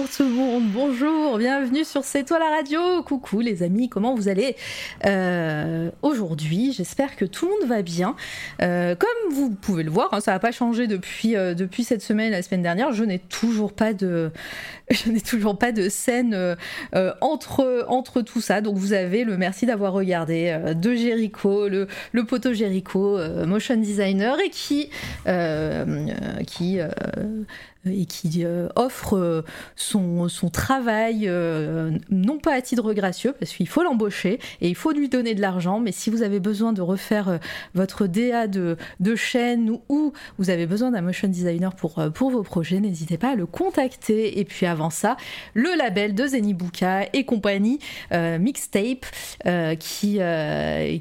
bonjour tout le monde, bonjour, bienvenue sur C'est toi la radio. Coucou les amis, comment vous allez euh, aujourd'hui? J'espère que tout le monde va bien. Euh, comme vous pouvez le voir, hein, ça n'a pas changé depuis, euh, depuis cette semaine, la semaine dernière. Je n'ai toujours pas de, je n'ai toujours pas de scène entre, tout ça. Donc vous avez le merci d'avoir regardé de Jericho, le, le poteau Jericho, motion designer, et qui et qui euh, offre euh, son, son travail, euh, non pas à titre gracieux, parce qu'il faut l'embaucher et il faut lui donner de l'argent, mais si vous avez besoin de refaire votre DA de, de chaîne ou vous avez besoin d'un motion designer pour, pour vos projets, n'hésitez pas à le contacter. Et puis avant ça, le label de Zenibuka et compagnie, Mixtape, qui,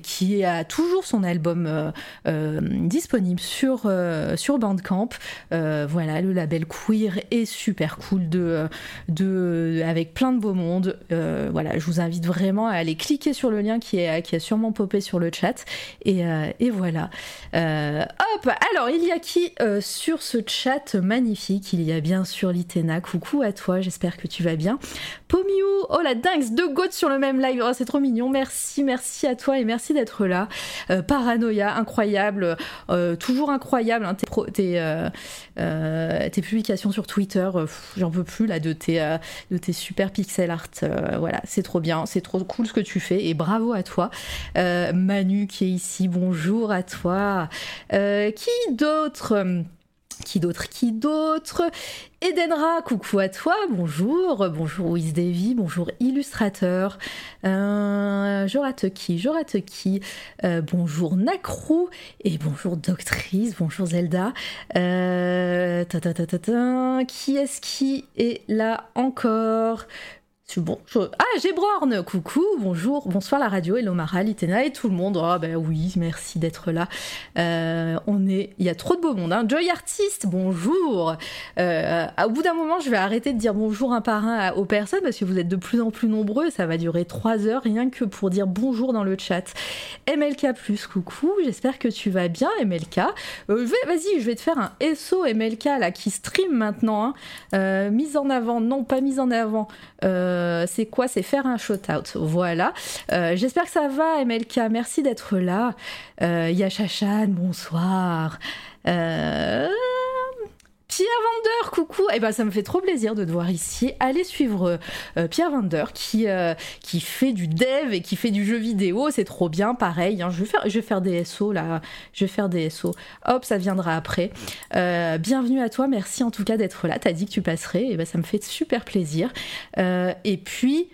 qui a toujours son album disponible sur, sur Bandcamp. voilà, le label queer et super cool de, de, avec plein de beaux mondes. Euh, voilà, je vous invite vraiment à aller cliquer sur le lien qui, est, qui a sûrement popé sur le chat. Et, euh, et voilà. Euh, hop, alors il y a qui sur ce chat magnifique? Il y a bien sûr Litena. Coucou à toi, j'espère que tu vas bien. Pomiou, oh la dingue, deux gouttes sur le même live. Oh, c'est trop mignon. Merci, merci à toi et merci d'être là. Paranoïa, incroyable, toujours incroyable. Hein, tes, tes, tes sur Twitter, euh, j'en peux plus là de tes, euh, de tes super pixel art. Euh, voilà, c'est trop bien, c'est trop cool ce que tu fais et bravo à toi. Manu qui est ici, bonjour à toi. qui d'autre? Qui d'autre Qui d'autre? Edenra, coucou à toi, bonjour, bonjour Wiz bonjour illustrateur, euh, je qui, je qui, bonjour Nakrou et bonjour Doctrice, bonjour Zelda. Euh, ta, ta, ta, qui est-ce qui est là encore? Bon, Ah, Gébrorn, coucou, bonjour, bonsoir la radio, hello Mara, Litena et tout le monde. Ah ben oui, merci d'être là. Euh, on est, il y a trop de beau monde. Hein. Joy Artist, bonjour. Euh, au bout d'un moment, je vais arrêter de dire bonjour un par un aux personnes parce que vous êtes de plus en plus nombreux. Ça va durer trois heures rien que pour dire bonjour dans le chat. MLK coucou, j'espère que tu vas bien, MLK. Euh, vas-y, je vais te faire un SO MLK là qui stream maintenant. Hein. mise en avant, non pas mise en avant. C'est quoi? C'est faire un shout-out. Voilà. Euh, j'espère que ça va, MLK. Merci d'être là. Euh, Yachachan, bonsoir. Pierre Vander, coucou. Eh ben ça me fait trop plaisir de te voir ici. Allez suivre Pierre Vander qui qui fait du dev et qui fait du jeu vidéo. C'est trop bien, pareil. Hein. Je vais faire je vais faire des SO là. Je vais faire des SO. Hop, ça viendra après. bienvenue à toi. Merci en tout cas d'être là. T'as dit que tu passerais. Et eh ben ça me fait super plaisir. et puis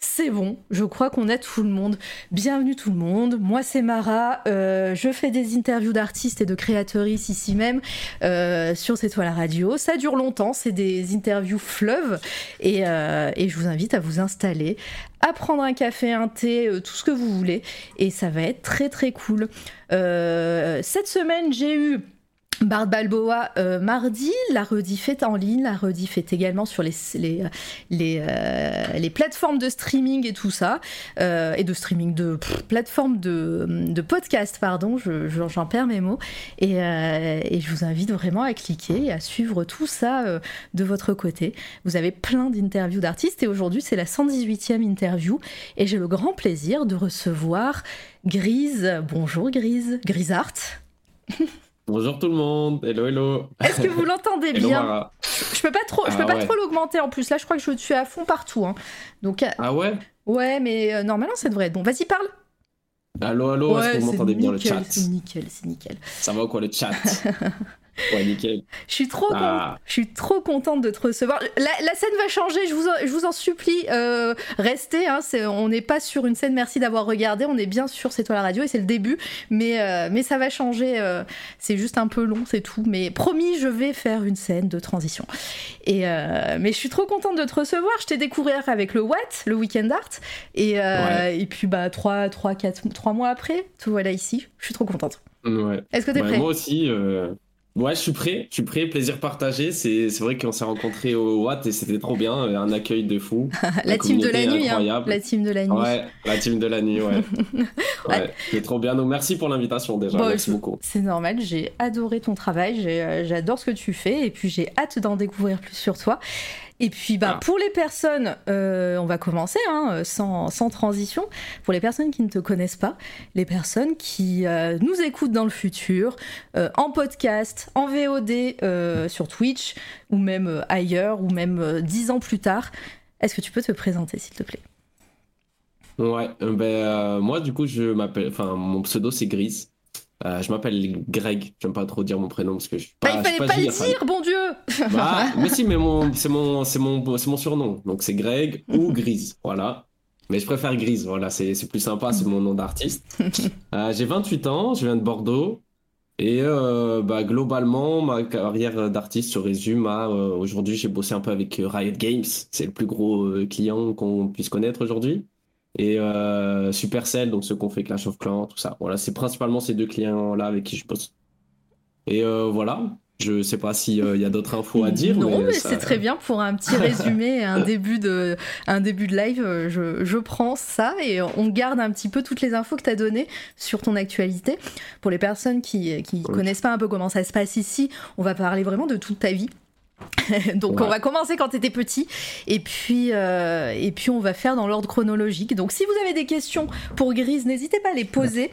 c'est bon, je crois qu'on a tout le monde. Bienvenue tout le monde, moi c'est Mara, euh, je fais des interviews d'artistes et de créatrices ici même euh, sur C'est toi la radio. Ça dure longtemps, c'est des interviews fleuves euh, et, je vous invite à vous installer, à prendre un café, un thé, tout ce que vous voulez et ça va être très très cool. cette semaine j'ai eu Bart Balboa euh, mardi, la rediff est en ligne, la rediff est également sur les, les, les, euh, les plateformes de streaming et tout ça, euh, et de streaming, de plateformes de, de podcast, pardon, j'en je, perds mes mots, et, et, je vous invite vraiment à cliquer et à suivre tout ça de votre côté. Vous avez plein d'interviews d'artistes, et aujourd'hui c'est la 118e interview, et j'ai le grand plaisir de recevoir Grise, bonjour Grise, Grisart. Bonjour tout le monde, hello hello. Est-ce que vous l'entendez bien Je peux pas trop, je peux ah pas trop l'augmenter en plus. Là, je crois que je suis à fond partout. Hein. Donc. Euh, ah ouais? Ouais, mais euh, normalement, ça devrait être bon. Vas-y, parle. Allô, allô, est-ce que vous m'entendez bien le chat? C'est nickel, c'est nickel. Ça va quoi le chat? Ouais, nickel. Je suis trop, ah. je suis trop contente de te recevoir. La, scène va changer, je vous en, je vous en supplie. Euh, restez, hein, on n'est pas sur une scène, merci d'avoir regardé. On est bien sûr, c'est toi la radio et c'est le début. Mais, euh, mais ça va changer. Euh, c'est juste un peu long, c'est tout. Mais promis, je vais faire une scène de transition. Et, mais je suis trop contente de te recevoir. Je t'ai découvert avec le What, le Weekend Art. Et, et puis, bah, 3, 3, 4, 3 mois après, tout voilà ici. Je suis trop contente. Ouais. Est-ce que t'es prêt? Moi aussi. Ouais, je suis prêt, je suis prêt, plaisir partagé. C'est vrai qu'on s'est rencontrés au Watt et c'était trop bien, un accueil de fou. la, team de la nuit, hein. la team de la nuit. Ouais, la team de la nuit, ouais. ouais, C'est trop bien. Donc merci pour l'invitation déjà, merci beaucoup. C'est normal, j'ai adoré ton travail, euh, j'adore ce que tu fais et puis j'ai hâte d'en découvrir plus sur toi. Et puis, bah, ah. pour les personnes, euh, on va commencer hein, sans, sans, transition. Pour les personnes qui ne te connaissent pas, les personnes qui euh, nous écoutent dans le futur, euh, en podcast, en VOD, sur Twitch, ou même ailleurs, ou même dix ans plus tard, est-ce que tu peux te présenter, s'il te plaît? Ouais, ben, moi, du coup, je m'appelle, enfin, mon pseudo, c'est Grise. Euh, je m'appelle Greg, j'aime pas trop dire mon prénom parce que je pas, bah, il fallait pas, le dire, bon Dieu. Bah, Mais si, mais mon, c'est mon, c'est mon, c'est mon surnom, donc c'est Greg ou Grise, voilà. Mais je préfère Grise, voilà, c'est, c'est plus sympa, c'est mon nom d'artiste. Euh, j'ai 28 ans, je viens de Bordeaux, et euh, bah, globalement, ma carrière d'artiste se résume à aujourd'hui, j'ai bossé un peu avec Riot Games, c'est le plus gros client qu'on puisse connaître aujourd'hui et euh, Supercell, donc ceux qu'on fait Clash of Clans, tout ça. Voilà, c'est principalement ces deux clients-là avec qui je bosse. Et euh, voilà, je sais pas s'il euh, y a d'autres infos à dire. Non, mais, c'est très bien pour un petit résumé, un début de, un début de live. Je, je, prends ça et on garde un petit peu toutes les infos que tu as données sur ton actualité. Pour les personnes qui, qui connaissent pas un peu comment ça se passe ici, on va parler vraiment de toute ta vie. Donc on va commencer quand tu étais petit et puis, euh, et puis on va faire dans l'ordre chronologique. Donc si vous avez des questions pour Grise, n'hésitez pas à les poser.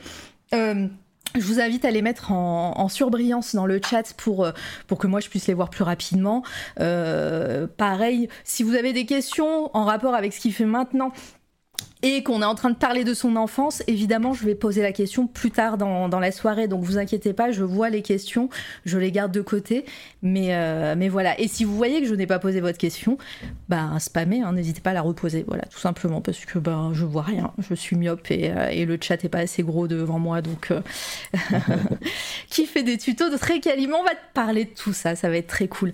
Euh, je vous invite à les mettre en, surbrillance dans le chat pour, euh, pour que moi je puisse les voir plus rapidement. pareil, si vous avez des questions en rapport avec ce qu'il fait maintenant, et qu'on est en train de parler de son enfance, évidemment, je vais poser la question plus tard dans, dans, la soirée. Donc, vous inquiétez pas, je vois les questions, je les garde de côté. Mais, euh, mais voilà. Et si vous voyez que je n'ai pas posé votre question, bah, spammez, hein, n'hésitez pas à la reposer. Voilà, tout simplement, parce que ben, je vois rien. Je suis myope et, euh, et le chat est pas assez gros devant moi. Donc, euh, qui fait des tutos de très qualiment, on va te parler de tout ça. Ça va être très cool.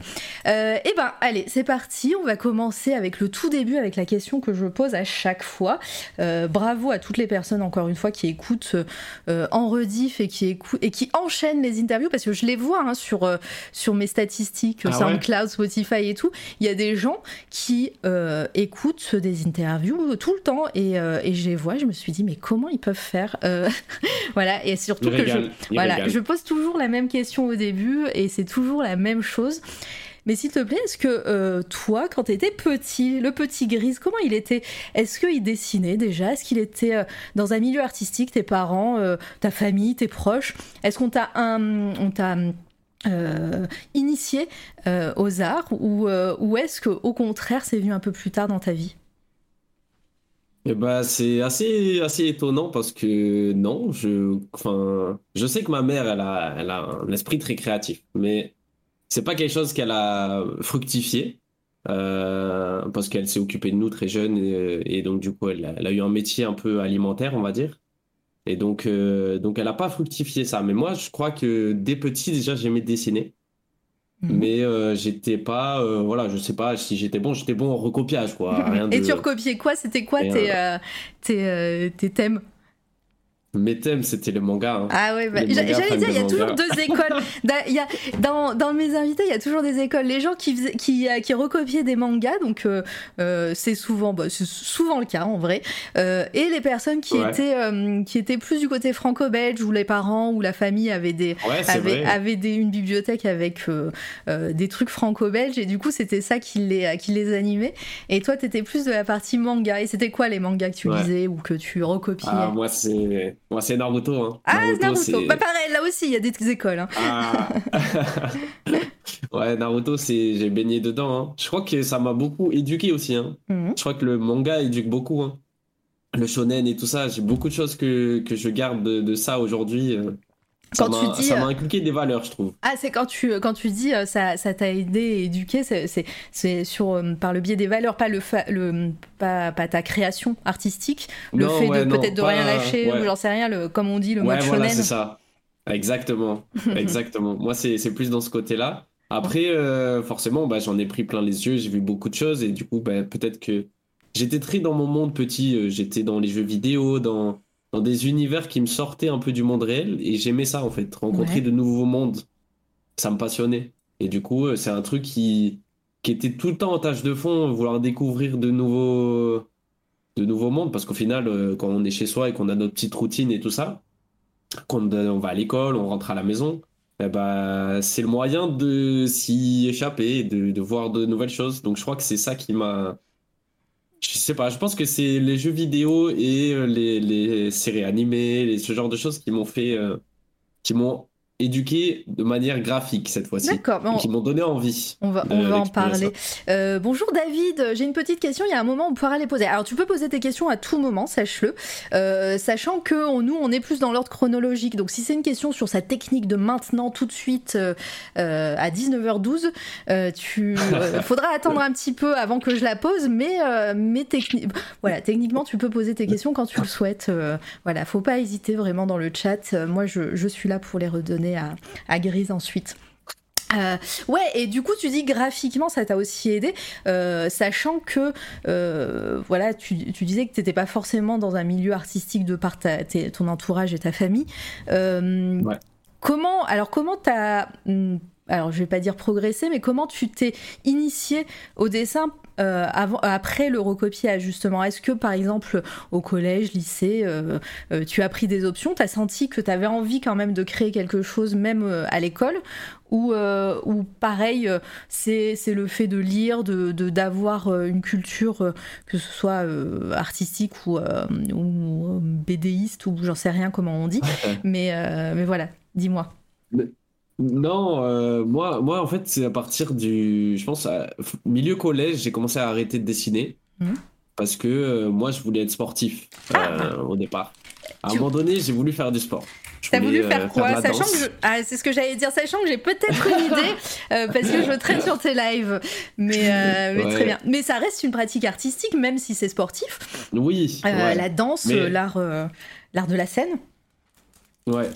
et eh ben, allez, c'est parti. On va commencer avec le tout début, avec la question que je pose à chaque fois. Euh, bravo à toutes les personnes, encore une fois, qui écoutent euh, en rediff et qui, et qui enchaînent les interviews, parce que je les vois hein, sur, euh, sur mes statistiques, ah SoundCloud, Spotify et tout. Il y a des gens qui écoutent des interviews tout le temps, et, et je les vois, je me suis dit, mais comment ils peuvent faire Voilà, et surtout que je, voilà, je pose toujours la même question au début, et c'est toujours la même chose. Mais s'il te plaît, est-ce que euh, toi, quand tu étais petit, le petit Grise, comment il était? Est-ce qu'il dessinait déjà? Est-ce qu'il était euh, dans un milieu artistique, tes parents, euh, ta famille, tes proches? Est-ce qu'on t'a on t'a initié aux arts ou, ou est-ce qu'au contraire, c'est venu un peu plus tard dans ta vie? Eh ben, c'est assez, assez étonnant parce que non, je, enfin, je sais que ma mère, elle a, elle a un esprit très créatif, mais c'est pas quelque chose qu'elle a fructifié. Euh, parce qu'elle s'est occupée de nous très jeune et, donc du coup elle a, eu un métier un peu alimentaire on va dire. Et donc euh, donc elle a pas fructifié ça. Mais moi je crois que dès petit déjà j'aimais dessiner. Mhm. mais euh, j'étais pas voilà je sais pas si j'étais bon j'étais bon en recopiage quoi. Et tu recopiais quoi? C'était quoi tes, tes, tes thèmes? Mes thèmes, c'était les mangas. Hein. Ah ouais, bah, j'allais dire, il y a toujours deux écoles. y a, dans, dans, mes invités, il y a toujours des écoles. Les gens qui, qui, euh, qui recopiaient des mangas, donc euh, euh, c'est souvent, bah, souvent le cas en vrai. et les personnes qui, étaient, qui étaient plus du côté franco-belge, où les parents ou la famille avaient, des, avaient, des, une bibliothèque avec des trucs franco-belges, et du coup, c'était ça qui les, qui les animait. Et toi, tu étais plus de la partie manga. Et c'était quoi les mangas que tu lisais ou que tu recopiais? Ah, Moi, c'est c'est Naruto. Hein. Ah, Naruto. Bah, pareil, là aussi, il y a des écoles. Hein. Ah. ouais, Naruto, j'ai baigné dedans. Hein. Je crois que ça m'a beaucoup éduqué aussi. Hein. Mhm. Je crois que le manga éduque beaucoup. Hein. Le shonen et tout ça, j'ai beaucoup de choses que, que je garde de, de ça aujourd'hui. Euh. Ça m'a euh, inculqué des valeurs, je trouve. Ah, c'est quand tu, quand tu dis euh, ça, ça t'a aidé éduqué, c'est sur euh, par le biais des valeurs, pas le, le pas, pas, ta création artistique, le fait de peut-être de rien lâcher ou j'en sais rien, le, comme on dit le ouais, mode voilà, c'est ça. Exactement, exactement. Moi, c'est plus dans ce côté-là. Après, forcément, bah, j'en ai pris plein les yeux, j'ai vu beaucoup de choses et du coup, bah, peut-être que j'étais très dans mon monde petit. j'étais dans les jeux vidéo, dans dans des univers qui me sortaient un peu du monde réel et j'aimais ça en fait, rencontrer de nouveaux mondes. ça me passionnait. Et du coup, euh, c'est un truc qui, qui était tout le temps en tâche de fond, vouloir découvrir de nouveaux, de nouveaux mondes, parce qu'au final, euh, quand on est chez soi et qu'on a notre petite routine et tout ça, quand on va à l'école, on rentre à la maison, eh ben, c'est le moyen de s'y échapper, de, de voir de nouvelles choses. Donc je crois que c'est ça qui m'a... Je sais pas, je pense que c'est les jeux vidéo et euh, les, les séries animées, les- ce genre de choses qui m'ont fait... euh, qui m'ont éduqué de manière graphique cette fois-ci. D'accord, on- qui m'ont donné envie. On va, de on va en parler. Euh, bonjour David, j'ai une petite question. Il y a un moment où on pourra les poser. Alors tu peux poser tes questions à tout moment, sache-le. Euh, sachant que on- nous, on est plus dans l'ordre chronologique. Donc si c'est une question sur sa technique de maintenant, tout de suite, euh, à 19h12, euh, tu faudra attendre un petit peu avant que je la pose. Mais, mais techni- voilà, techniquement, tu peux poser tes questions quand tu le souhaites. Voilà, faut pas hésiter vraiment dans le chat. Moi, je, je suis là pour les redonner à, à Grise ensuite. Euh, ouais, et du coup, tu dis graphiquement, ça t'a aussi aidé, euh, sachant que, euh, voilà, tu, tu disais que t'étais pas forcément dans un milieu artistique de par ta- ton entourage et ta famille. Ouais. Comment, alors comment t'as, hum, alors je vais pas dire progressé, mais comment tu t'es initié au dessin euh, avant, après le recopiage justement? Est-ce que par exemple au collège, lycée, euh, euh, tu as pris des options, t'as senti que t'avais envie quand même de créer quelque chose même à l'école? Ou, ou pareil, c'est le fait de lire, de de- d'avoir euh, une culture, que ce soit artistique ou, ou BDiste ou j'en sais rien comment on dit, mais, mais voilà, dis-moi. Non, euh, moi, moi, en fait, c'est à partir du, je pense, à- milieu collège, j'ai commencé à arrêter de dessiner Mhm. parce que euh, moi, je voulais être sportif euh, au départ. À un Tu- moment donné, j'ai voulu faire du sport. Je T'as voulais, voulu euh, faire quoi de la Sachant danse. que je... ah, c'est ce que j'allais dire, sachant que j'ai peut-être une idée euh, parce que je traîne sur tes lives, mais, euh, très bien. Mais ça reste une pratique artistique, même si c'est sportif. Oui, Euh, ouais, La danse, Mais- l'art, euh, l'art de la scène. ouais.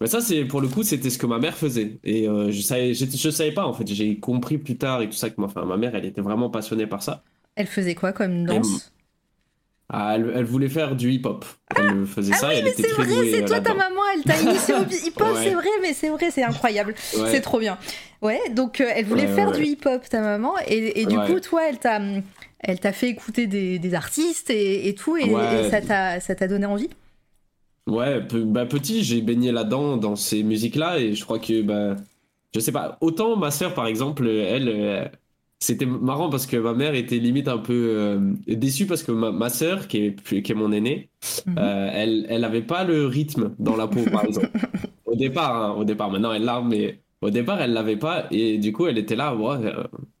Mais ça, c'est pour le coup, c'était ce que ma mère faisait. Et euh, je savais, je savais pas en fait. J'ai compris plus tard et tout ça que ma, enfin, ma mère, elle était vraiment passionnée par ça. Elle faisait quoi comme danse? Ah, elle, elle voulait faire du hip-hop. Elle faisait ça. et elle Mais c'est vrai, c'est euh, toi ta maman, elle t'a initié au hip-hop, Ouais. c'est vrai, mais c'est vrai, c'est incroyable, Ouais. c'est trop bien. Ouais, donc euh, elle voulait Ouais, faire du hip-hop, ta maman, et, et du coup, toi, elle t'a, elle t'a fait écouter des, des artistes et, et tout, et, et ça ça t'a donné envie? Ouais, bah, petit, j'ai baigné là-dedans, dans ces musiques-là, et je crois que, bah, je sais pas, autant ma sœur, par exemple, elle, euh, c'était marrant parce que ma mère était limite un peu euh, déçue parce que ma, ma sœur, qui est, qui est mon aînée, Mhm. euh, elle, elle avait pas le rythme dans la peau, par exemple. Au départ, hein, au départ, maintenant elle l'a, mais au départ, elle l'avait pas, et du coup, elle était là, ouais,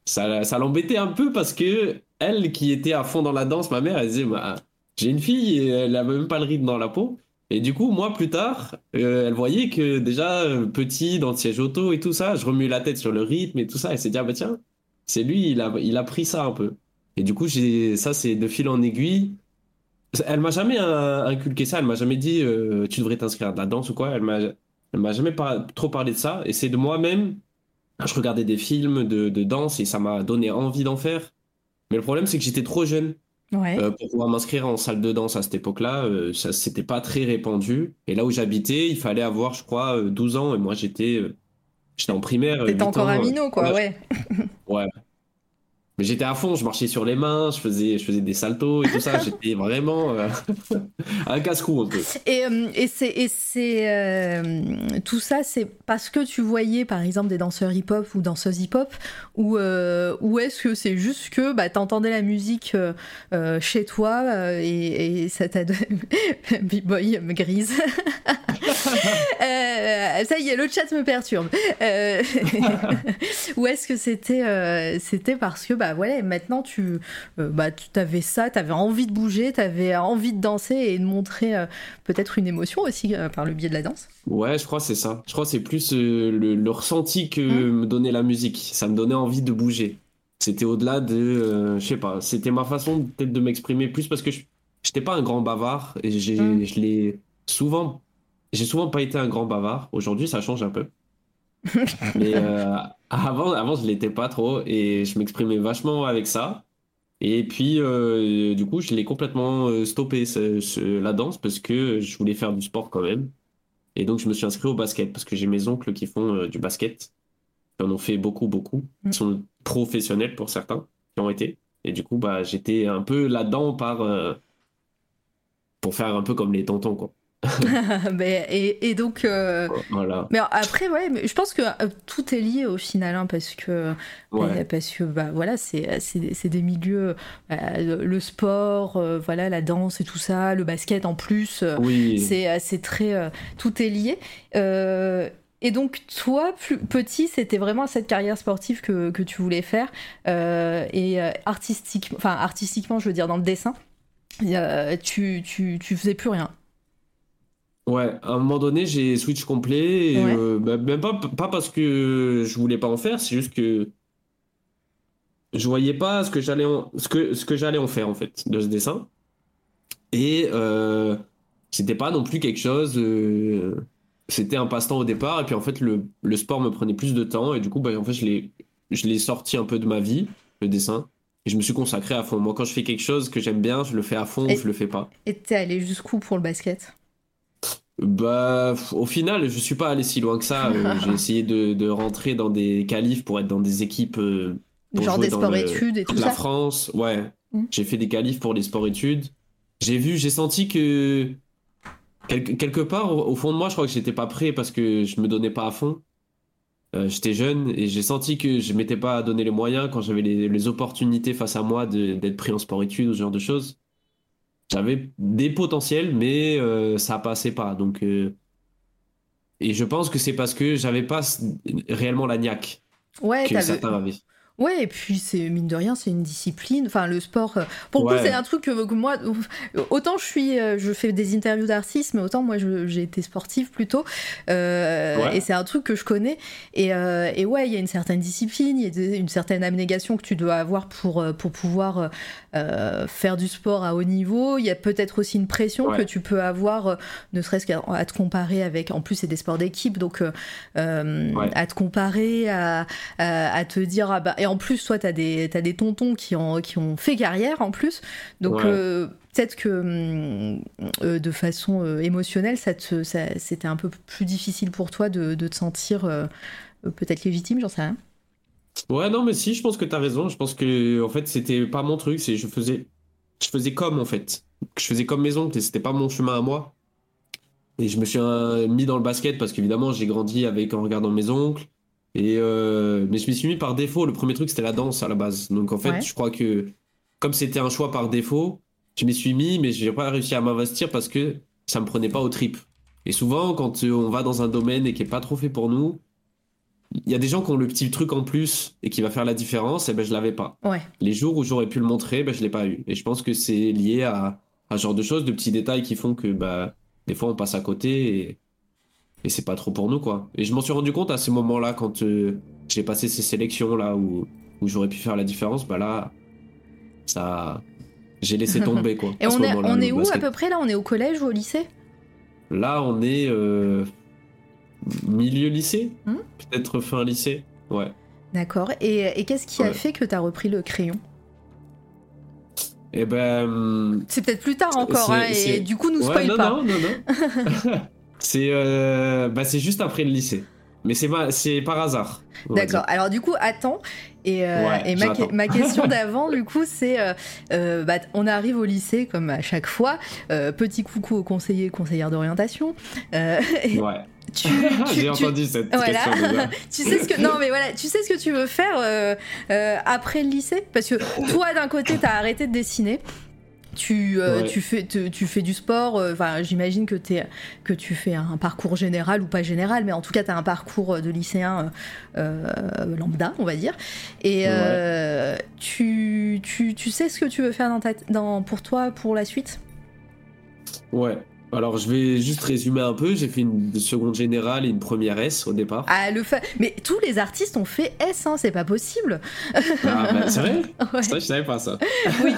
ça, ça l'embêtait un peu parce que elle, qui était à fond dans la danse, ma mère, elle disait, bah, j'ai une fille et elle a même pas le rythme dans la peau. Et du coup, moi, plus tard, euh, elle voyait que déjà, euh, petit, dans le siège auto et tout ça, je remue la tête sur le rythme et tout ça. Elle s'est dit, ah bah tiens, c'est lui, il a, il a pris ça un peu. Et du coup, ça, c'est de fil en aiguille. Elle m'a jamais inculqué ça. Elle m'a jamais dit, euh, tu devrais t'inscrire à de la danse ou quoi. Elle m'a, elle m'a jamais par- trop parlé de ça. Et c'est de moi-même, je regardais des films de, de danse et ça m'a donné envie d'en faire. Mais le problème, c'est que j'étais trop jeune. Ouais. Euh, pour pouvoir m'inscrire en salle de danse à cette époque-là, euh, ça c'était pas très répandu. Et là où j'habitais, il fallait avoir, je crois, euh, 12 ans. Et moi, j'étais euh, j'étais en primaire. euh, T'étais 8 encore ans, un euh, minot, quoi, ouais. Ouais. Mais j'étais à fond, je marchais sur les mains, je faisais, je faisais des saltos et tout ça. J'étais vraiment euh, un casse-cou un peu. Et, euh, et c'est, et c'est euh, tout ça, c'est parce que tu voyais par exemple des danseurs hip-hop ou danseuses hip-hop, ou, euh, ou est-ce que c'est juste que bah, t'entendais la musique chez toi et, et ça t'a donné B-boy me grise. Ça y est, le chat me perturbe. Ou est-ce que c'était c'était parce que bah voilà maintenant tu euh, bah tu avais ça, tu avais envie de bouger, tu avais envie de danser et de montrer euh, peut-être une émotion aussi euh, par le biais de la danse. Ouais, je crois que c'est ça. Je crois que c'est plus le, le ressenti que Mm. me donnait la musique. Ça me donnait envie de bouger. C'était au-delà de, je sais pas, c'était ma façon peut-être de m'exprimer plus parce que je j'étais pas un grand bavard et j'ai, Mm. je l'ai souvent, j'ai souvent pas été un grand bavard. Aujourd'hui, ça change un peu. Mais avant, avant, je l'étais pas trop et je m'exprimais vachement avec ça. Et puis, euh, du coup, je l'ai complètement euh, stoppé ce- ce- la danse parce que je voulais faire du sport quand même. Et donc, je me suis inscrit au basket parce que j'ai mes oncles qui font euh, du basket. qui en ont fait beaucoup, beaucoup. Mm. Ils sont professionnels pour certains, qui ont été. Et du coup, bah, j'étais un peu là-dedans par, euh, pour faire un peu comme les tontons, quoi. Mais- et, et donc, euh, Voilà. mais après, ouais, mais je pense que euh, tout est lié au final, hein, parce que Ouais. Euh, parce que bah voilà c'est c'est c'est des milieux euh, le, sport voilà la danse et tout ça le basket en plus Oui. c'est c'est très tout est lié et donc toi plus petit c'était vraiment cette carrière sportive que, que tu voulais faire et artistique enfin artistiquement je veux dire dans le dessin tu, tu, tu faisais plus rien Ouais, à un moment donné, j'ai switch complet. Et, Ouais. euh, bah, même pas, pas parce que je voulais pas en faire, c'est juste que je voyais pas ce que j'allais en, ce que, ce que j'allais en faire, en fait, de ce dessin. Et euh, c'était pas non plus quelque chose. euh, c'était un passe-temps au départ. Et puis, en fait, le, le sport me prenait plus de temps. Et du coup, bah, en fait, je l'ai, je l'ai sorti un peu de ma vie, le dessin. Et je me suis consacré à fond. Moi, quand je fais quelque chose que j'aime bien, je le fais à fond Et- ou je le fais pas. et t'es allé jusqu'où pour le basket? Bah, au final, je suis pas allé si loin que ça. Euh, j'ai essayé de, de rentrer dans des qualifs pour être dans des équipes euh, pour genre des dans sports le- études et tout la ça France. Ouais, Mm. j'ai fait des qualifs pour les sports-études. J'ai vu, j'ai senti que quelque, quelque part, au, au fond de moi, je crois que j'étais pas prêt parce que je me donnais pas à fond. Euh, j'étais jeune et j'ai senti que je m'étais pas donné les moyens quand j'avais les, les opportunités face à moi d'être pris en sport-études ou ce genre de choses. J'avais des potentiels, mais euh, ça passait pas. Donc, euh, et je pense que c'est parce que j'avais pas réellement la niaque ouais que certains avaient. Ouais, et puis c'est mine de rien, c'est une discipline. Enfin, le sport, euh, pour le coup, c'est un truc que, que moi, autant je suis, euh, je fais des interviews d'artistes, mais autant moi, j'ai été sportive plutôt, Euh, Ouais. et c'est un truc que je connais. Et, euh, et ouais, il y a une certaine discipline, il y a une certaine abnégation que tu dois avoir pour pour pouvoir euh, faire du sport à haut niveau. Il y a peut-être aussi une pression Ouais. que tu peux avoir, euh, ne serait-ce qu'à à te comparer avec. En plus, c'est des sports d'équipe, donc euh, Ouais. à te comparer, à, à, à te dire ah bah et en plus toi t'as des t'as des tontons qui ont qui ont fait carrière en plus donc Ouais. peut-être que euh, de façon euh, émotionnelle ça te ça- c'était un peu plus difficile pour toi de, de te sentir euh, peut-être légitime j'en sais rien Ouais, non, mais si, je pense que t'as raison. Je pense que, en fait, c'était pas mon truc. C'est, je faisais, je faisais comme, en fait. Je faisais comme mes oncles et c'était pas mon chemin à moi. Et je me suis euh, mis dans le basket parce qu'évidemment, j'ai grandi avec, en regardant mes oncles. Et, euh, mais je m'y suis mis par défaut. Le premier truc, c'était la danse à la base. Donc, en fait, Ouais. je crois que, comme c'était un choix par défaut, je m'y suis mis, mais j'ai pas réussi à m'investir parce que ça me prenait pas aux tripes. Et souvent, quand on va dans un domaine et qui est pas trop fait pour nous, il y a des gens qui ont le petit truc en plus et qui va faire la différence, et ben je l'avais pas. ouais Les jours où j'aurais pu le montrer, ben je l'ai pas eu. Et je pense que c'est lié à, à ce genre de choses, de petits détails qui font que bah, des fois on passe à côté et, et c'est pas trop pour nous quoi. Et je m'en suis rendu compte à ces moments-là quand euh, j'ai passé ces sélections là où, où j'aurais pu faire la différence, bah là, ça, j'ai laissé tomber quoi. et à ce on est moment-là, on le est où à peu près là? On est au collège ou au lycée? Là, on est euh, milieu lycée, Hmm. peut-être fin lycée. Ouais. d'accord et, et qu'est-ce qui a fait que t'as repris le crayon? Et ben. hum, c'est peut-être plus tard encore hein, et du coup nous ouais, spoil non, pas non, non, non. c'est euh, bah, c'est juste après le lycée. Mais c'est par hasard. D'accord. Alors du coup, attends. Et, euh, Ouais, et ma, question d'avant, du coup, c'est, euh, euh, bah, on arrive au lycée comme à chaque fois. Euh, petit coucou aux conseillers, conseillères d'orientation. Ouais. tu, J'ai tu- entendu cette voilà. question déjà. tu sais ce que non mais voilà, tu sais ce que tu veux faire après le lycée? Parce que toi d'un côté t'as arrêté de dessiner. Tu, euh, Ouais. tu, fais, tu, tu fais du sport, euh, j'imagine que, tu fais un parcours général ou pas général, mais en tout cas tu as un parcours de lycéen euh, euh, lambda, on va dire. Et Ouais. euh, tu, tu, tu sais ce que tu veux faire dans ta, dans, pour toi pour la suite? Ouais. Alors, je vais juste résumer un peu. J'ai fait une seconde générale et une première S au départ. ah, le fa- Mais tous les artistes ont fait S, hein, c'est pas possible. Ah, bah, c'est vrai Ouais. Ça, je savais pas ça. Oui.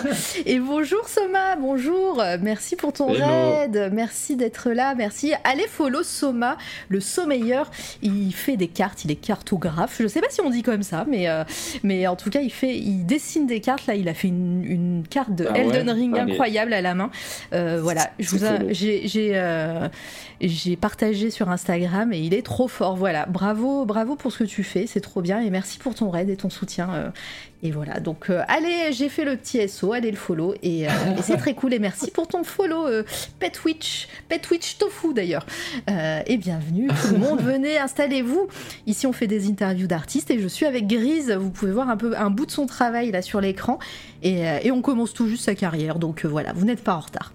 Et bonjour Soma, bonjour. Merci pour ton raid. Merci d'être là. Merci. Allez follow Soma, le sommeilleur. Il fait des cartes, il est cartographe. Je sais pas si on dit comme ça, mais, euh, mais en tout cas, il, fait, il dessine des cartes. Là, il a fait une, une carte de Ah ouais Elden Ring Allez. incroyable à la main. Euh, voilà, je vous a- j'ai j'ai euh, partagé sur Instagram et il est trop fort. Voilà, bravo bravo pour ce que tu fais, c'est trop bien et merci pour ton raid et ton soutien. euh, et voilà, donc euh, allez, j'ai fait le petit SO, allez le follow et, euh, et c'est très cool et merci pour ton follow Petwitch, Petwitch Tofu d'ailleurs. Et bienvenue tout le monde, venez, installez-vous. Ici on fait des interviews d'artistes et je suis avec Grise, vous pouvez voir un peu un bout de son travail là sur l'écran et, et on commence tout juste sa carrière, donc voilà, vous n'êtes pas en retard.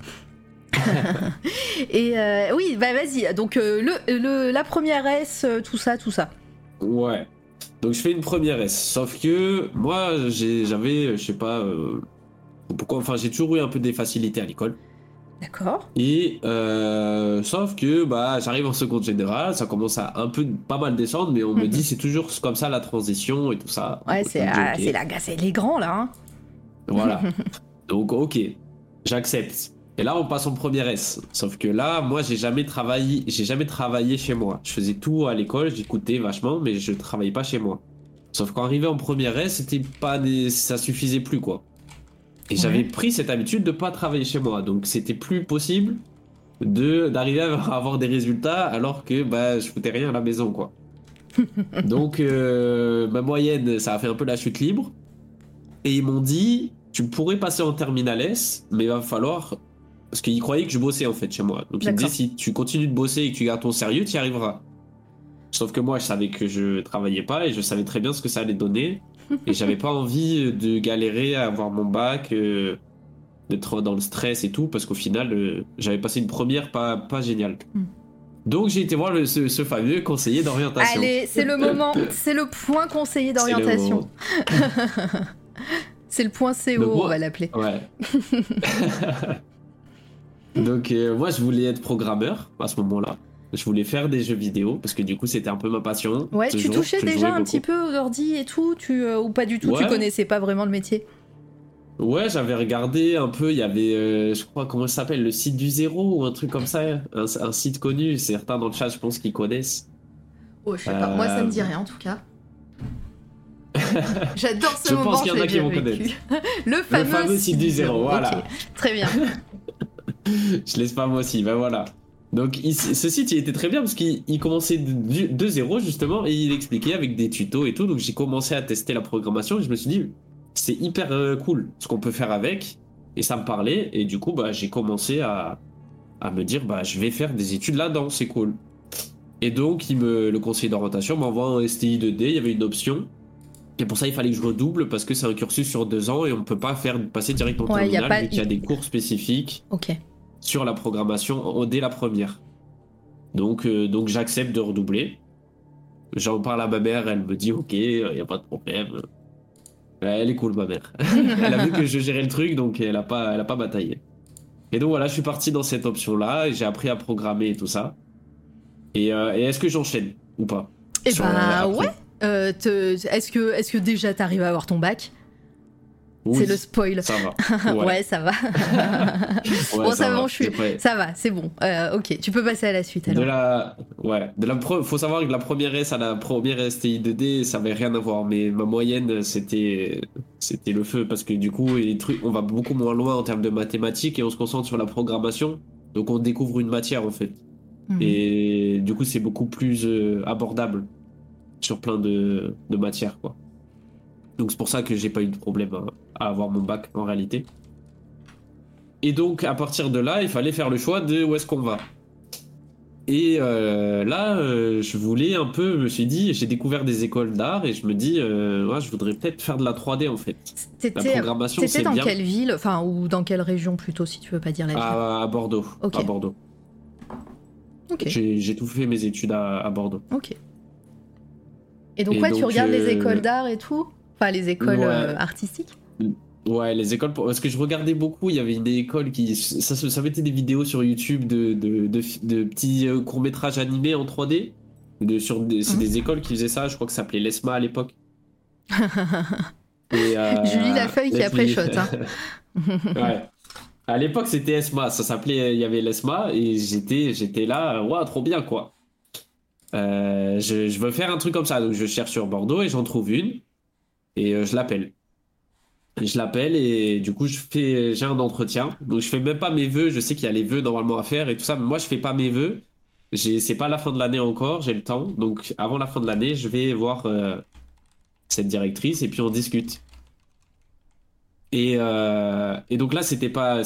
et euh, oui, bah vas-y, donc euh, le, le- la première S, euh, tout ça, tout ça. Ouais. Donc je fais une première S. Sauf que moi, j'avais, je sais pas euh, pourquoi, enfin j'ai toujours eu un peu des facilités à l'école. D'accord. Et sauf que bah j'arrive en seconde générale, ça commence à un peu pas mal descendre, mais on me Mhm. dit c'est toujours comme ça la transition et tout ça. Ouais, c'est ah, ok. c'est la c'est les grands là. Hein. Voilà. Donc ok, j'accepte. Et là on passe en première S. Sauf que là, moi j'ai jamais travaillé, j'ai jamais travaillé chez moi. Je faisais tout à l'école, j'écoutais vachement, mais je travaillais pas chez moi. Sauf qu'en arrivé en première S, c'était pas des... ça suffisait plus quoi. Et j'avais pris cette habitude de pas travailler chez moi, donc c'était plus possible de d'arriver à avoir des résultats alors que bah je foutais rien à la maison quoi. donc euh, ma moyenne, ça a fait un peu la chute libre. Et ils m'ont dit, tu pourrais passer en terminale S, mais il va falloir. Parce qu'ils croyaient que je bossais en fait chez moi. Donc ils me disaient, si tu continues de bosser et que tu gardes ton sérieux, tu y arriveras. Sauf que moi, je savais que je travaillais pas et je savais très bien ce que ça allait donner. Et j'avais pas envie de galérer à avoir mon bac, euh, d'être dans le stress et tout, parce qu'au final, euh, j'avais passé une première pas, pas géniale. Hmm. Donc j'ai été voir le- ce, ce fameux conseiller d'orientation. Allez, c'est le moment, c'est le point conseiller C'est le d'orientation. C'est le point CO, Donc, moi- on va l'appeler. Ouais. Donc euh, moi je voulais être programmeur à ce moment-là. Je voulais faire des jeux vidéo parce que du coup c'était un peu ma passion. Ouais, tu touchais je déjà un beaucoup. petit peu aux ordi et tout, tu euh, ou pas du tout, tu Ouais. connaissais pas vraiment le métier? Ouais, j'avais regardé un peu, il y avait, euh, je crois, comment ça s'appelle, le site du zéro ou un truc comme ça, un, un site connu, certains dans le chat je pense qu'ils connaissent. Oh, je sais pas, moi ça me dit rien en tout cas. J'adore ce Je moment, pense qu'il y en je a qui vont vécu. le fameux, fameux site du zéro, voilà. Très bien. Je laisse pas moi aussi, ben voilà. Donc il- ce site il était très bien parce qu'il il commençait de, de zéro justement et il expliquait avec des tutos et tout. Donc j'ai commencé à tester la programmation et je me suis dit c'est hyper euh, cool ce qu'on peut faire avec et ça me parlait et du coup bah j'ai commencé à, à me dire bah je vais faire des études là-dedans, c'est cool. Et donc il me, le conseiller d'orientation m'envoie un STI 2D, il y avait une option. Et pour ça, il fallait que je redouble parce que c'est un cursus sur deux ans et on peut pas faire passer direct en Ouais, il y a terminale pas- vu qu'il y a des cours spécifiques Ok. Sur la programmation dès la première. Donc, euh, donc j'accepte de redoubler. J'en parle à ma mère, elle me dit ok, il n'y a pas de problème. Ouais, Elle est cool, ma mère. elle a vu que je gérais le truc, donc elle a pas, elle a pas bataillé. Et donc voilà, je suis parti dans cette option-là et j'ai appris à programmer et tout ça. Et, euh, et est-ce que j'enchaîne ou pas? Et Sur, bah euh, ouais. Euh, Est-ce que, est que déjà t'arrives à avoir ton bac? Oui, C'est le spoil. Ça va. Ouais, ça va. Ouais, bon, ça, va, va. je suis- ça va, c'est bon. Euh, ok, tu peux passer à la suite De alors. la, ouais, de la pre- faut savoir que de la première S à la première STI 2D, ça avait rien à voir, mais ma moyenne, c'était, c'était le feu, parce que du coup, les trucs, on va beaucoup moins loin en termes de mathématiques et on se concentre sur la programmation, donc on découvre une matière en fait. Mhm. Et du coup, c'est beaucoup plus euh, abordable sur plein de, de matières, quoi. Donc c'est pour ça que j'ai pas eu de problème à, à avoir mon bac en réalité. Et donc à partir de là, il fallait faire le choix de où est-ce qu'on va. Et euh, là, euh, je voulais un peu, je me suis dit, j'ai découvert des écoles d'art et je me dis, euh, ouais, je voudrais peut-être faire de la 3D en fait. C'est dans bien. quelle ville Enfin, ou dans quelle région plutôt, si tu veux pas dire la ville À, à Bordeaux. Ok. À Bordeaux. J'ai tout fait mes études à, à Bordeaux. ok. Et donc, Et ouais, tu regardes les euh, écoles d'art et tout Enfin, les écoles Ouais. euh, artistiques Ouais, les écoles, parce que je regardais beaucoup, il y avait une école qui, ça, ça mettait des vidéos sur YouTube de, de, de, de petits euh, courts-métrages animés en 3D. De, sur des, c'est des écoles qui faisaient ça, je crois que ça s'appelait l'ESMA à l'époque. Et, euh, Julie Lafeuille qui et a puis- pré-shot, hein. ouais. À l'époque, c'était ESMA, ça s'appelait, il y avait l'ESMA, et j'étais, j'étais là, waouh, trop bien, quoi. Euh, je, je veux faire un truc comme ça, donc je cherche sur Bordeaux et j'en trouve une, et euh, je l'appelle. je l'appelle et du coup je fais j'ai un entretien. Donc je fais même pas mes vœux, je sais qu'il y a les vœux normalement à faire et tout ça, mais moi je fais pas mes vœux. J'ai c'est pas la fin de l'année encore, j'ai le temps. Donc avant la fin de l'année, je vais voir euh, cette directrice et puis on discute. Et, euh, et donc là c'était pas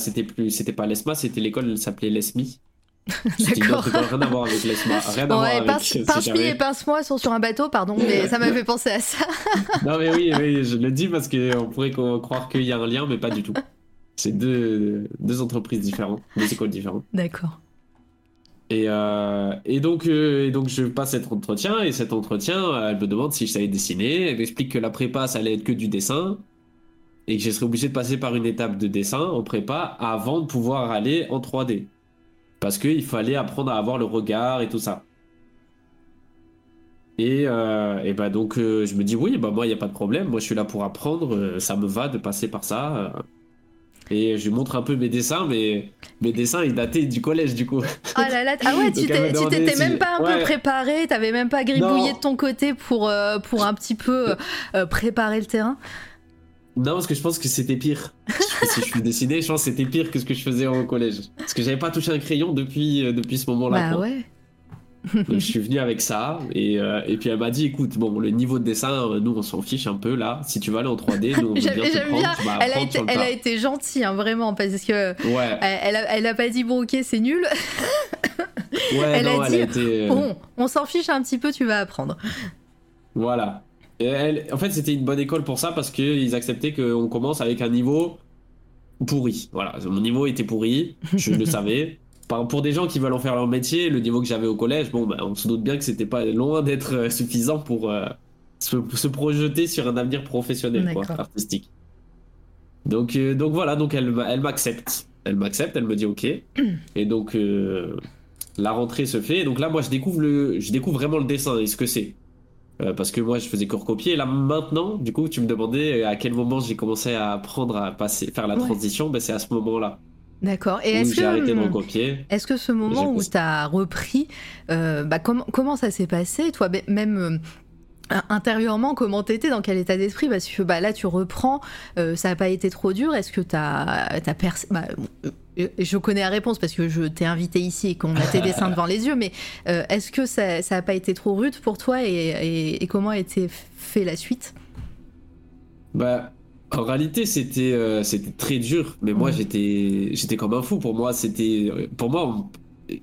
pas l'ESMA, c'était l'école, elle s'appelait l'ESMI. D'accord. rien à voir avec l'ESMA, rien à Bon, voir ouais, avec pince, si et pince-moi sont sur un bateau, pardon, mais ça m'a fait penser à ça. Non mais oui, oui, je le dis parce qu'on pourrait croire qu'il y a un lien, mais pas du tout. C'est deux, deux entreprises différentes, deux écoles différentes. D'accord. Et, euh, et, donc, euh, et donc je passe cet entretien, et cet entretien, elle me demande si je savais dessiner, elle m'explique que la prépa, ça allait être que du dessin, et que je serais obligé de passer par une étape de dessin en prépa avant de pouvoir aller en 3D. Parce qu'il fallait apprendre à avoir le regard et tout ça. Et, euh, et bah donc euh, je me dis oui, bah moi il n'y a pas de problème, moi je suis là pour apprendre, euh, ça me va de passer par ça. Et je lui montre un peu mes dessins, mais mes dessins ils dataient du collège du coup. Ah là là, ah ouais, tu t'étais si- même pas un peu préparé, t'avais même pas gribouillé Non. de ton côté pour, euh, pour un petit peu préparer le terrain. Non, parce que je pense que c'était pire. si je suis dessiné, je pense que c'était pire que ce que je faisais au collège. Parce que j'avais pas touché un crayon depuis, euh, depuis ce moment-là. Bah quoi. ouais. Donc je suis venu avec ça et, euh, et puis elle m'a dit écoute bon le niveau de dessin euh, nous on s'en fiche un peu là si tu veux aller en 3D nous on J'aime bien j'aime prendre bien. vas Elle a, été, elle a été gentille, hein, vraiment, parce que ouais elle, a, elle a pas dit bon ok c'est nul. ouais elle a elle dit, a été Bon, on s'en fiche un petit peu, tu vas apprendre. voilà et elle, en fait c'était une bonne école pour ça parce qu'ils acceptaient qu'on commence avec un niveau pourri. Voilà mon niveau était pourri je le savais. Pour des gens qui veulent en faire leur métier le niveau que j'avais au collège bon bah, on se doute bien que c'était pas loin d'être euh, suffisant pour euh, se, se projeter sur un avenir professionnel quoi, artistique. Donc euh, donc voilà donc elle elle m'accepte. Elle m'accepte elle me dit ok. Et donc euh, la rentrée se fait. Et donc là moi je découvre le je découvre vraiment le dessin et ce que c'est Euh, parce que moi je faisais que recopier. Là maintenant, du coup, tu me demandais à quel moment j'ai commencé à apprendre à passer, faire la Ouais. transition. Ben, c'est à ce moment-là D'accord. Et est-ce j'ai arrêté de que, recopier. est-ce que ce moment où tu as repris, euh, bah, comment, comment ça s'est passé Toi, même euh, intérieurement, comment t'étais Dans quel état d'esprit? Parce que bah, là, tu reprends, euh, ça n'a pas été trop dur. Est-ce que tu as, percé. Bah, euh, je connais la réponse parce que je t'ai invité ici et qu'on a tes dessins devant les yeux, mais euh, est-ce que ça n'a pas été trop rude pour toi et, et- et comment a été fait la suite? Bah, en réalité, c'était euh, c'était très dur. Mais moi, j'étais j'étais comme un fou. Pour moi, c'était pour moi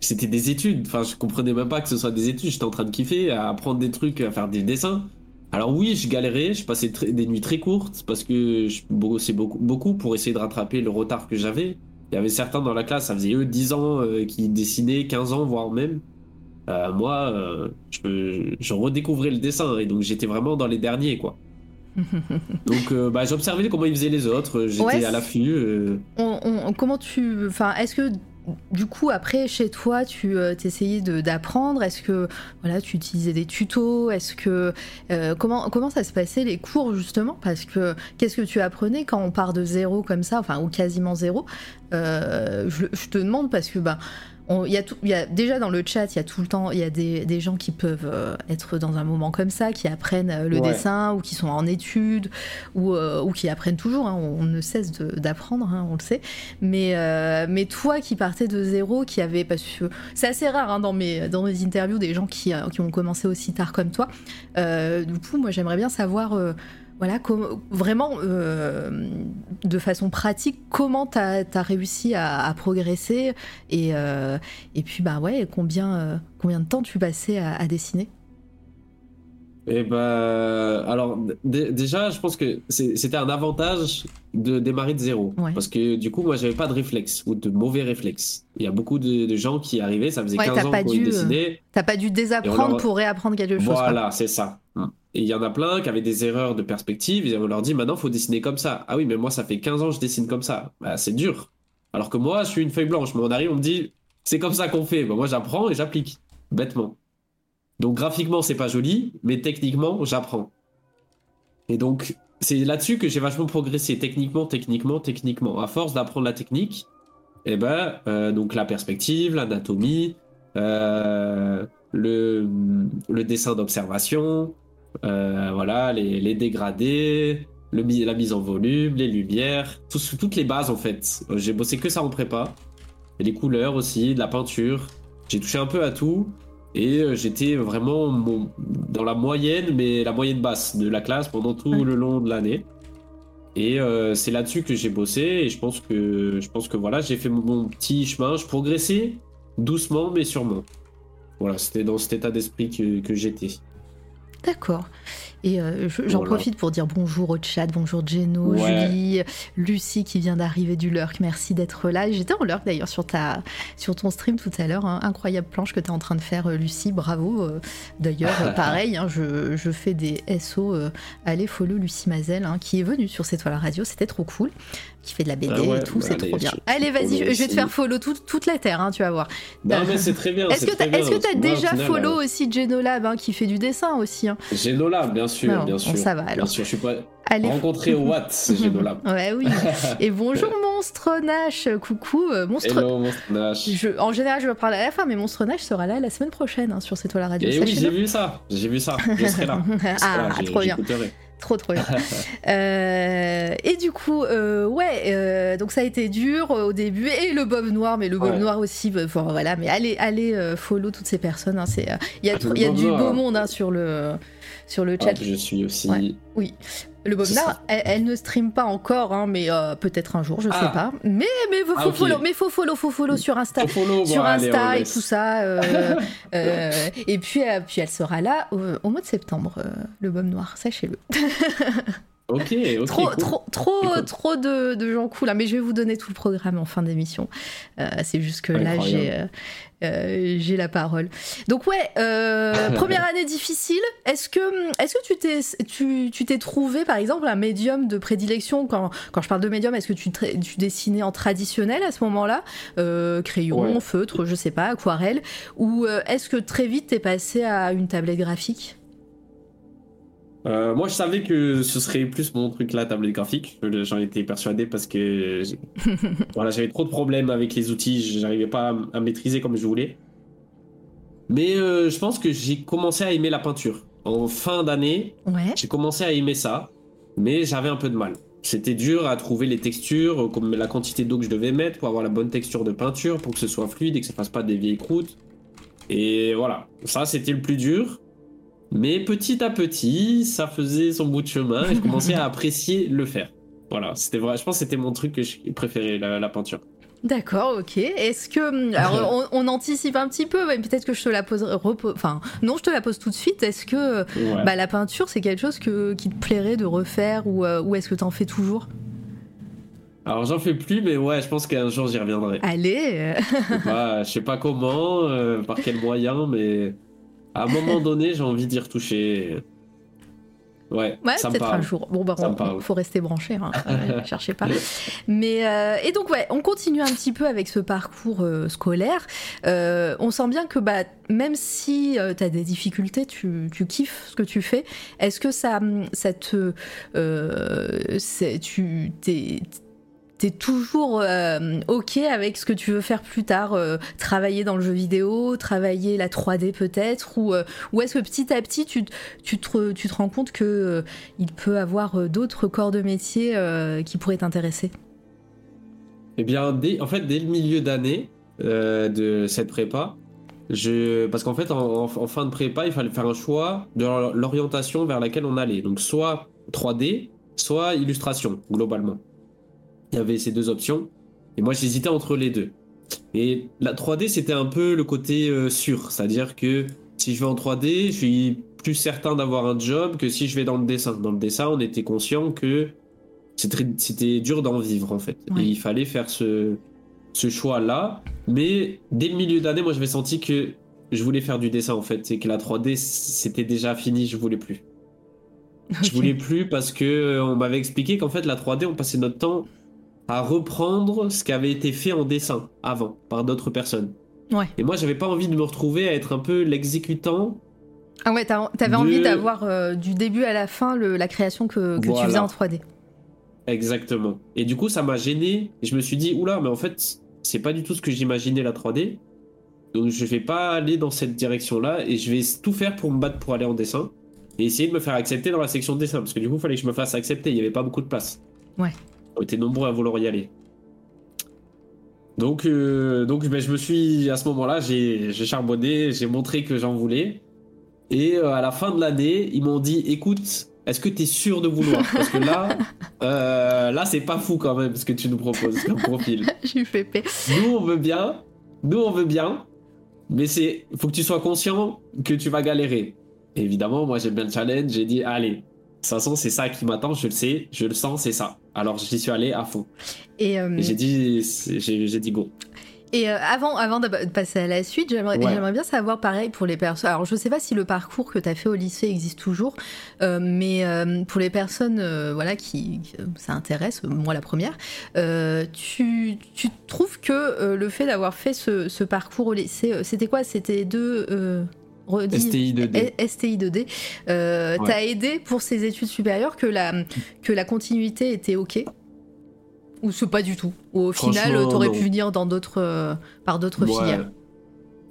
c'était des études. Enfin, je comprenais même pas que ce soit des études. J'étais en train de kiffer, à apprendre des trucs, à faire des dessins. Alors oui, je galérais, je passais des nuits très courtes parce que je bossais beaucoup, beaucoup pour essayer de rattraper le retard que j'avais. Il y avait certains dans la classe, ça faisait eux 10 ans euh, qui dessinaient, 15 ans voire même. Euh, moi, euh, je, je redécouvrais le dessin et donc j'étais vraiment dans les derniers quoi. Donc euh, bah, j'observais comment ils faisaient les autres, j'étais Ouais, à l'affût. On- on- comment tu. Enfin, est-ce que du coup, après, chez toi, tu euh, t'essayais d'apprendre? Est-ce que voilà, tu utilisais des tutos? Est-ce que euh, comment comment ça se passait les cours justement? Parce que qu'est-ce que tu apprenais quand on part de zéro comme ça, enfin ou quasiment zéro? Euh, je, te demande parce que bah il y y a déjà dans le chat, il y a tout le temps, il y a des, des gens qui peuvent euh, être dans un moment comme ça, qui apprennent euh, le Ouais. dessin ou qui sont en études ou, euh, ou qui apprennent toujours. hein. on, on ne cesse d'apprendre, hein, on le sait. Mais, euh, mais toi qui partais de zéro, qui avait parce que c'est assez rare hein, dans mes dans mes interviews des gens qui, qui ont commencé aussi tard comme toi. Euh, du coup, moi j'aimerais bien savoir. Voilà, com- vraiment euh, de façon pratique, comment tu as, réussi à, à progresser et, euh, et puis bah ouais, combien, euh, combien de temps tu passais à, à dessiner? Et bah, alors d- déjà, je pense que c'est- c'était un avantage de démarrer de zéro. Ouais. Parce que du coup, moi, j'avais pas de réflexe ou de mauvais réflexes. Il y a beaucoup de, de gens qui arrivaient, ça faisait Ouais, 15 t'as ans euh, dessinaient. T'as pas dû désapprendre leur- pour réapprendre quelque chose quoi. Voilà, c'est ça. Il y en a plein qui avaient des erreurs de perspective. Et on leur dit maintenant, faut dessiner comme ça. Ah oui, mais moi, ça fait 15 ans que je dessine comme ça. Bah, c'est dur. Alors que moi, je suis une feuille blanche. Mais on arrive, on me dit, c'est comme ça qu'on fait. Bah, moi, j'apprends et j'applique. Bêtement. Donc, graphiquement, c'est pas joli, mais techniquement, j'apprends. Et donc, c'est là-dessus que j'ai vachement progressé. Techniquement, techniquement, techniquement. À force d'apprendre la technique, et ben, euh, donc la perspective, l'anatomie, euh, le, dessin d'observation, voilà, les, les dégradés, le, la mise en volume, les lumières, tout toutes les bases en fait. Euh, J'ai bossé que ça en prépa. Et les couleurs aussi, de la peinture. J'ai touché un peu à tout. Et euh, j'étais vraiment dans la moyenne, mais la moyenne basse de la classe pendant tout Ouais. le long de l'année. Et euh, c'est là-dessus que j'ai bossé. Et je pense que, je pense que voilà, j'ai fait mon, mon petit chemin. Je progressais doucement, mais sûrement. Voilà, c'était dans cet état d'esprit que, que j'étais. D'accord. Et euh, je- j'en Voilà. profite pour dire bonjour au chat, bonjour Geno, Ouais. Julie, Lucie qui vient d'arriver du Lurk, merci d'être là. J'étais en Lurk d'ailleurs sur, ta, sur ton stream tout à l'heure, hein. incroyable planche que tu es en train de faire euh, Lucie, bravo. Euh, D'ailleurs, pareil, hein, je, je fais des SO, euh, allez follow Lucie Mazel hein, qui est venue sur C'est toi la radio, c'était trop cool, qui fait de la BD Ah ouais, et tout, bah c'est trop bien. je- Allez vas-y, je, je vais te faire follow tout- toute la terre, hein, tu vas voir. Non, mais c'est très bien. Est-ce que t'as au déjà final, follow euh, aussi Genolab hein, qui fait du dessin aussi hein? Génola, bien sûr, Non, bien bon, sûr. ça va, alors. Bien sûr, je suis pas Allez, rencontré au Watt, c'est Génola. Ouais, oui. Et bonjour Monstre Nash, coucou. euh, Monstre. Hello, mon Nash. Je- en général, je vais parler à la fin, mais Monstre Nash sera là la semaine prochaine hein, sur C'est toi la radio. Et oui, j'ai vu ça, j'ai vu ça, je serai là. Je serai ah, trop bien. Trop trop bien. Euh, et du coup, euh, ouais, euh, donc ça a été dur au début et le Bob Noir, mais le Bob Ouais. Noir aussi. enfin, voilà, mais allez, allez follow toutes ces personnes. hein, il y a, Ah, y a du Noir. beau monde hein, sur le sur le chat. Hop, je suis aussi. Ouais. Le Bob C'est Noir, ça. elle, elle ne stream pas encore, hein, mais euh, peut-être un jour, je sais Ah. pas. Mais mais faut, Ah, follow, mais faut follow, faut follow sur Insta. Faut follow, sur bon, Insta et tout ça. euh, euh, et puis, puis elle sera là au, au mois de septembre, le Bob Noir, sachez-le. Ok, trop, cool. trop, trop, trop de, de gens cool. hein, mais je vais vous donner tout le programme en fin d'émission. Euh, C'est juste que là, j'ai. euh, euh, j'ai la parole. Donc ouais, euh, première année difficile. Est-ce que, est-ce que tu t'es, tu, tu t'es trouvé par exemple un médium de prédilection quand, quand je parle de médium, est-ce que tu, dessinais en traditionnel à ce moment-là, crayon, Ouais. feutre, je sais pas, aquarelle, ou est-ce que très vite t'es passé à une tablette graphique? Euh, moi, je savais que ce serait plus mon truc là, tablette graphique. Je- J'en étais persuadé parce que voilà, j'avais trop de problèmes avec les outils. J'arrivais pas à, à maîtriser comme je voulais. Mais euh, je pense que j'ai commencé à aimer la peinture. En fin d'année, Ouais. j'ai commencé à aimer ça, mais j'avais un peu de mal. C'était dur à trouver les textures, comme la quantité d'eau que je devais mettre pour avoir la bonne texture de peinture, pour que ce soit fluide et que ça fasse pas des vieilles croûtes. Et voilà, ça c'était le plus dur. Mais petit à petit, ça faisait son bout de chemin et je commençais à apprécier le faire. Voilà, c'était vrai. Je pense que c'était mon truc que je préférais, la, la peinture. D'accord, ok. Est-ce que. Alors, on, on anticipe un petit peu, mais peut-être que je te la pose. repo- Enfin, non, je te la pose tout de suite. Est-ce que Ouais. bah, la peinture, c'est quelque chose que, qui te plairait de refaire ou, euh, ou est-ce que t'en fais toujours? Alors j'en fais plus, mais ouais, je pense qu'un jour j'y reviendrai. Allez Je sais pas, je sais pas comment, euh, par quel moyen, mais à un moment donné, j'ai envie d'y retoucher. Ouais, Ouais, peut-être un jour. Bon, bah, on- faut rester branché, hein. Euh, cherchez pas. Mais euh, et donc ouais, on continue un petit peu avec ce parcours euh, scolaire. On sent bien que bah même si tu as des difficultés, tu, tu kiffes ce que tu fais. Est-ce que ça ça te tu t'es T'es toujours euh, ok avec ce que tu veux faire plus tard, euh, travailler dans le jeu vidéo, travailler la 3D peut-être, ou, euh, ou est-ce que petit à petit tu, te, rends compte que il peut avoir d'autres corps de métier qui pourraient t'intéresser? Eh bien, en fait, dès le milieu d'année de cette prépa, je, parce qu'en fait, en- en fin de prépa, il fallait faire un choix de l'orientation vers laquelle on allait. Donc, soit 3D, soit illustration, globalement. Il y avait ces deux options. Et moi, j'hésitais entre les deux. Et la 3D, c'était un peu le côté euh, sûr. C'est-à-dire que si je vais en 3D, je suis plus certain d'avoir un job que si je vais dans le dessin. Dans le dessin, on était conscient que c'était dur d'en vivre, en fait. Ouais. Et il fallait faire ce, ce choix-là. Mais dès le milieu d'année, moi, j'avais senti que je voulais faire du dessin, en fait. Et que la 3D, c'était déjà fini, je voulais plus. Je voulais plus parce que euh, on m'avait expliqué qu'en fait la 3D on passait notre temps à reprendre ce qui avait été fait en dessin avant par d'autres personnes. Ouais. Et moi j'avais pas envie de me retrouver à être un peu l'exécutant. Ah ouais, t'avais De- envie d'avoir euh, du début à la fin le- la création que, que tu faisais en 3D. Exactement. Et du coup ça m'a gêné et je me suis dit oula mais en fait c'est pas du tout ce que j'imaginais la 3D. Donc je vais pas aller dans cette direction là et je vais tout faire pour me battre pour aller en dessin. et essayer de me faire accepter dans la section de dessin. Parce que du coup, il fallait que je me fasse accepter. Il n'y avait pas beaucoup de place. Ouais. On était nombreux à vouloir y aller. Donc, euh, donc ben, je me suis, à ce moment-là, j'ai j'ai charbonné, j'ai montré que j'en voulais. Et euh, à la fin de l'année, ils m'ont dit écoute, est-ce que tu es sûr de vouloir? Parce que là, euh, là, c'est pas fou quand même ce que tu nous proposes comme profil. J'ai fait paix. Nous, on veut bien. Nous, on veut bien. Mais c'est, faut que tu sois conscient que tu vas galérer. Et évidemment, moi, j'aime bien le challenge. J'ai dit, allez, de toute façon, c'est ça qui m'attend. Je le sais, je le sens, c'est ça. Alors, j'y suis allé à fond. Et, euh, Et j'ai dit, j'ai dit go. Et euh, avant, avant de passer à la suite, j'aimerais Ouais. bien savoir pareil pour les personnes. Alors, je sais pas si le parcours que tu as fait au lycée existe toujours, euh, mais euh, pour les personnes voilà, qui, qui, ça intéresse, moi la première, tu, tu trouves que le fait d'avoir fait ce, ce parcours au lycée, c'était quoi? C'était deux. Euh, redis- STI 2D. S- STI 2D. Euh, Ouais. T'as aidé pour ces études supérieures que la, que la continuité était OK? Ou c'est pas du tout? Ou au final, t'aurais pu venir dans d'autres, euh, par d'autres Ouais. filières?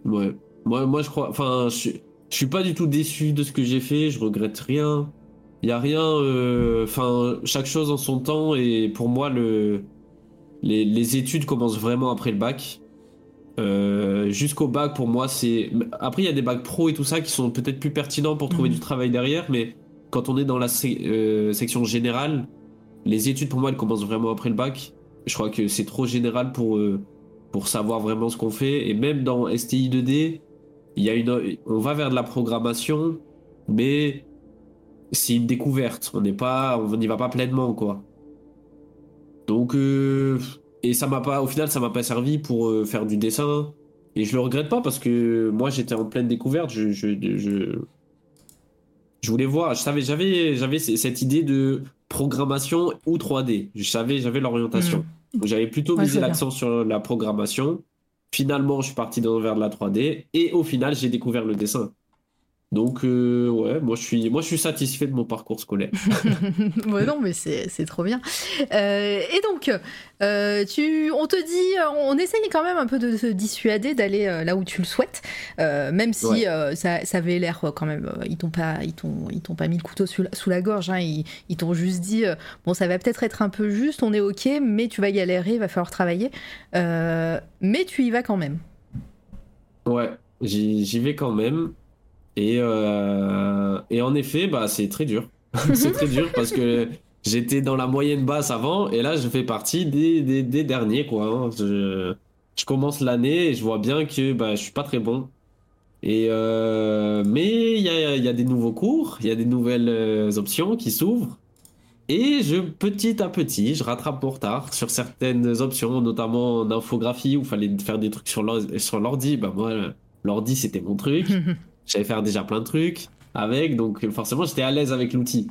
Ouais. Moi, moi, je crois. Enfin, je, suis- je suis pas du tout déçu de ce que j'ai fait. Je regrette rien. Il y a rien. euh, Enfin, chaque chose en son temps. Et pour moi, le les, les études commencent vraiment après le bac. Euh, Jusqu'au bac, pour moi, c'est. Après, il y a des bacs pro et tout ça qui sont peut-être plus pertinents pour trouver Mhm. du travail derrière. Mais quand on est dans la euh, section générale, les études pour moi, elles commencent vraiment après le bac. Je crois que c'est trop général pour. euh, pour savoir vraiment ce qu'on fait. Et même dans STI 2D, il y a une, on va vers de la programmation, mais c'est une découverte. On n'est pas, on n'y va pas pleinement, quoi. Donc, et ça m'a pas, au final, ça m'a pas servi pour euh, faire du dessin. Et je le regrette pas parce que moi, j'étais en pleine découverte. Je, je, je, je voulais voir. Je savais, j'avais, j'avais cette idée de programmation ou 3D. Je savais, j'avais l'orientation. Donc, J'avais plutôt Ouais, misé l'accent sur la programmation. Finalement, je suis parti dans vers de la 3D et au final, j'ai découvert le dessin. Donc, euh, ouais, moi je, suis, moi je suis satisfait de mon parcours scolaire. ouais, non, mais c'est trop bien. Euh, et donc, euh, tu, on te dit, on essaye quand même un peu de se dissuader d'aller là où tu le souhaites, même si Ouais. ça, ça avait l'air quand même. Ils t'ont pas, ils t'ont, ils t'ont pas mis le couteau sous la, sous la gorge. Hein, ils ils t'ont juste dit, bon, ça va peut-être être un peu juste, on est ok, mais tu vas galérer, il va falloir travailler. Mais tu y vas quand même. Ouais, j'y vais quand même. Et, euh, et en effet, bah, c'est très dur. c'est très dur parce que j'étais dans la moyenne basse avant et là, je fais partie des, des, derniers, quoi. hein. Je, je commence l'année et je vois bien que bah, je suis pas très bon. Et euh, mais il y a, y a des nouveaux cours, il y a des nouvelles euh, options qui s'ouvrent. Et je, petit à petit, je rattrape mon retard sur certaines options, notamment en infographie où il fallait faire des trucs sur l'ordi. Bah, moi, l'ordi, c'était mon truc. J'avais faire déjà plein de trucs avec, donc forcément, j'étais à l'aise avec l'outil.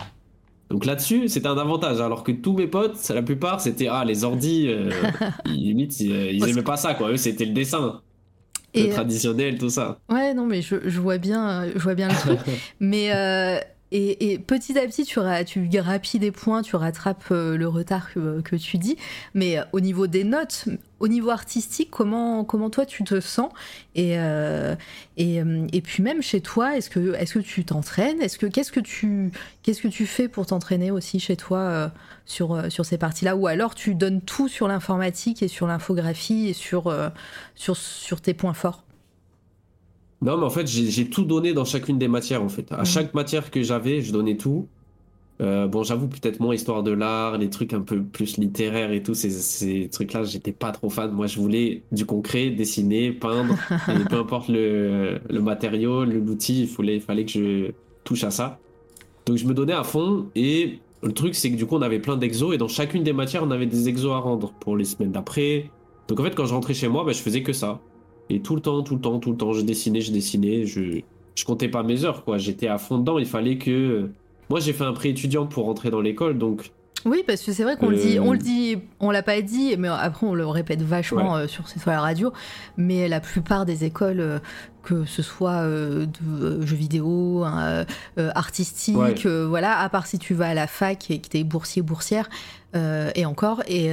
Donc là-dessus, c'était un avantage. Alors que tous mes potes, la plupart, c'était ah, les ordis, euh, limite, ils, ils Parce- aimaient pas ça, quoi. Eux, c'était le dessin, le traditionnel, tout ça. Ouais, non, mais je, je vois bien, euh, je vois bien le truc. mais euh, et, et petit à petit, tu, tu grappilles des points, tu rattrapes euh, le retard que, tu dis. Mais euh, au niveau des notes, au niveau artistique, comment, comment toi tu te sens? Et, euh, et, et puis même chez toi, est-ce que, est-ce que tu t'entraînes? Est-ce que qu'est-ce que tu que tu fais pour t'entraîner aussi chez toi sur, sur ces parties-là? Ou alors tu donnes tout sur l'informatique et sur l'infographie et sur, sur, sur tes points forts? Non, mais en fait, j'ai tout donné dans chacune des matières, en fait. À chaque matière que j'avais, je donnais tout. Euh, bon, j'avoue, peut-être moins histoire de l'art, les trucs un peu plus littéraires et tout, ces, ces trucs-là, j'étais pas trop fan. Moi, je voulais du concret, dessiner, peindre, et peu importe le, le matériau, le- l'outil, il fallait, fallait que je touche à ça. Donc, je me donnais à fond, et le truc, c'est que du coup, on avait plein d'exos, et dans chacune des matières, on avait des exos à rendre pour les semaines d'après. Donc, en fait, quand je rentrais chez moi, bah, je faisais que ça. Et tout le temps, tout le temps, tout le temps, je dessinais, je dessinais, je, je comptais pas mes heures, quoi. J'étais à fond dedans, il fallait que. Moi, j'ai fait un pré étudiant pour rentrer dans l'école, donc Oui, parce que c'est vrai qu'on le dit, Euh, on le dit, on l'a pas dit, mais après on le répète vachement euh, sur cette fois la radio. Mais la plupart des écoles, euh, que ce soit euh, de euh, jeux vidéo, hein, euh, artistique, Ouais. euh, voilà, à part si tu vas à la fac et que t'es boursier ou boursière, et encore, et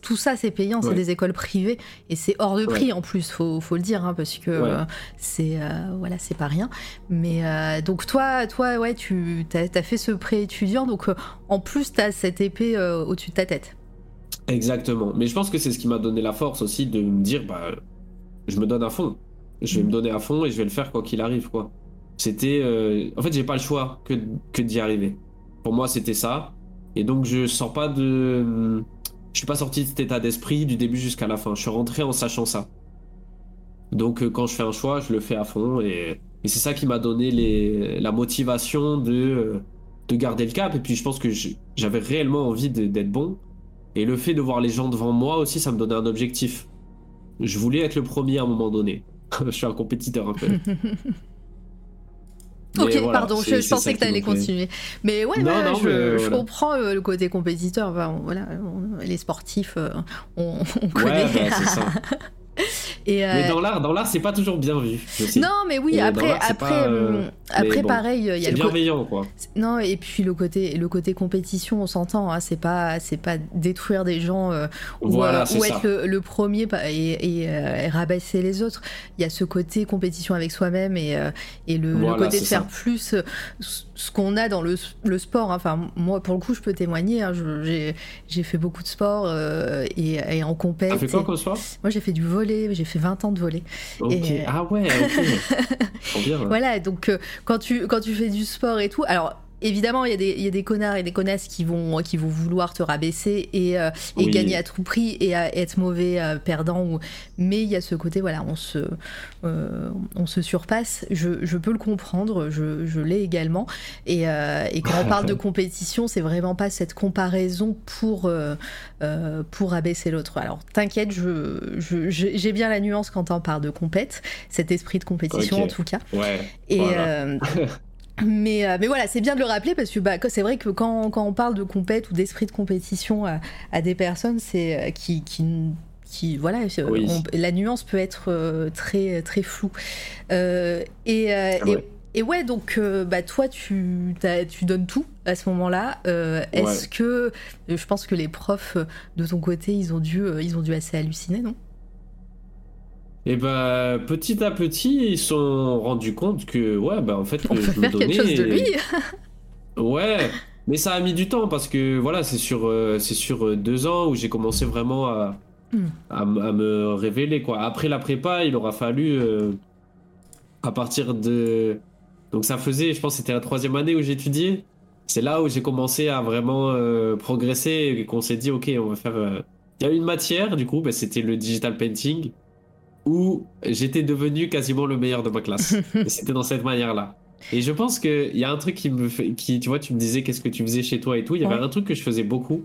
tout ça c'est payant, c'est des écoles privées et c'est hors de Ouais. prix en plus, faut, faut le dire, hein, parce que c'est voilà, c'est pas rien. Mais donc toi, toi, ouais, tu as, fait ce pré étudiant, donc en plus t'as cette épée au-dessus de ta tête. Exactement. Mais je pense que c'est ce qui m'a donné la force aussi de me dire, bah, je me donne à fond. Je vais Mhm. me donner à fond et je vais le faire quoi qu'il arrive, quoi. C'était, euh, en fait, j'ai pas le choix que, que d'y arriver. Pour moi, c'était ça. Et donc, je sors pas de, je suis pas sorti de cet état d'esprit du début jusqu'à la fin. Je suis rentré en sachant ça. Donc, euh, quand je fais un choix, je le fais à fond et, et c'est ça qui m'a donné les, la motivation de, euh, de garder le cap. Et puis, je pense que j'avais réellement envie d'être bon. Et le fait de voir les gens devant moi aussi, ça me donnait un objectif. Je voulais être le premier à un moment donné. je suis un compétiteur un peu. Ok, voilà, pardon, je, pensais que me fait- continuer. Mais ouais, Non, ouais, non, je, mais je voilà. comprends euh, le côté compétiteur. Enfin, on- voilà, on- les sportifs, euh, on, on Ouais, connaît. bah, c'est ça. Et, euh, Mais dans l'art, dans l'art, c'est pas toujours bien vu. non, mais oui, Et dans après, après, pas, euh, hum, après bon, pareil, il y a le bienveillant, quoi. Non, et puis le côté, le côté compétition, on s'entend, hein, c'est pas, c'est pas détruire des gens euh, ou, Voilà, euh, être le, le premier et, et, euh, et rabaisser les autres. Il y a ce côté compétition avec soi-même et, euh, et le, côté de faire plus euh, ce qu'on a dans le, le sport. hein. Enfin, moi, pour le coup, je peux témoigner. hein, j'ai, fait beaucoup de sport euh, et, en compète. T'as fait quoi comme soir Moi, j'ai fait du J'ai fait 20 ans de. Ok. Et- Ah ouais, ok. Bien. Voilà, donc euh, quand, tu, quand tu fais du sport et tout, alors évidemment, il y, a des- il y a des connards et des connasses qui vont, qui vont vouloir te rabaisser et, euh, et Oui. gagner à tout prix et à être mauvais, euh, perdant. Ou... Mais il y a ce côté, voilà, on se, euh, on se surpasse. Je, je peux le comprendre, je, je l'ai également. Et, et quand on parle de compétition, c'est vraiment pas cette comparaison pour, pour abaisser l'autre. Alors t'inquiète, je- j'ai bien la nuance quand on parle de compète, cet esprit de compétition en tout cas. Ouais. Et Voilà. euh, mais, euh, mais voilà, c'est bien de le rappeler parce que bah, c'est vrai que quand, quand on parle de compète ou d'esprit de compétition à, à des personnes, c'est euh, qui, qui qui voilà Oui. on- la nuance peut être euh, très très floue Euh, et, euh, C'est et, ouais donc euh, bah toi tu tu donnes tout à ce moment-là Euh, est-ce Ouais. que je pense que les profs euh, de ton côté ils ont dû euh, ils ont dû assez halluciner non? Et ben, petit à petit, ils se sont rendus compte que, ouais, bah en fait, on peut je me faire quelque chose de et- lui Ouais, mais ça a mis du temps parce que voilà, c'est sur, euh, c'est sur euh, deux ans où j'ai commencé vraiment à, Hmm. à, me révéler quoi. Après la prépa, il aura fallu euh, à partir de donc ça faisait, je pense, c'était la troisième année où j'étudiais. C'est là où j'ai commencé à vraiment euh, progresser et qu'on s'est dit ok, on va faire. Il y a une matière du coup, bah, c'était le digital painting où j'étais devenu quasiment le meilleur de ma classe. C'était dans cette manière-là. Et je pense qu'il y a un truc qui me fait. Qui, tu vois, tu me disais qu'est-ce que tu faisais chez toi et tout. Il y avait Ouais. un truc que je faisais beaucoup.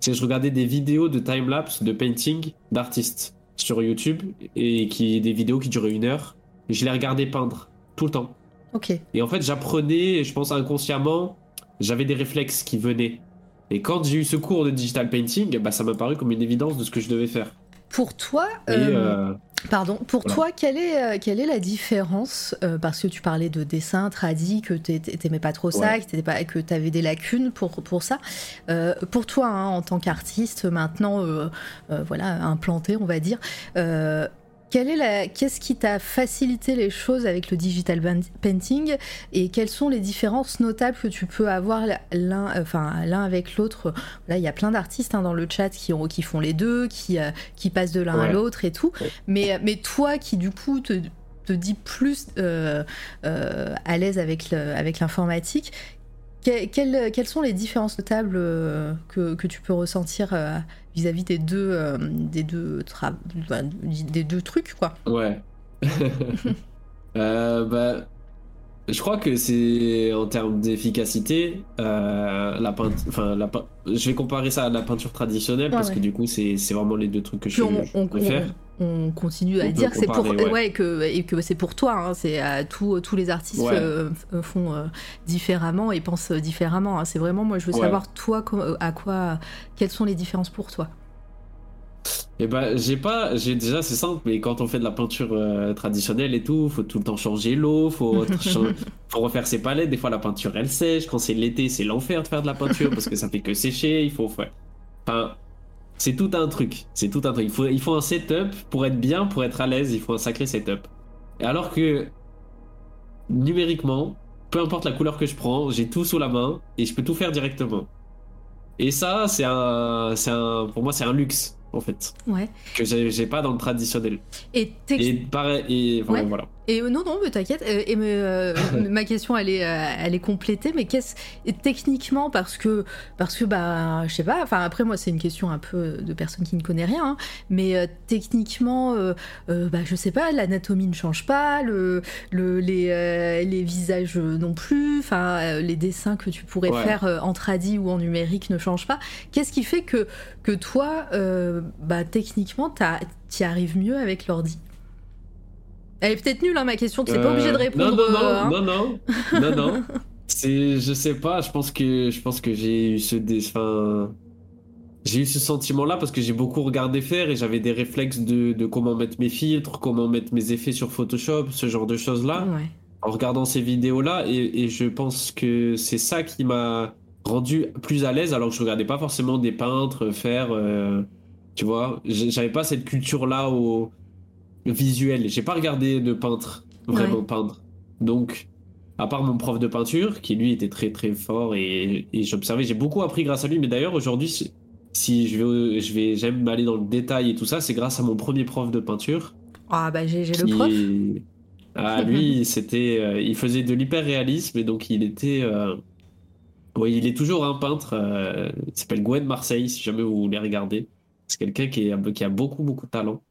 C'est que je regardais des vidéos de time-lapse de painting d'artistes sur YouTube et qui des vidéos qui duraient une heure. Et je les regardais peindre tout le temps. ok Et en fait, j'apprenais, je pense inconsciemment, j'avais des réflexes qui venaient. Et quand j'ai eu ce cours de digital painting, bah, ça m'a paru comme une évidence de ce que je devais faire. Pour toi euh, euh, Pardon, pour Voilà. toi, quelle est, euh, quelle est la différence Parce que tu parlais de dessin, tradi, que t'ai- t'aimais pas trop ça, Ouais. que t'étais pas, que t'avais des lacunes pour, pour ça. Pour toi, hein, en tant qu'artiste, maintenant, voilà, implanté, on va dire, euh, qu'est-ce qui t'a facilité les choses avec le digital ban- painting et quelles sont les différences notables que tu peux avoir l'un, enfin l'un avec l'autre? Là, il y a plein d'artistes hein, dans le chat qui, ont, qui font les deux, qui, euh, qui passent de l'un à l'autre et tout. Ouais. Mais, mais toi qui du coup te, te dis plus euh, euh, à l'aise avec, le- avec l'informatique, que- quelles, quelles sont les différences notables euh, que, que tu peux ressentir euh, vis-à-vis des deux, euh, des, deux des deux trucs quoi Ouais. Euh, bah, je crois que c'est en termes d'efficacité, euh, la peinte, enfin la pein- je vais comparer ça à la peinture traditionnelle parce Ouais, que du coup c'est c'est vraiment les deux trucs que Puis je, on, je on- préfère. on- on continue à dire que c'est pour ouais. ouais, que et que c'est pour toi hein, c'est à tous tous les artistes Ouais. euh, font euh, différemment et pensent différemment hein. c'est vraiment moi je veux savoir toi à quoi quelles sont les différences pour toi? Et ben j'ai pas, j'ai déjà c'est simple, mais quand on fait de la peinture euh, traditionnelle et tout, faut tout le temps changer l'eau, faut faut refaire ses palettes. Des fois la peinture elle sèche, quand c'est l'été c'est l'enfer de faire de la peinture parce que ça fait que sécher. Il faut enfin c'est tout un truc, c'est tout un truc. Il faut il faut un setup pour être bien, pour être à l'aise, il faut un sacré setup. Et alors que numériquement, peu importe la couleur que je prends, j'ai tout sous la main et je peux tout faire directement. Et ça c'est un c'est un pour moi c'est un luxe en fait ouais que j'ai pas dans le traditionnel. et Et pareil, et enfin, Ouais. voilà. Et euh, non, non, mais t'inquiète. euh, Et me, euh, ma question, elle est, euh, elle est complétée. Mais qu'est-ce techniquement, parce que, parce que, bah, je sais pas. Enfin, après, moi, c'est une question un peu de personne qui ne connaît rien. hein, mais euh, techniquement, euh, bah, je sais pas. L'anatomie ne change pas. Le, le, les, les visages non plus. Enfin, les dessins que tu pourrais Ouais. faire en tradi ou en numérique ne changent pas. Qu'est-ce qui fait que, que toi, bah, techniquement, t'as- t'y arrives mieux avec l'ordi? Elle est peut-être nulle, hein, ma question. Tu n'es pas Euh, obligé de répondre. Non, non, non, euh, hein. non, non, non, non. C'est, je sais pas. Je pense que, je pense que j'ai eu ce, dé- enfin, j'ai eu ce sentiment-là parce que j'ai beaucoup regardé faire et j'avais des réflexes de, de comment mettre mes filtres, comment mettre mes effets sur Photoshop, ce genre de choses-là. Ouais. en regardant ces vidéos-là et, et je pense que c'est ça qui m'a rendu plus à l'aise alors que je regardais pas forcément des peintres faire, euh, tu vois, j'avais pas cette culture-là au visuel. J'ai pas regardé de peintre vraiment Ouais. peindre. Donc, à part mon prof de peinture qui lui était très très fort et, et j'observais, j'ai beaucoup appris grâce à lui. Mais d'ailleurs aujourd'hui, si, si je vais, je vais, j'aime aller dans le détail et tout ça, c'est grâce à mon premier prof de peinture. Ah, bah, j'ai j'ai le prof. Ah, lui, c'était, euh, il faisait de l'hyper-réalisme et donc il était. euh, Oui, il est toujours un peintre. euh, Il s'appelle Gwen Marseille, si jamais vous voulez regarder. C'est quelqu'un qui, est- qui a beaucoup, beaucoup de talent.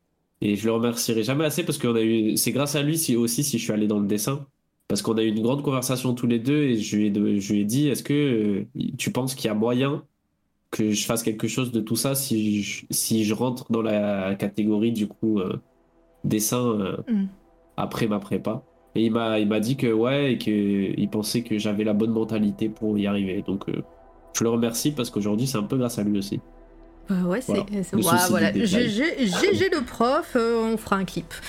Et je le remercierai jamais assez parce qu'on a eu. C'est grâce à lui si, aussi si je suis allé dans le dessin. Parce qu'on a eu une grande conversation tous les deux et je lui ai, de- je lui ai dit est-ce que euh, tu penses qu'il y a moyen que je fasse quelque chose de tout ça si je, si je rentre dans la catégorie du coup euh, dessin euh, Mm. après ma prépa? Et il m'a il m'a dit que ouais et que il pensait que j'avais la bonne mentalité pour y arriver. Donc euh, je le remercie parce qu'aujourd'hui c'est un peu grâce à lui aussi. Bah ouais, c'est. Voilà. souci voilà. GG GG le prof, euh, on fera un clip.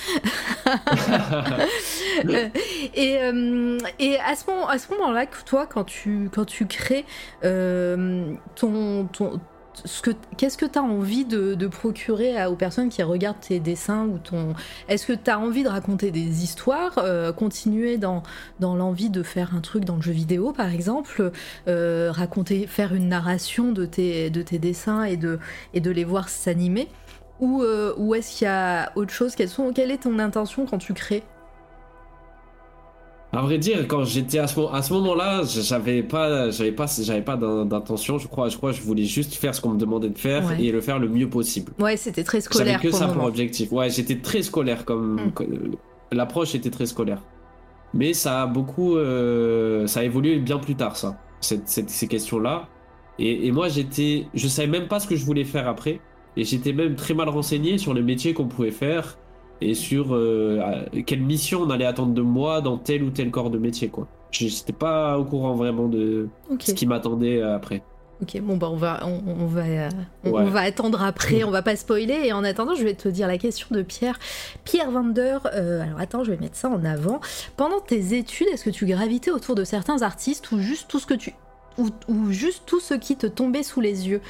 Euh, et, euh, et à ce moment, moment-là, que toi, quand tu, quand tu crées ton, ton, ce que, qu'est-ce que tu as envie de, procurer aux personnes qui regardent tes dessins ou ton, est-ce que tu as envie de raconter des histoires, euh, continuer dans, l'envie de faire un truc dans le jeu vidéo, par exemple, euh, raconter, faire une narration de tes, de tes dessins et de, et de les voir s'animer, ou, euh, ou est-ce qu'il y a autre chose? Quelles sont, Quelle est ton intention quand tu crées? À vrai dire, quand j'étais à ce, mo- à ce moment-là, j'avais pas, j'avais pas, j'avais pas d'in- d'intention. Je crois, je crois, que je voulais juste faire ce qu'on me demandait de faire Ouais. et le faire le mieux possible. Ouais, c'était très J'avais scolaire que pour ça pour moment. objectif. Ouais, j'étais très scolaire comme, Mm. comme- l'approche était très scolaire. Mais ça a beaucoup, euh, ça a évolué bien plus tard ça, cette- cette- ces questions-là. Et, et moi j'étais, je savais même pas ce que je voulais faire après. Et j'étais même très mal renseigné sur les métiers qu'on pouvait faire et sur euh, quelle mission on allait attendre de moi dans tel ou tel corps de métier quoi. J'étais pas au courant vraiment de ce qui m'attendait euh, après. ok, bon bah on va, on, on va, euh, on, Ouais. on va attendre après, on va pas spoiler. Et en attendant, je vais te dire la question de Pierre, Pierre Vander. euh, alors attends, je vais mettre ça en avant. Pendant tes études, est-ce que tu gravitais autour de certains artistes ou juste tout ce que tu, ou, ou juste tout ce qui te tombait sous les yeux?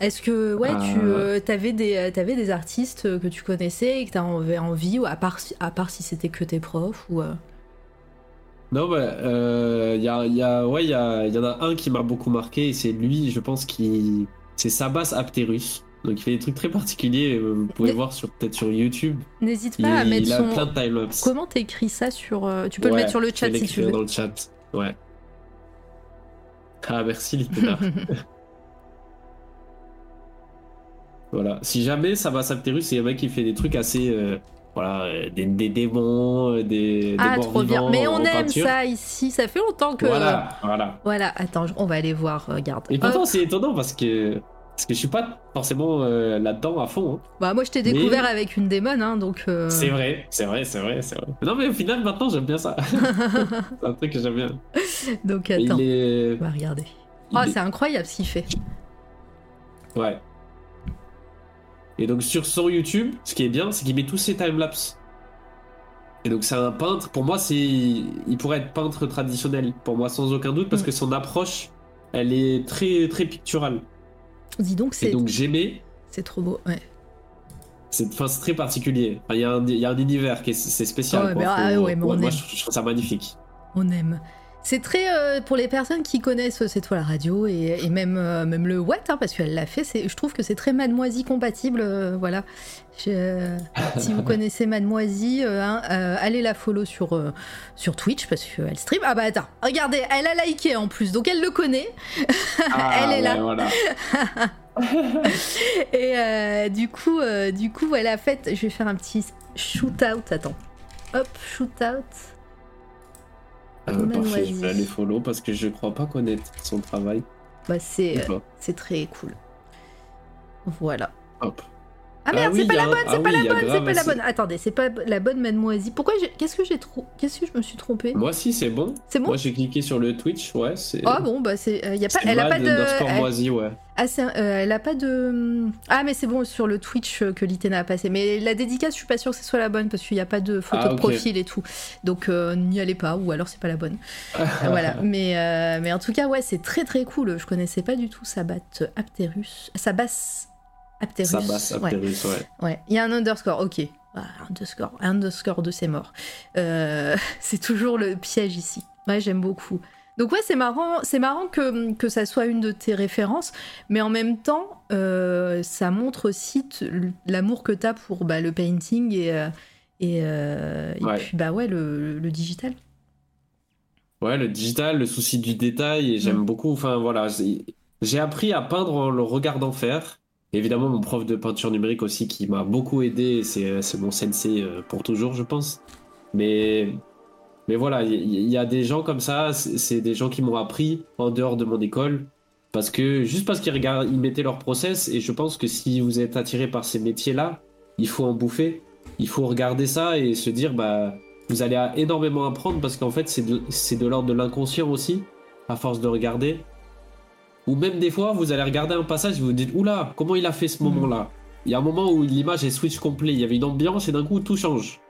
Est-ce que ouais, tu Euh. avais des, euh, t'avais des artistes euh, que tu connaissais et que tu avais envie, ou à part, si- à part si c'était que tes profs ou euh, Non, bah, euh, y a, y a, ouais, y, a, y en a un qui m'a beaucoup marqué et c'est lui, je pense, qui. C'est Sabas Apterus. Donc il fait des trucs très particuliers, euh, vous pouvez voir sur peut-être sur YouTube. N'hésite Il, pas à mettre il a son. plein de timelapse. Comment t'écris ça sur. euh, Tu peux le Ouais, mettre sur le chat si tu veux. dans le chat. Ouais. Ah merci Litena. voilà. Si jamais Sabas Apterus, c'est un mec qui fait des trucs assez euh, voilà, euh, des, des démons, euh, des, Ah, des trop bien. Mais on aime peinture. ça ici. Ça fait longtemps que. Voilà, voilà. Voilà, attends, on va aller voir. Regarde. Et pourtant, c'est étonnant parce que, parce que je suis pas forcément euh, là-dedans à fond. hein. Bah, moi, je t'ai Mais- découvert avec une démon, hein, donc. euh, C'est vrai, c'est vrai, c'est vrai, c'est vrai. Non, mais au final, maintenant, j'aime bien ça. c'est un truc que j'aime bien. donc, attends. Il est. On va regarder. il est- c'est incroyable ce qu'il fait. Ouais. Et donc sur son YouTube, ce qui est bien, c'est qu'il met tous ses timelapses. Et donc c'est un peintre, pour moi c'est... Il pourrait être peintre traditionnel, pour moi sans aucun doute, parce Mm. que son approche, elle est très très picturale. Dis donc, Et c'est donc j'aimais, c'est trop beau. Ouais. c'est enfin, très particulier. Enfin, Il y, a un- il y a un univers qui est c'est spécial. Ouais, quoi. mais- ah ouais, mais moi aime. je, je trouve ça magnifique. On aime. C'est très euh, pour les personnes qui connaissent euh, C'est toi la radio et, et même euh, même le what hein, parce qu'elle l'a fait. Je trouve que c'est très Mademoisy compatible. euh, voilà. Je- si vous connaissez Mademoisy, hein, allez la follow sur sur Twitch parce qu'elle stream. Ah bah attends, regardez, elle a liké en plus, donc elle le connaît. Ah, Elle est là. Voilà. Et du coup, du coup, voilà, en fait, je vais faire un petit shoot out. Attends, hop, shoot out. Euh, parfait, je vais aller follow parce que je crois pas connaître son travail. Bah c'est euh, c'est très cool. Voilà. Hop. Ah merde, oui, c'est pas la bonne, c'est ah pas la bonne, c'est pas la bonne. Attendez, c'est pas la bonne mademoiselle. Pourquoi qu'est-ce que j'ai trop Qu'est-ce que je me suis trompée? Moi si c'est bon. C'est bon? Moi j'ai cliqué sur le Twitch, ouais. Ah bon, bah c'est euh, y a pas elle a pas de elle, moisi, ouais. ah, c'est un- euh, elle a pas de Ah mais c'est bon sur le Twitch euh, que l'Itena a passé. Mais la dédicace, je suis pas sûre que ce soit la bonne parce qu'il y a pas de photo Ah, de profil et tout. Donc euh, n'y allez pas ou alors c'est pas la bonne. Voilà, mais euh, mais en tout cas ouais, c'est très très cool. Je connaissais pas du tout Sabat Apterus. Sabas Apterus. Ouais. Ouais. Ouais, il y a un underscore, ok. Ah, underscore, underscore de c'est mort. Euh, c'est toujours le piège ici. Ouais, j'aime beaucoup. Donc ouais, c'est marrant, c'est marrant que, que ça soit une de tes références, mais en même temps, euh, ça montre aussi l'amour que tu as pour bah, le painting et, euh, et, euh, et Ouais. puis bah ouais, le, le digital. Ouais, le digital, le souci du détail, et j'aime Mm. beaucoup. Enfin voilà, j'ai j'ai appris à peindre en le regardant faire. Évidemment, mon prof de peinture numérique aussi qui m'a beaucoup aidé, c'est c'est mon sensei euh, pour toujours, je pense. Mais, mais voilà, il y, a des gens comme ça, c'est des gens qui m'ont appris en dehors de mon école. Parce que, juste parce qu'ils ils mettaient leur process, et je pense que si vous êtes attiré par ces métiers-là, il faut en bouffer. Il faut regarder ça et se dire, bah, vous allez énormément apprendre parce qu'en fait, c'est de l'ordre de l'inconscient aussi, à force de regarder. Ou même des fois, vous allez regarder un passage et vous vous dites, oula, comment il a fait ce Mhm. moment-là Il y a un moment où l'image est switch complet, il y avait une ambiance et d'un coup, tout change.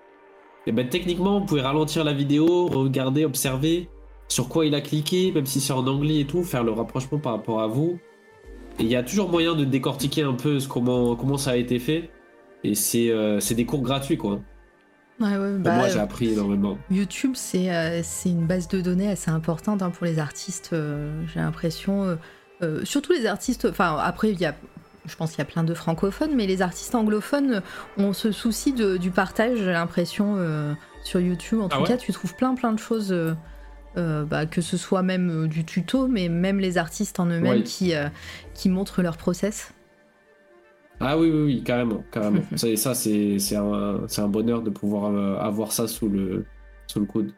Et ben techniquement, vous pouvez ralentir la vidéo, regarder, observer sur quoi il a cliqué, même si c'est en anglais et tout, faire le rapprochement par rapport à vous. Et il y a toujours moyen de décortiquer un peu ce, comment, comment ça a été fait. Et c'est euh, des cours gratuits, quoi. Ouais, ouais, bah, Moi, j'ai appris énormément. YouTube, c'est euh, c'est une base de données assez importante hein, pour les artistes, euh, j'ai l'impression. Euh, surtout les artistes, enfin après, il y a, je pense qu'il y a plein de francophones, mais les artistes anglophones ont ce souci de- du partage, j'ai l'impression, euh, sur YouTube. En Ah tout ouais cas, tu trouves plein plein de choses, euh, bah, que ce soit même du tuto, mais même les artistes en eux-mêmes Ouais. qui, euh, qui montrent leur process. Ah oui, oui, oui, carrément, carrément. ça, ça, c'est un, bonheur de pouvoir avoir ça sous le, sous le coude.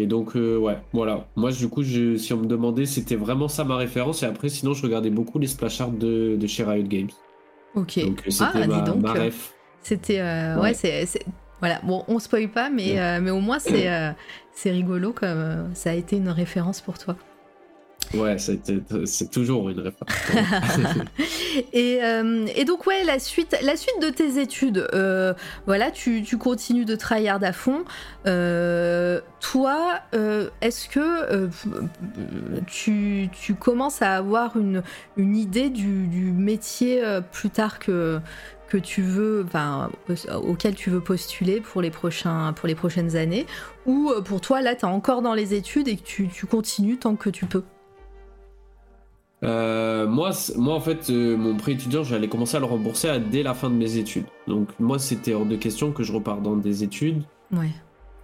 Et donc, euh, ouais, voilà. Moi, du coup, je, si on me demandait, c'était vraiment ça ma référence. Et après, sinon, je regardais beaucoup les splash art de, de chez Riot Games. Ok. Donc, euh, ah, c'était ma, dis donc. ma ref. C'était euh, ouais, Ouais. c'est voilà bon on spoil pas mais Ouais. euh, mais au moins c'est c'est rigolo comme ça a été une référence pour toi. Ouais, c'est toujours une référence. Et, euh, et donc ouais la suite la suite de tes études euh, voilà tu, continues de tryhard à fond. Euh, toi est-ce que tu, commences à avoir une, idée du, métier plus tard que que tu veux, enfin, auquel tu veux postuler pour les, prochains, pour les prochaines années, ou pour toi, là, tu es encore dans les études et que tu continues tant que tu peux? Euh, moi, moi, en fait, euh, mon prêt étudiant, j'allais commencer à le rembourser à- dès la fin de mes études. Donc, moi, c'était hors de question que je reparte dans des études. Ouais.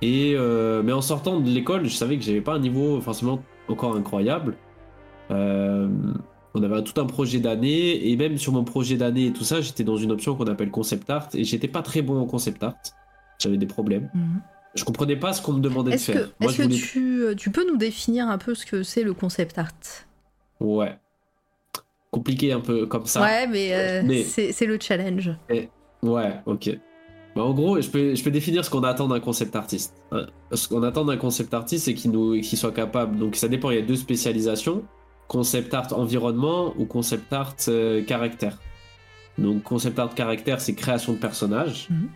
Et euh, mais en sortant de l'école, je savais que j'avais pas un niveau forcément encore incroyable. On avait tout un projet d'année et même sur mon projet d'année et tout ça, j'étais dans une option qu'on appelle concept art et j'étais pas très bon en concept art. J'avais des problèmes. Mhm. Je comprenais pas ce qu'on me demandait de Est-ce faire. que, Moi, est-ce je que voulais. tu, tu peux nous définir un peu ce que c'est le concept art? Ouais. Compliqué un peu comme ça. Ouais, mais, euh, Mais- c'est c'est le challenge. Ouais, ok. Bah, en gros, je peux, je peux définir ce qu'on attend d'un concept artiste. Hein. Ce qu'on attend d'un concept artiste, c'est qu'il nous, qu'il soit capable. Donc, ça dépend. Il y a deux spécialisations concept art environnement ou concept art euh, caractère. Donc, concept art caractère, c'est création de personnages. Mhm.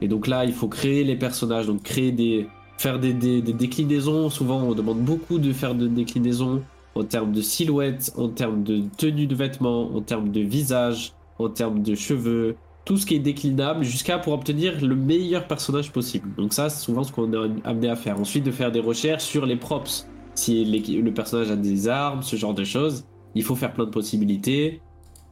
Et donc là, il faut créer les personnages. Donc, créer des. Faire des, des- des déclinaisons. Souvent, on demande beaucoup de faire de déclinaisons en termes de silhouette, en termes de tenue de vêtements, en termes de visage, en termes de cheveux, tout ce qui est déclinable jusqu'à pour obtenir le meilleur personnage possible. Donc ça, c'est souvent ce qu'on est amené à faire. Ensuite, de faire des recherches sur les props. Si le personnage a des armes, ce genre de choses, il faut faire plein de possibilités.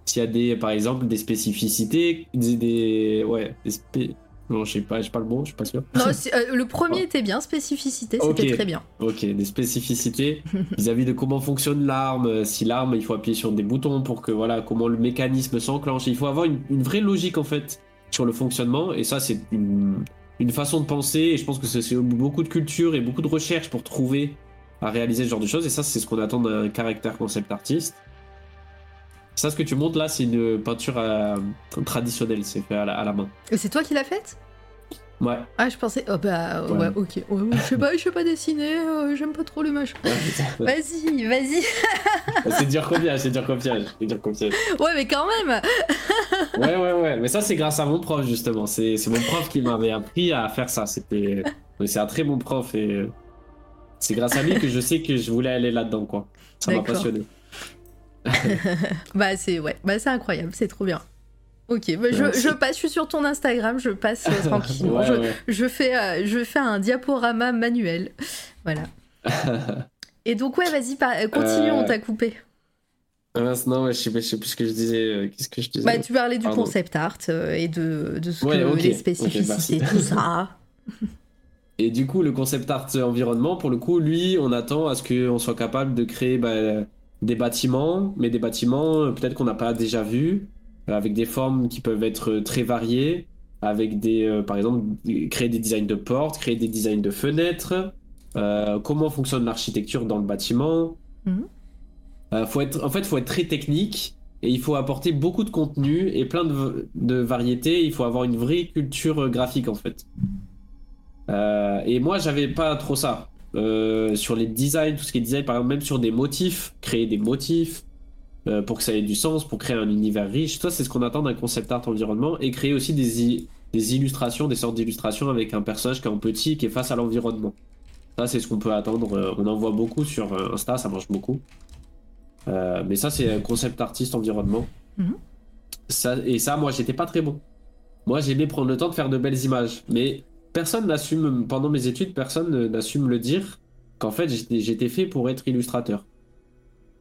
S'il y a des, par exemple, des spécificités, des, des- ouais, des spé- non, je sais pas, j'ai pas le mot, je suis pas sûr. Non, euh, le premier était bien, spécificité, c'était très bien. Ok, des spécificités vis-à-vis de comment fonctionne l'arme. Si l'arme, il faut appuyer sur des boutons pour que voilà, comment le mécanisme s'enclenche. Il faut avoir une, une vraie logique en fait sur le fonctionnement. Et ça, c'est une, une façon de penser. Et je pense que c'est beaucoup de culture et beaucoup de recherche pour trouver à réaliser ce genre de choses. Et ça, c'est ce qu'on attend d'un caractère concept artiste. Ça, ce que tu montres là, c'est une peinture euh, traditionnelle. C'est fait à la, à la main. Et c'est toi qui l'as faite? Ouais. Ah, je pensais. Oh bah, ouais, Ouais. ok. Ouais, je sais pas, je sais pas dessiner, euh, j'aime pas trop le machin. Vas-y, vas-y. c'est dur combien C'est dur combien C'est dur combien Ouais, mais quand même Ouais, ouais, ouais. Mais ça, c'est grâce à mon prof, justement. C'est mon prof qui m'avait appris à faire ça. C'était. mais C'est un très bon prof et. euh, C'est grâce à lui que je sais que je voulais aller là-dedans, quoi. Ça m'a passionné. Bah, c'est ouais. bah, c'est incroyable, c'est trop bien. Ok, bah, je, passe, je suis sur ton Instagram, je passe euh, tranquillement. Ouais, je, ouais. je fais, euh, je fais un diaporama manuel. Voilà. Et donc, ouais, vas-y, euh, continue, Euh, on t'a coupé. Ah mince, non, ouais, je sais, pas- je sais plus ce que je disais. euh, Qu'est-ce que je disais Bah, tu parlais du Pardon. concept art euh, et de, de ce que ok, les spécificités, tout ça. Et du coup, le concept art environnement, pour le coup, lui, on attend à ce qu'on soit capable de créer bah, des bâtiments, mais des bâtiments euh, peut-être qu'on n'a pas déjà vus, euh, avec des formes qui peuvent être très variées, avec des, euh, par exemple, créer des designs de portes, créer des designs de fenêtres, euh, comment fonctionne l'architecture dans le bâtiment. Mhm. Euh, faut être, en fait, il faut être très technique et il faut apporter beaucoup de contenu et plein de, de variétés. Il faut avoir une vraie culture graphique, en fait. Euh, et moi, j'avais pas trop ça. Euh, sur les designs, tout ce qui est design, par exemple, même sur des motifs, créer des motifs euh, pour que ça ait du sens, pour créer un univers riche. Ça, c'est ce qu'on attend d'un concept art environnement et créer aussi des, des illustrations, des sortes d'illustrations avec un personnage qui est en petit, qui est face à l'environnement. Ça, c'est ce qu'on peut attendre. Euh, On en voit beaucoup sur Insta, ça marche beaucoup. Euh, mais ça, c'est un concept artiste environnement. Mhm. Ça, et ça, moi, j'étais pas très bon. Moi, j'aimais prendre le temps de faire de belles images. Mais personne n'assume, pendant mes études, personne n'assume le dire qu'en fait, j'étais fait pour être illustrateur.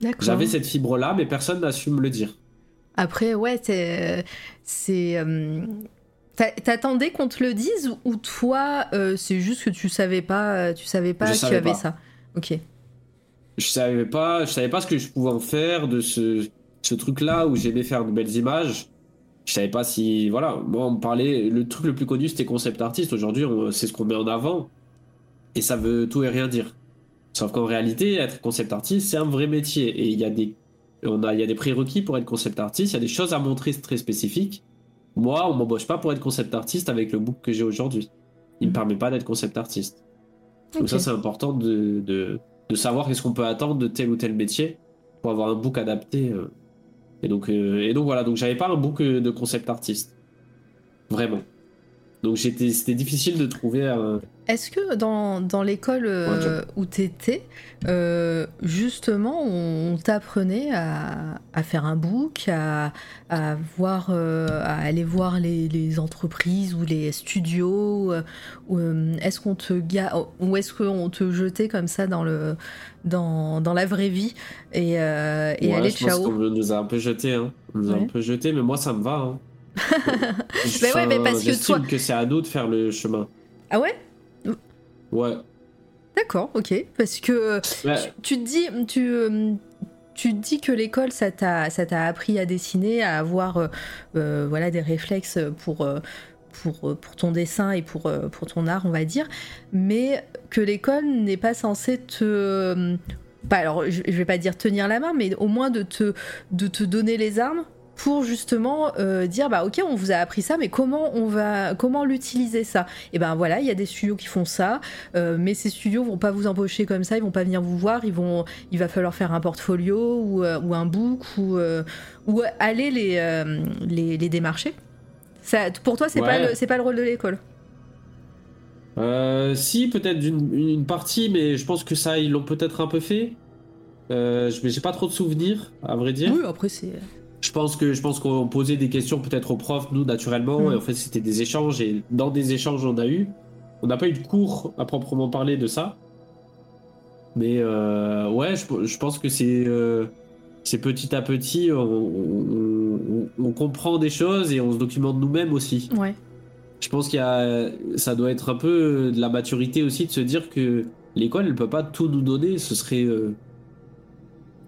D'accord. J'avais cette fibre-là, mais personne n'assume le dire. Après, ouais, c'est. euh, t'a- T'attendais qu'on te le dise ou toi, euh, c'est juste que tu savais pas, tu savais pas Je que tu savais avais pas. ça. Ok. Je savais pas, je savais pas ce que je pouvais en faire de ce, ce truc-là où j'aimais faire de belles images. Je savais pas si, voilà, moi on me parlait, le truc le plus connu c'était concept artiste. Aujourd'hui, c'est ce qu'on met en avant et ça veut tout et rien dire. Sauf qu'en réalité, être concept artiste, c'est un vrai métier et il y a des, on a, il y a des prérequis pour être concept artiste. Il y a des choses à montrer très spécifiques. Moi, on m'embauche pas pour être concept artiste avec le book que j'ai aujourd'hui. Il me Mhm. permet pas d'être concept artiste. Donc ça, c'est important de, de, de savoir qu'est-ce qu'on peut attendre de tel ou tel métier pour avoir un book adapté. euh. Et donc, euh, et donc voilà, donc j'avais pas un book euh, de concept artiste. Vraiment. Donc j'étais, c'était difficile de trouver un... Est-ce que dans, dans l'école euh, où t'étais, euh, justement, on, on t'apprenait à, à faire un book, à, à, voir, euh, à aller voir les, les entreprises ou les studios ou, Est-ce qu'on te ou est-ce qu'on te jetait comme ça dans le dans, dans la vraie vie et, et Ouais, allez je pense ciao qu'on nous a un peu jeté, hein. On nous a Ouais. un peu jeté, mais moi ça me va. Hein. Mais ouais, mais parce que toi- que c'est à nous de faire le chemin. Ah ouais? Ouais. D'accord, ok. Parce que Ouais. tu, tu te dis, tu, euh, tu te dis que l'école, ça t'a, ça t'a appris à dessiner, à avoir, euh, euh, voilà, des réflexes pour, euh, pour, pour ton dessin et pour, pour ton art, on va dire, mais que l'école n'est pas censée te... Pas, alors, je, je vais pas dire tenir la main, mais au moins de te, de te donner les armes pour justement euh, dire bah ok on vous a appris ça mais comment on va comment l'utiliser ça? Et ben voilà il y a des studios qui font ça euh, mais ces studios vont pas vous embaucher comme ça ils vont pas venir vous voir ils vont il va falloir faire un portfolio ou, euh, ou un book ou, ou aller les, les, les démarcher ça, pour toi c'est Ouais. pas le c'est pas le rôle de l'école? Si, peut-être une partie, mais je pense que ça, ils l'ont peut-être un peu fait. Euh, je- mais j'ai pas trop de souvenirs, à vrai dire. oui après c'est Je pense que je pense qu'on posait des questions peut-être aux profs, nous, naturellement, Mm. et en fait, c'était des échanges, et dans des échanges, on a eu. On n'a pas eu de cours à proprement parler de ça. Mais euh, ouais, je, je pense que c'est euh, c'est petit à petit, on, on- on- on comprend des choses et on se documente nous-mêmes aussi. ouais Je pense qu'il y a, ça doit être un peu de la maturité aussi de se dire que l'école, elle peut pas tout nous donner. Ce serait, euh,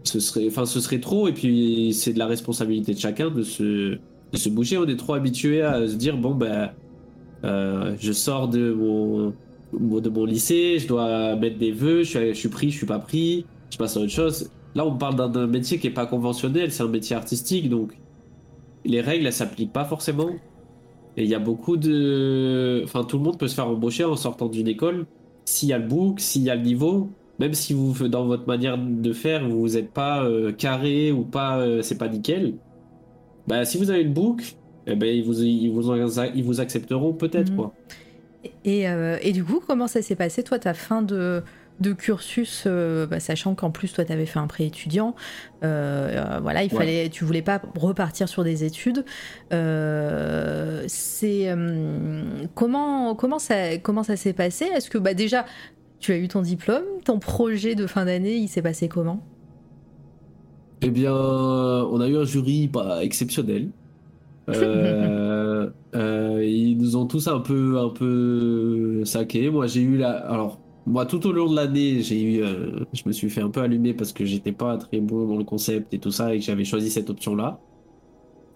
ce serait, enfin, ce serait trop. Et puis, c'est de la responsabilité de chacun de se, de se bouger. On est trop habitué à se dire bon ben, euh, je sors de mon, de mon lycée, je dois mettre des vœux, je suis, pris, je suis pas pris, je passe à autre chose. Là, on parle d'un- d'un métier qui est pas conventionnel, c'est un métier artistique, donc les règles, elles s'appliquent pas forcément. Et il y a beaucoup de. Enfin, tout le monde peut se faire embaucher en sortant d'une école. S'il y a le book, s'il y a le niveau, même si vous, dans votre manière de faire, vous n'êtes pas euh, carré ou pas, euh, c'est pas nickel, bah, si vous avez le book, eh ben, ils, vous, ils, vous, ils vous accepteront peut-être, Mhm. quoi. Et, euh, et du coup, comment ça s'est passé, toi, ta fin de, de cursus, bah, sachant qu'en plus, toi, tu avais fait un pré-étudiant, euh, euh, voilà, il Ouais. fallait, tu voulais pas repartir sur des études. C'est comment, comment ça, comment ça s'est passé? Est-ce que bah, déjà, tu as eu ton diplôme, ton projet de fin d'année, il s'est passé comment? Eh bien, on a eu un jury pas exceptionnel. Euh, euh, ils nous ont tous un peu, un peu saqué. Moi, j'ai eu la. Alors, moi, tout au long de l'année, j'ai eu. euh, je me suis fait un peu allumer parce que j'étais pas très bon dans le concept et tout ça et que j'avais choisi cette option-là.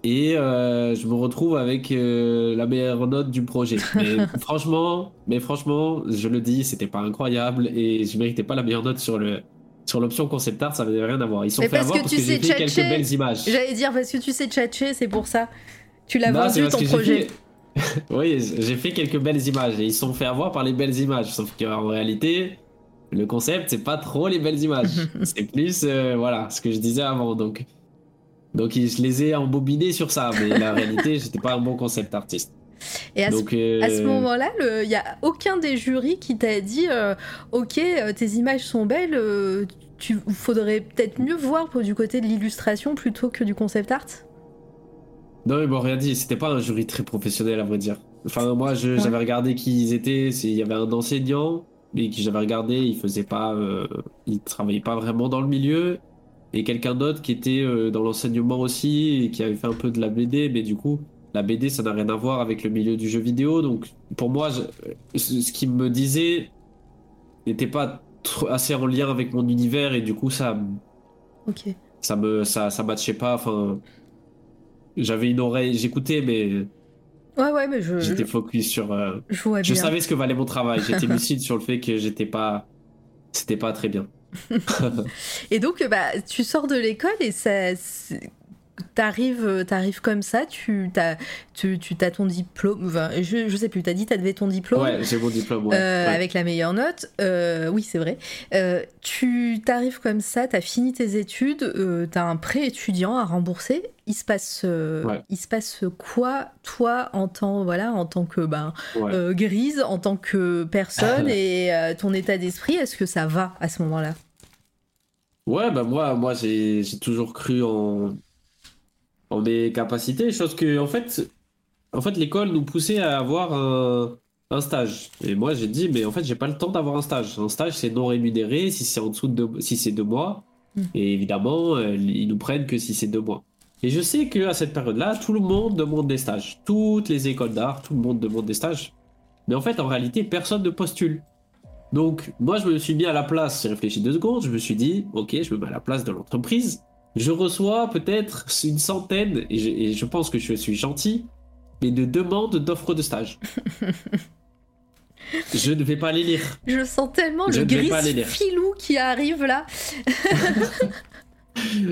Et euh, je me retrouve avec euh, la meilleure note du projet. Mais franchement, mais franchement, je le dis, c'était pas incroyable et je méritais pas la meilleure note sur le sur l'option concept art. Ça n'avait rien à voir. Ils sont Mais fait parce avoir que parce tu que j'ai fait quelques belles images. J'allais dire, parce que tu sais tchatcher, c'est pour ça. Tu l'as c'est vendu ton projet. fait- oui, j'ai fait quelques belles images et ils sont fait avoir par les belles images. Sauf qu'en réalité, le concept, c'est pas trop les belles images. c'est plus, euh, voilà, ce que je disais avant. Donc, donc je les ai embobinés sur ça. Mais la réalité, j'étais pas un bon concept artiste. Et à ce euh, ce moment-là, il n'y a aucun des jurys qui t'a dit euh, Ok, euh, tes images sont belles, euh, tu faudrait peut-être mieux voir pour du côté de l'illustration plutôt que du concept art? Non, ils m'ont rien dit. C'était pas un jury très professionnel, à vrai dire. Enfin, moi, Ouais. j'avais regardé qui ils étaient. Il y avait un enseignant, mais qui j'avais regardé, il faisait pas, il travaillait pas vraiment dans le milieu. Et quelqu'un d'autre qui était euh, dans l'enseignement aussi et qui avait fait un peu de la BD, mais du coup, la BD, ça n'a rien à voir avec le milieu du jeu vidéo. Donc, pour moi, je- ce qu'il me disait n'était pas assez en lien avec mon univers et du coup, ça, Ok. ça me ça ça matchait pas enfin j'avais une oreille j'écoutais mais Ouais, ouais, mais je, je, j'étais focus sur euh, je je savais ce que valait mon travail j'étais lucide sur le fait que j'étais pas c'était pas très bien Et donc, euh, bah, tu sors de l'école et ça. T'arrives, euh, t'arrives comme ça, tu as, tu, tu as ton diplôme, enfin, je, je sais plus, t'as dit t'avais ton diplôme. ouais j'ai mon diplôme ouais, Euh, ouais. avec la meilleure note. Euh, oui, c'est vrai. Euh, tu t'arrives comme ça, t'as fini tes études, t'as un prêt étudiant à rembourser. Il se passe, Ouais. il se passe quoi, toi, en tant, voilà, en tant que ben, grise, en tant que personne et ton état d'esprit, est-ce que ça va à ce moment-là? Ouais, bah moi, moi j'ai toujours cru en, en mes capacités, chose que, en fait, en fait l'école nous poussait à avoir un, un stage. Et moi, j'ai dit, mais en fait, j'ai pas le temps d'avoir un stage. Un stage, c'est non rémunéré si c'est en dessous de deux, si c'est deux mois. Mm. Et évidemment, euh, ils nous prennent que si c'est deux mois. Et je sais que à cette période-là, tout le monde demande des stages. Toutes les écoles d'art, tout le monde demande des stages. Mais en fait, en réalité, personne ne postule. Donc, moi, je me suis mis à la place, j'ai réfléchi deux secondes, je me suis dit, ok, je me mets à la place de l'entreprise. Je reçois peut-être une centaine, et je, et je pense que je suis gentil, et de demandes d'offres de stage. Je ne vais pas les lire. Je sens tellement Je le ne gris filou qui arrive là.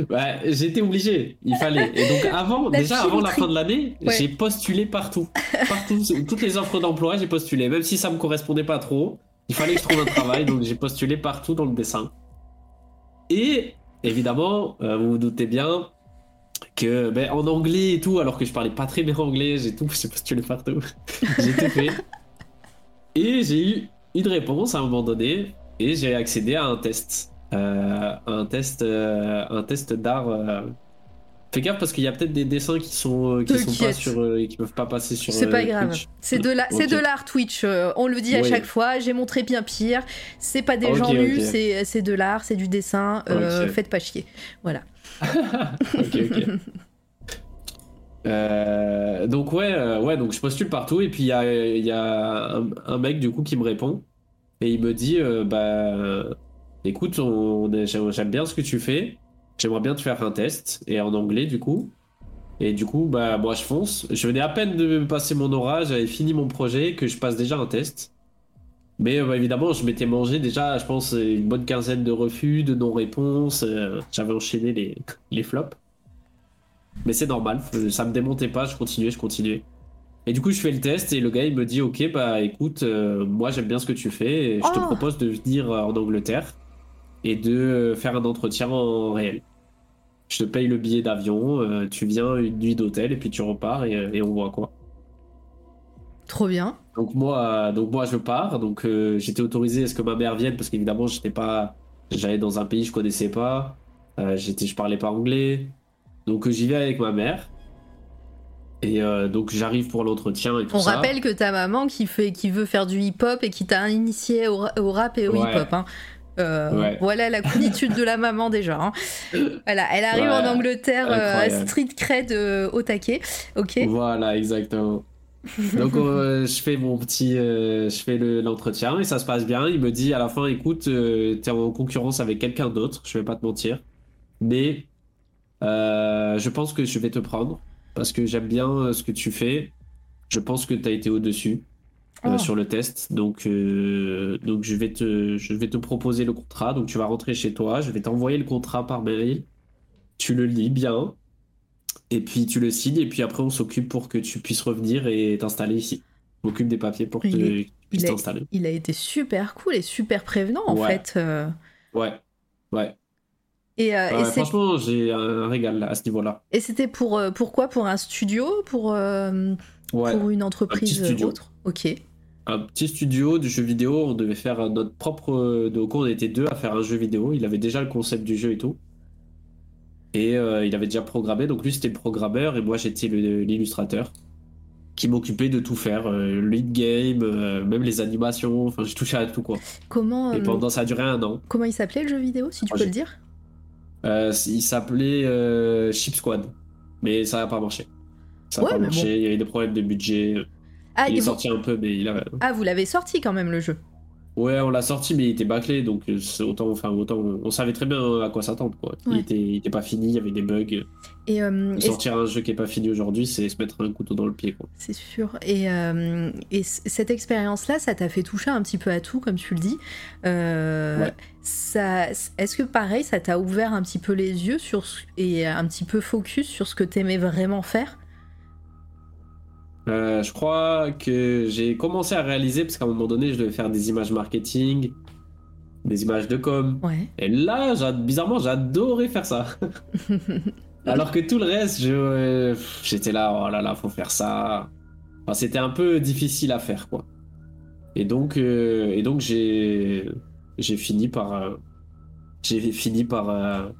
Ouais, j'étais obligé, il fallait. Et donc avant, La déjà avant la fin de l'année, Ouais. j'ai postulé partout. Partout, toutes les offres d'emploi, j'ai postulé. Même si ça me correspondait pas trop, il fallait que je trouve un travail, donc j'ai postulé partout dans le dessin. Et évidemment, euh, vous vous doutez bien que ben, en anglais et tout, alors que je parlais pas très bien anglais, j'ai tout, j'ai postulé partout. j'ai tout fait. Et j'ai eu une réponse à un moment donné, et j'ai accédé à un test. Euh, un test, euh, un test d'art. Euh. Fais gaffe parce qu'il y a peut-être des dessins qui sont, euh, qui sont pas sur, euh, et qui peuvent pas passer sur. C'est euh, pas grave. Twitch. C'est de la- l'art Twitch. euh, on le dit à Oui. chaque fois. J'ai montré bien pire. C'est pas des Ok, gens nus, ok. c'est de l'art, c'est du dessin. euh. Faites pas chier. Voilà. Euh, donc ouais, euh, ouais, donc je postule partout et puis il y a, y a un, un mec du coup qui me répond et il me dit euh, bah écoute, on, j'aime bien ce que tu fais, j'aimerais bien te faire un test et en anglais du coup. Et du coup, bah moi je fonce. Je venais à peine de passer mon aura, j'avais fini mon projet, que je passe déjà un test. Mais euh, bah, évidemment, je m'étais mangé déjà, je pense, une bonne quinzaine de refus, de non-réponses. euh, J'avais enchaîné les, les flops. Mais c'est normal, ça me démontait pas, je continuais, je continuais. Et du coup, je fais le test et le gars il me dit Ok, bah écoute, euh, moi j'aime bien ce que tu fais et je te Oh. propose de venir en Angleterre et de euh, faire un entretien en réel. Je te paye le billet d'avion, euh, tu viens une nuit d'hôtel et puis tu repars et, euh, et on voit quoi. Trop bien. Donc moi, donc moi je pars. Donc euh, j'étais autorisé à ce que ma mère vienne parce qu'évidemment j'étais pas, j'allais dans un pays que je connaissais pas. Euh, j'étais, je parlais pas anglais. Donc euh, j'y vais avec ma mère. Et donc j'arrive pour l'entretien et tout On ça. rappelle que ta maman qui fait, qui veut faire du hip-hop et qui t'a initié au, ra- au rap et au Ouais. hip-hop. hein. Euh, Ouais. Voilà la coolitude de la maman déjà. hein. Voilà, elle arrive Ouais. en Angleterre euh, street cred euh, au taquet. Ok. Voilà, exactement. Donc euh, je fais mon petit, je fais le- l'entretien et ça se passe bien. Il me dit à la fin, écoute, t'es en concurrence avec quelqu'un d'autre. Je vais pas te mentir, mais je pense que je vais te prendre parce que j'aime bien ce que tu fais. Je pense que t'as été au-dessus euh, Oh. sur le test, donc euh, donc je vais te, je vais te proposer le contrat. Donc tu vas rentrer chez toi. Je vais t'envoyer le contrat par mail. Tu le lis bien. Et puis tu le signes, et puis après on s'occupe pour que tu puisses revenir et t'installer ici. On m'occupe des papiers pour que tu puisses t'installer. Il a été super cool et super prévenant en Ouais. fait. euh. Ouais, ouais. Et, euh, Ouais, franchement, j'ai un régal à ce niveau-là. et c'était pour euh, pourquoi Pour un studio? Pour, euh, Ouais. pour une entreprise euh, studio. autre? Ok. Un petit studio de jeux vidéo, on devait faire notre propre. euh, Donc on était deux à faire un jeu vidéo. Il avait déjà le concept du jeu et tout. Et euh, il avait déjà programmé, donc lui c'était le programmeur et moi j'étais le- l'illustrateur qui m'occupait de tout faire, euh, lead game, euh, même les animations, enfin je touchais à tout quoi. Comment, Et euh, pendant ça a duré un an. comment il s'appelait le jeu vidéo, si tu Oh, peux j'ai- le dire? Il s'appelait Ship Squad, mais ça n'a pas marché. Ça n'a Ouais, pas marché, il y avait des problèmes de budget. Ah, il est vous- sorti un peu, mais il a. ah, vous l'avez sorti quand même le jeu. Ouais, on l'a sorti, mais il était bâclé, donc euh, autant, enfin, autant, on savait très bien à quoi s'attendre, quoi. Ouais. Il, était, il était pas fini, il y avait des bugs. Et, euh, Sortir un jeu qui est pas fini aujourd'hui, c'est se mettre un couteau dans le pied, quoi. c'est sûr. Et, euh, cette expérience-là, ça t'a fait toucher un petit peu à tout, comme tu le dis. Euh, Ouais. ça, est-ce que pareil, ça t'a ouvert un petit peu les yeux sur et un petit peu focus sur ce que t'aimais vraiment faire? Euh, je crois que j'ai commencé à réaliser, parce qu'à un moment donné, je devais faire des images marketing, des images de com. Ouais. Et là, bizarrement, j'adorais faire ça. Alors que tout le reste, euh, j'étais là, oh là là, faut faire ça. Enfin, c'était un peu difficile à faire, quoi. Et donc, euh, et donc j'ai, fini par, j'ai fini par,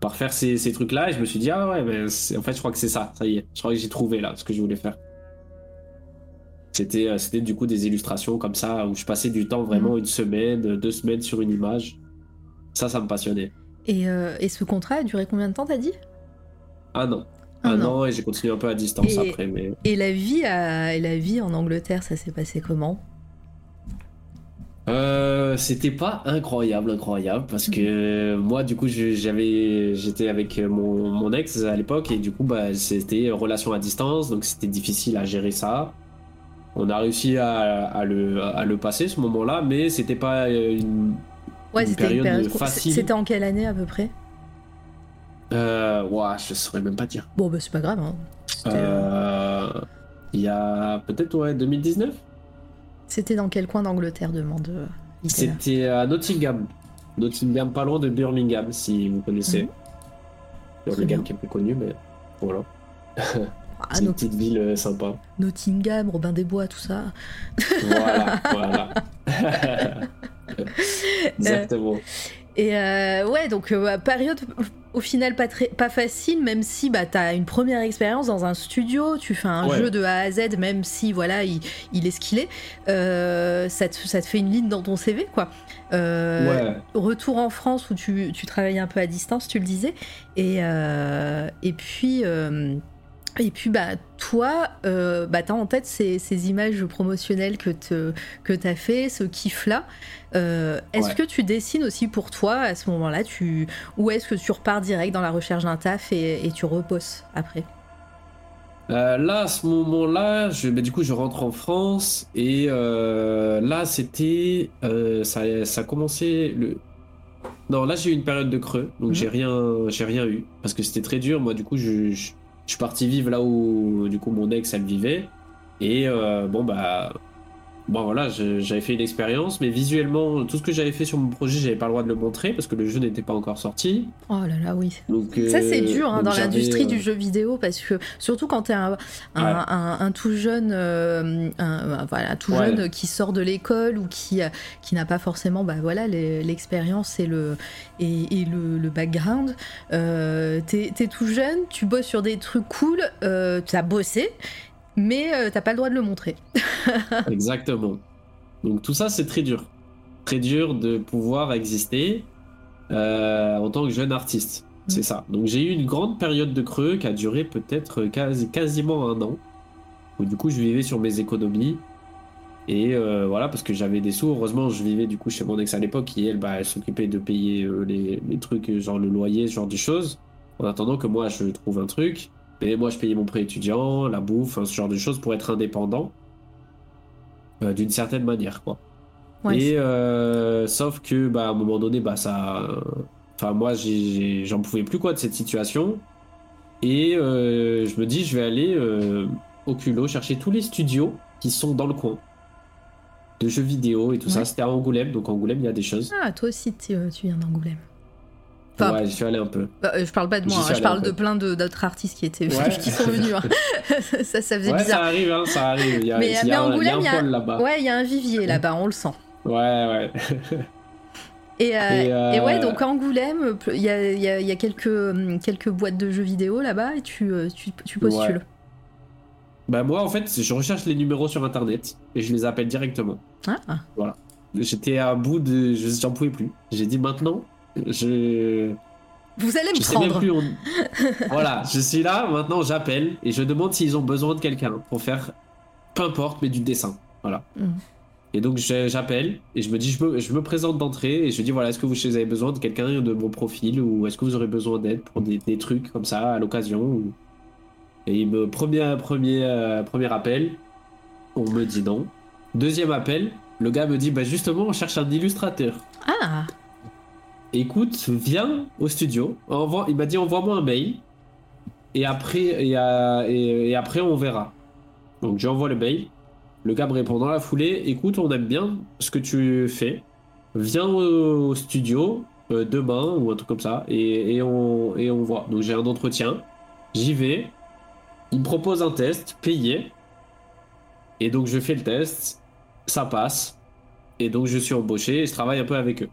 par faire ces, ces trucs-là. Et je me suis dit, ah ouais, mais en fait, je crois que c'est ça, ça y est. Je crois que j'ai trouvé là ce que je voulais faire. C'était, euh, c'était du coup des illustrations comme ça où je passais du temps vraiment une semaine, deux semaines sur une image. Ça, ça me passionnait. Et, euh, et ce contrat a duré combien de temps, t'as dit? Un an. Un Un, an. an et j'ai continué un peu à distance Et- après, mais Et la vie, à... et la vie en Angleterre, ça s'est passé comment? Euh, c'était pas incroyable, incroyable, parce que moi, du coup, j'avais, j'étais avec mon, mon ex à l'époque, et du coup, bah, c'était relation à distance, donc c'était difficile à gérer ça. On a réussi à, à le, à le passer ce moment-là, mais c'était pas euh, une. Ouais, Une c'était une période période. facile. C'était en quelle année à peu près? Euh, ouah, je saurais même pas dire. Bon, bah c'est pas grave. Hein. C'était euh, Euh, Il y a peut-être, ouais, 2019 c'était dans quel coin d'Angleterre, demande. C'était à Nottingham. Nottingham, pas loin de Birmingham, si vous connaissez. Mhm. Birmingham qui est plus connu, mais voilà. Ah, C'est une petite ville euh, sympa. Nottingham, Robin des Bois, tout ça. Voilà, voilà. Exactement. Et euh, ouais, donc euh, période au final pas, très, pas facile, même si bah, tu as une première expérience dans un studio, tu fais un Ouais. jeu de A à Z, même si voilà, il, il est ce qu'il est, euh, ça, te, ça te fait une ligne dans ton CV, quoi. Euh, ouais. Retour en France où tu, tu travailles un peu à distance, tu le disais, et, euh, et puis. Et puis bah toi, euh, bah t'as en tête ces, ces images promotionnelles que te, que t'as fait, ce kiff là. Euh, est-ce Ouais. que tu dessines aussi pour toi à ce moment-là, tu ou est-ce que tu repars direct dans la recherche d'un taf et, et tu reposes après? Euh, là, à ce moment-là, je, bah, du coup, je rentre en France et là, c'était, ça, ça a commencé le. Non, là, j'ai eu une période de creux, donc Mhm. j'ai rien, j'ai rien eu parce que c'était très dur. Moi, du coup, je, je, je suis parti vivre là où, du coup, mon ex, elle vivait. Et euh, bon bah, bon voilà, j'avais fait une expérience, mais visuellement, tout ce que j'avais fait sur mon projet, j'avais pas le droit de le montrer parce que le jeu n'était pas encore sorti. Oh là là, oui. Donc Ça c'est euh, dur hein, dans l'industrie euh, du jeu vidéo parce que surtout quand t'es un, un, Ouais. un- un tout jeune, euh, voilà, tout Ouais. jeune qui sort de l'école ou qui, euh, qui n'a pas forcément bah, voilà, l'expérience et le, et, et le, le background. Euh, t'es t'es tout jeune, tu bosses sur des trucs cool, euh, t'as bossé, mais euh, t'as pas le droit de le montrer. Exactement. Donc tout ça, c'est très dur. Très dur de pouvoir exister euh, en tant que jeune artiste. Mm. C'est ça. Donc j'ai eu une grande période de creux qui a duré peut-être quasi, quasiment un an. Où du coup, je vivais sur mes économies. Et euh, voilà, parce que j'avais des sous. Heureusement, je vivais du coup chez mon ex à l'époque qui, elle, bah, elle s'occupait de payer euh, les, les trucs, euh, genre le loyer, ce genre de choses. En attendant que moi, je trouve un truc. Et moi, je payais mon prêt étudiant, la bouffe, hein, ce genre de choses pour être indépendant. euh, d'une certaine manière, quoi. Ouais, Et euh, sauf que, bah, à un moment donné, bah, ça. Enfin, moi, j'en pouvais plus, quoi, de cette situation. Et euh, je me dis, je vais aller au culot chercher tous les studios qui sont dans le coin de jeux vidéo et tout Ouais. ça. C'était à Angoulême, donc Angoulême, il y a des choses. Ah, toi aussi tu viens d'Angoulême. Enfin, ouais, j'y suis allé un peu. Bah, euh, je parle pas de moi, hein, je parle de plein d'autres artistes qui étaient Ouais. qui sont venus. hein. ça, ça faisait Ouais, ça bizarre. arrive, hein, ça arrive. Il y a, Mais- il y a mais un- Angoulême, il y a un là-bas. Ouais, il y a un vivier là-bas, on le sent. Ouais, ouais. Et, euh, Et, euh, et ouais, donc à Angoulême, il y a, il y a- il y a quelques, hum, quelques boîtes de jeux vidéo là-bas et tu, tu, tu postules. Ouais. Bah moi en fait je recherche les numéros sur internet et je les appelle directement. Ah, J'étais à bout de... je- J'en pouvais plus. J'ai dit maintenant, je... vous allez Je me sais même prendre. plus... on- voilà, je suis là, maintenant j'appelle et je demande s'ils ont besoin de quelqu'un pour faire peu importe mais du dessin. Voilà. Mhm. Et donc j'appelle et je me dis je me, je me présente d'entrée et je dis voilà est-ce que vous avez besoin de quelqu'un de mon profil ou est-ce que vous aurez besoin d'aide pour des, des trucs comme ça à l'occasion ou- Et il me premier premier euh, premier appel, on me dit non. Deuxième appel, le gars me dit bah justement on cherche un illustrateur. Ah, Écoute, viens au studio. Il m'a dit envoie-moi un mail et après et, euh, et- après on verra. Donc j'envoie le mail. Le gars me répond dans la foulée. Écoute, on aime bien ce que tu fais. Viens au, studio euh, demain ou un truc comme ça et, et on et on voit. Donc j'ai un entretien. J'y vais. Il me propose un test payé. Et donc je fais le test. Ça passe. Et donc je suis embauché et je travaille un peu avec eux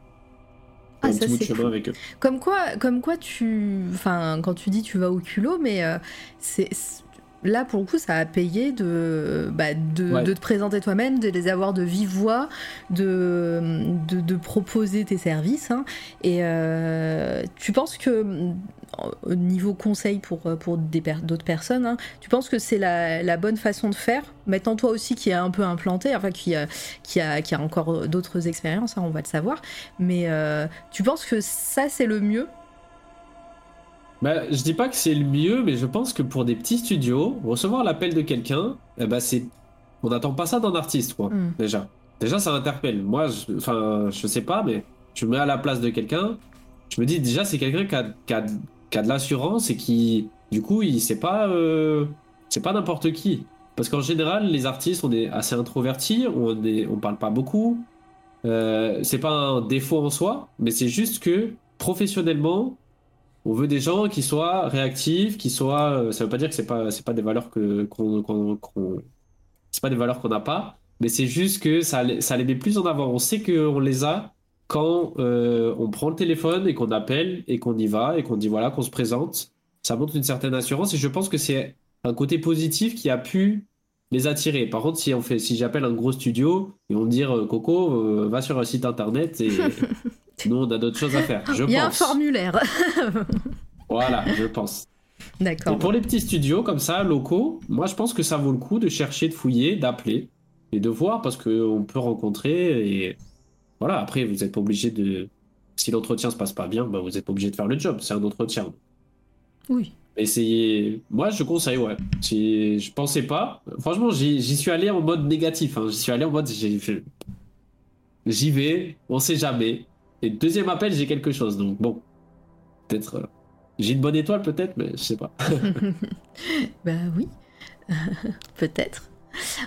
Ah, un ça, petit bout de c'est chemin cool. avec eux. comme quoi, comme quoi tu, enfin, quand tu dis tu vas au culot, mais euh, c'est, là, pour le coup, ça a payé de, bah, de, Ouais. de te présenter toi-même, de les avoir de vive voix, de, de, de proposer tes services. hein. Et euh, tu penses que, au niveau conseil pour, pour des per- d'autres personnes, hein, tu penses que c'est la, la bonne façon de faire? Maintenant, toi aussi qui est un peu implanté, enfin qui, a- qui, a, qui a encore d'autres expériences, hein, on va le savoir. Mais euh, tu penses que ça, c'est le mieux? Bah, je dis pas que c'est le mieux, mais je pense que pour des petits studios, recevoir l'appel de quelqu'un, eh ben c'est, on n'attend pas ça d'un artiste, quoi. Mm. Déjà, déjà ça interpelle. Moi, je... enfin, je sais pas, mais je me mets à la place de quelqu'un. Je me dis déjà, c'est quelqu'un qui a, qui a, qui a de l'assurance et qui, du coup, il c'est pas, euh, c'est pas n'importe qui. Parce qu'en général, les artistes, on est assez introvertis, on est, on parle pas beaucoup. Euh, c'est pas un défaut en soi, mais c'est juste que professionnellement, on veut des gens qui soient réactifs, qui soient. euh, Ça veut pas dire que c'est pas, c'est pas des valeurs que qu'on, c'est pas des valeurs qu'on n'a pas, mais c'est juste que ça, ça les met plus en avant. On sait qu'on les a quand euh, on prend le téléphone et qu'on appelle et qu'on y va et qu'on dit voilà qu'on se présente. Ça montre une certaine assurance et je pense que c'est un côté positif qui a pu les attirer. Par contre, si on fait, si j'appelle un gros studio, ils vont me dire euh, Coco, euh, va sur un site internet et nous on a d'autres choses à faire. Je Il y a un formulaire. Voilà, je pense. Et D'accord. pour les petits studios comme ça, locaux, moi je pense que ça vaut le coup de chercher, de fouiller, d'appeler et de voir parce qu'on peut rencontrer et voilà, après vous n'êtes pas obligé de. Si l'entretien se passe pas bien, bah, vous n'êtes pas obligé de faire le job, c'est un entretien. Oui. Essayez. Moi je conseille, ouais. Si je pensais pas, franchement j'y suis allé en mode négatif, hein. j'y suis allé en mode j'y vais, on sait jamais. Et deuxième appel, j'ai quelque chose donc bon, peut-être. euh, J'ai une bonne étoile peut-être, mais je sais pas. Bah oui, peut-être.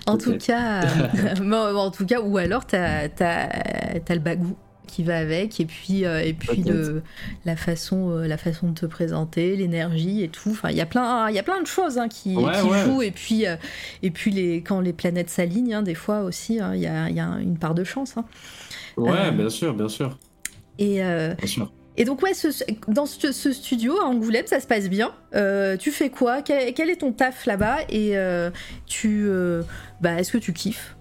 En tout cas, euh, en tout cas, ou alors t'as as, le bagou qui va avec, et puis euh, et puis de la façon euh, la façon de te présenter, l'énergie et tout. Enfin, il y a plein il y a plein de choses hein, qui, Ouais, qui ouais. jouent, et puis et puis les quand les planètes s'alignent, hein, des fois aussi, hein, il y, a, y a une part de chance. hein. Ouais, bien sûr, bien sûr, Et bien sûr. Et donc ouais, ce- dans ce, ce studio à Angoulême, ça se passe bien. Euh, tu fais quoi? Quel, quel est ton taf là-bas? Et euh, tu, euh, bah, est-ce que tu kiffes?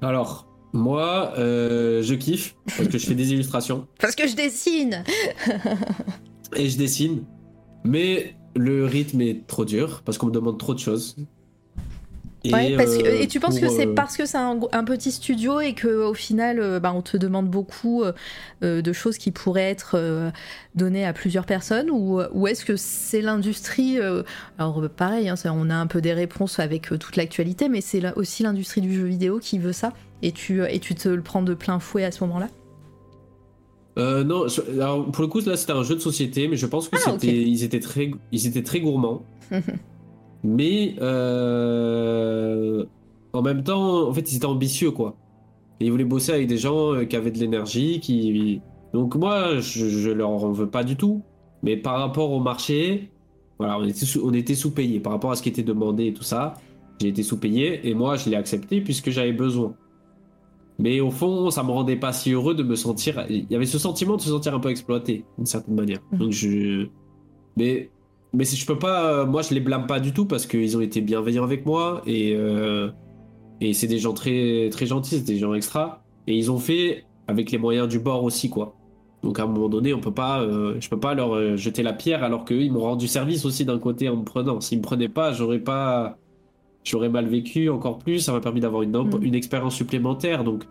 Alors, moi, je kiffe parce que je fais des illustrations Parce que je dessine. et je dessine, mais le rythme est trop dur parce qu'on me demande trop de choses. Et, Ouais, parce que- euh, et tu penses que c'est euh, parce que c'est un, un petit studio et que au final, euh, bah, on te demande beaucoup euh, de choses qui pourraient être données à plusieurs personnes ou, ou est-ce que c'est l'industrie Alors pareil, hein, ça, on a un peu des réponses avec toute l'actualité, mais c'est aussi l'industrie du jeu vidéo qui veut ça et tu, et tu te le prends de plein fouet à ce moment-là? Euh, non, alors, pour le coup, là, c'était un jeu de société, mais je pense que Ah, c'était, ok. ils étaient très, ils étaient très gourmands. mais euh, en même temps, en fait, ils étaient ambitieux, quoi. Et ils voulaient bosser avec des gens euh, qui avaient de l'énergie, qui. Donc moi, je, je leur en veux pas du tout. Mais par rapport au marché, voilà, on était, sous, on était sous-payé par rapport à ce qui était demandé et tout ça. J'ai été sous-payé et moi, je l'ai accepté puisque j'avais besoin. Mais au fond, ça me rendait pas si heureux de me sentir. Il y avait ce sentiment de se sentir un peu exploité, d'une certaine manière. Mhm. Donc je. Mais mais si je peux pas, euh, moi je les blâme pas du tout parce qu'ils ont été bienveillants avec moi et euh, et c'est des gens très très gentils, c'est des gens extra et ils ont fait avec les moyens du bord aussi quoi. Donc à un moment donné, on peut pas, euh, je peux pas leur euh, jeter la pierre alors qu'eux ils m'ont rendu service aussi d'un côté en me prenant. S'ils me prenaient pas, j'aurais pas, j'aurais mal vécu encore plus. Ça m'a permis d'avoir une Mm. une expérience supplémentaire. Donc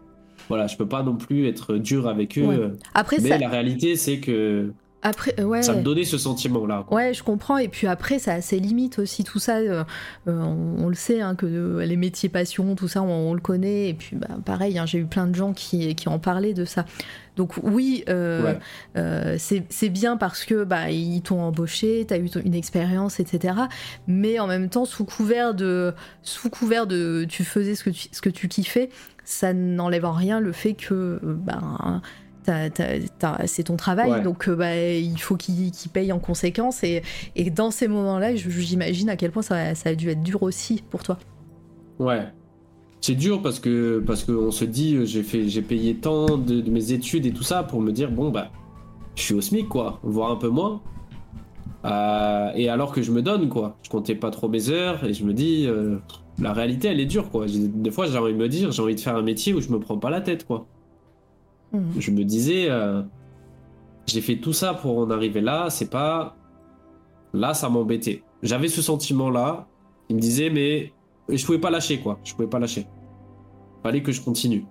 voilà, je peux pas non plus être dur avec eux. Ouais. Après, Mais ça, la réalité c'est que après, euh, ouais. ça me donnait ce sentiment là. Ouais, je comprends. Et puis après, ça a ses limites aussi, tout ça. euh, euh, on, on le sait, hein, que les métiers passion, tout ça, on, on le connaît. Et puis, bah, pareil, hein, j'ai eu plein de gens qui, qui en parlaient de ça. Donc oui, euh, Ouais. euh, c'est bien parce que bah, ils t'ont embauché, t'as eu une expérience, etc. Mais en même temps, sous couvert de, sous couvert de, tu faisais ce que tu, ce que tu kiffais, ça n'enlève en rien le fait que, euh, c'est ton travail, Ouais. donc euh, bah, il faut qu'il paye en conséquence. Et, et dans ces moments-là, j'imagine à quel point ça, ça a dû être dur aussi pour toi. Ouais. C'est dur parce que parce qu'on se dit euh, j'ai fait j'ai payé tant de, de mes études et tout ça pour me dire bon bah je suis au SMIC quoi, voire un peu moins. Euh, et alors que je me donne, quoi. Je comptais pas trop mes heures et je me dis, euh, la réalité, elle est dure, quoi. Des fois, j'ai envie de me dire, j'ai envie de faire un métier où je me prends pas la tête, quoi. Mhm. Je me disais, euh, j'ai fait tout ça pour en arriver là, c'est pas. Là, ça m'embêtait. J'avais ce sentiment-là. Il me disait, mais je pouvais pas lâcher, quoi. Je pouvais pas lâcher. Fallait que je continue.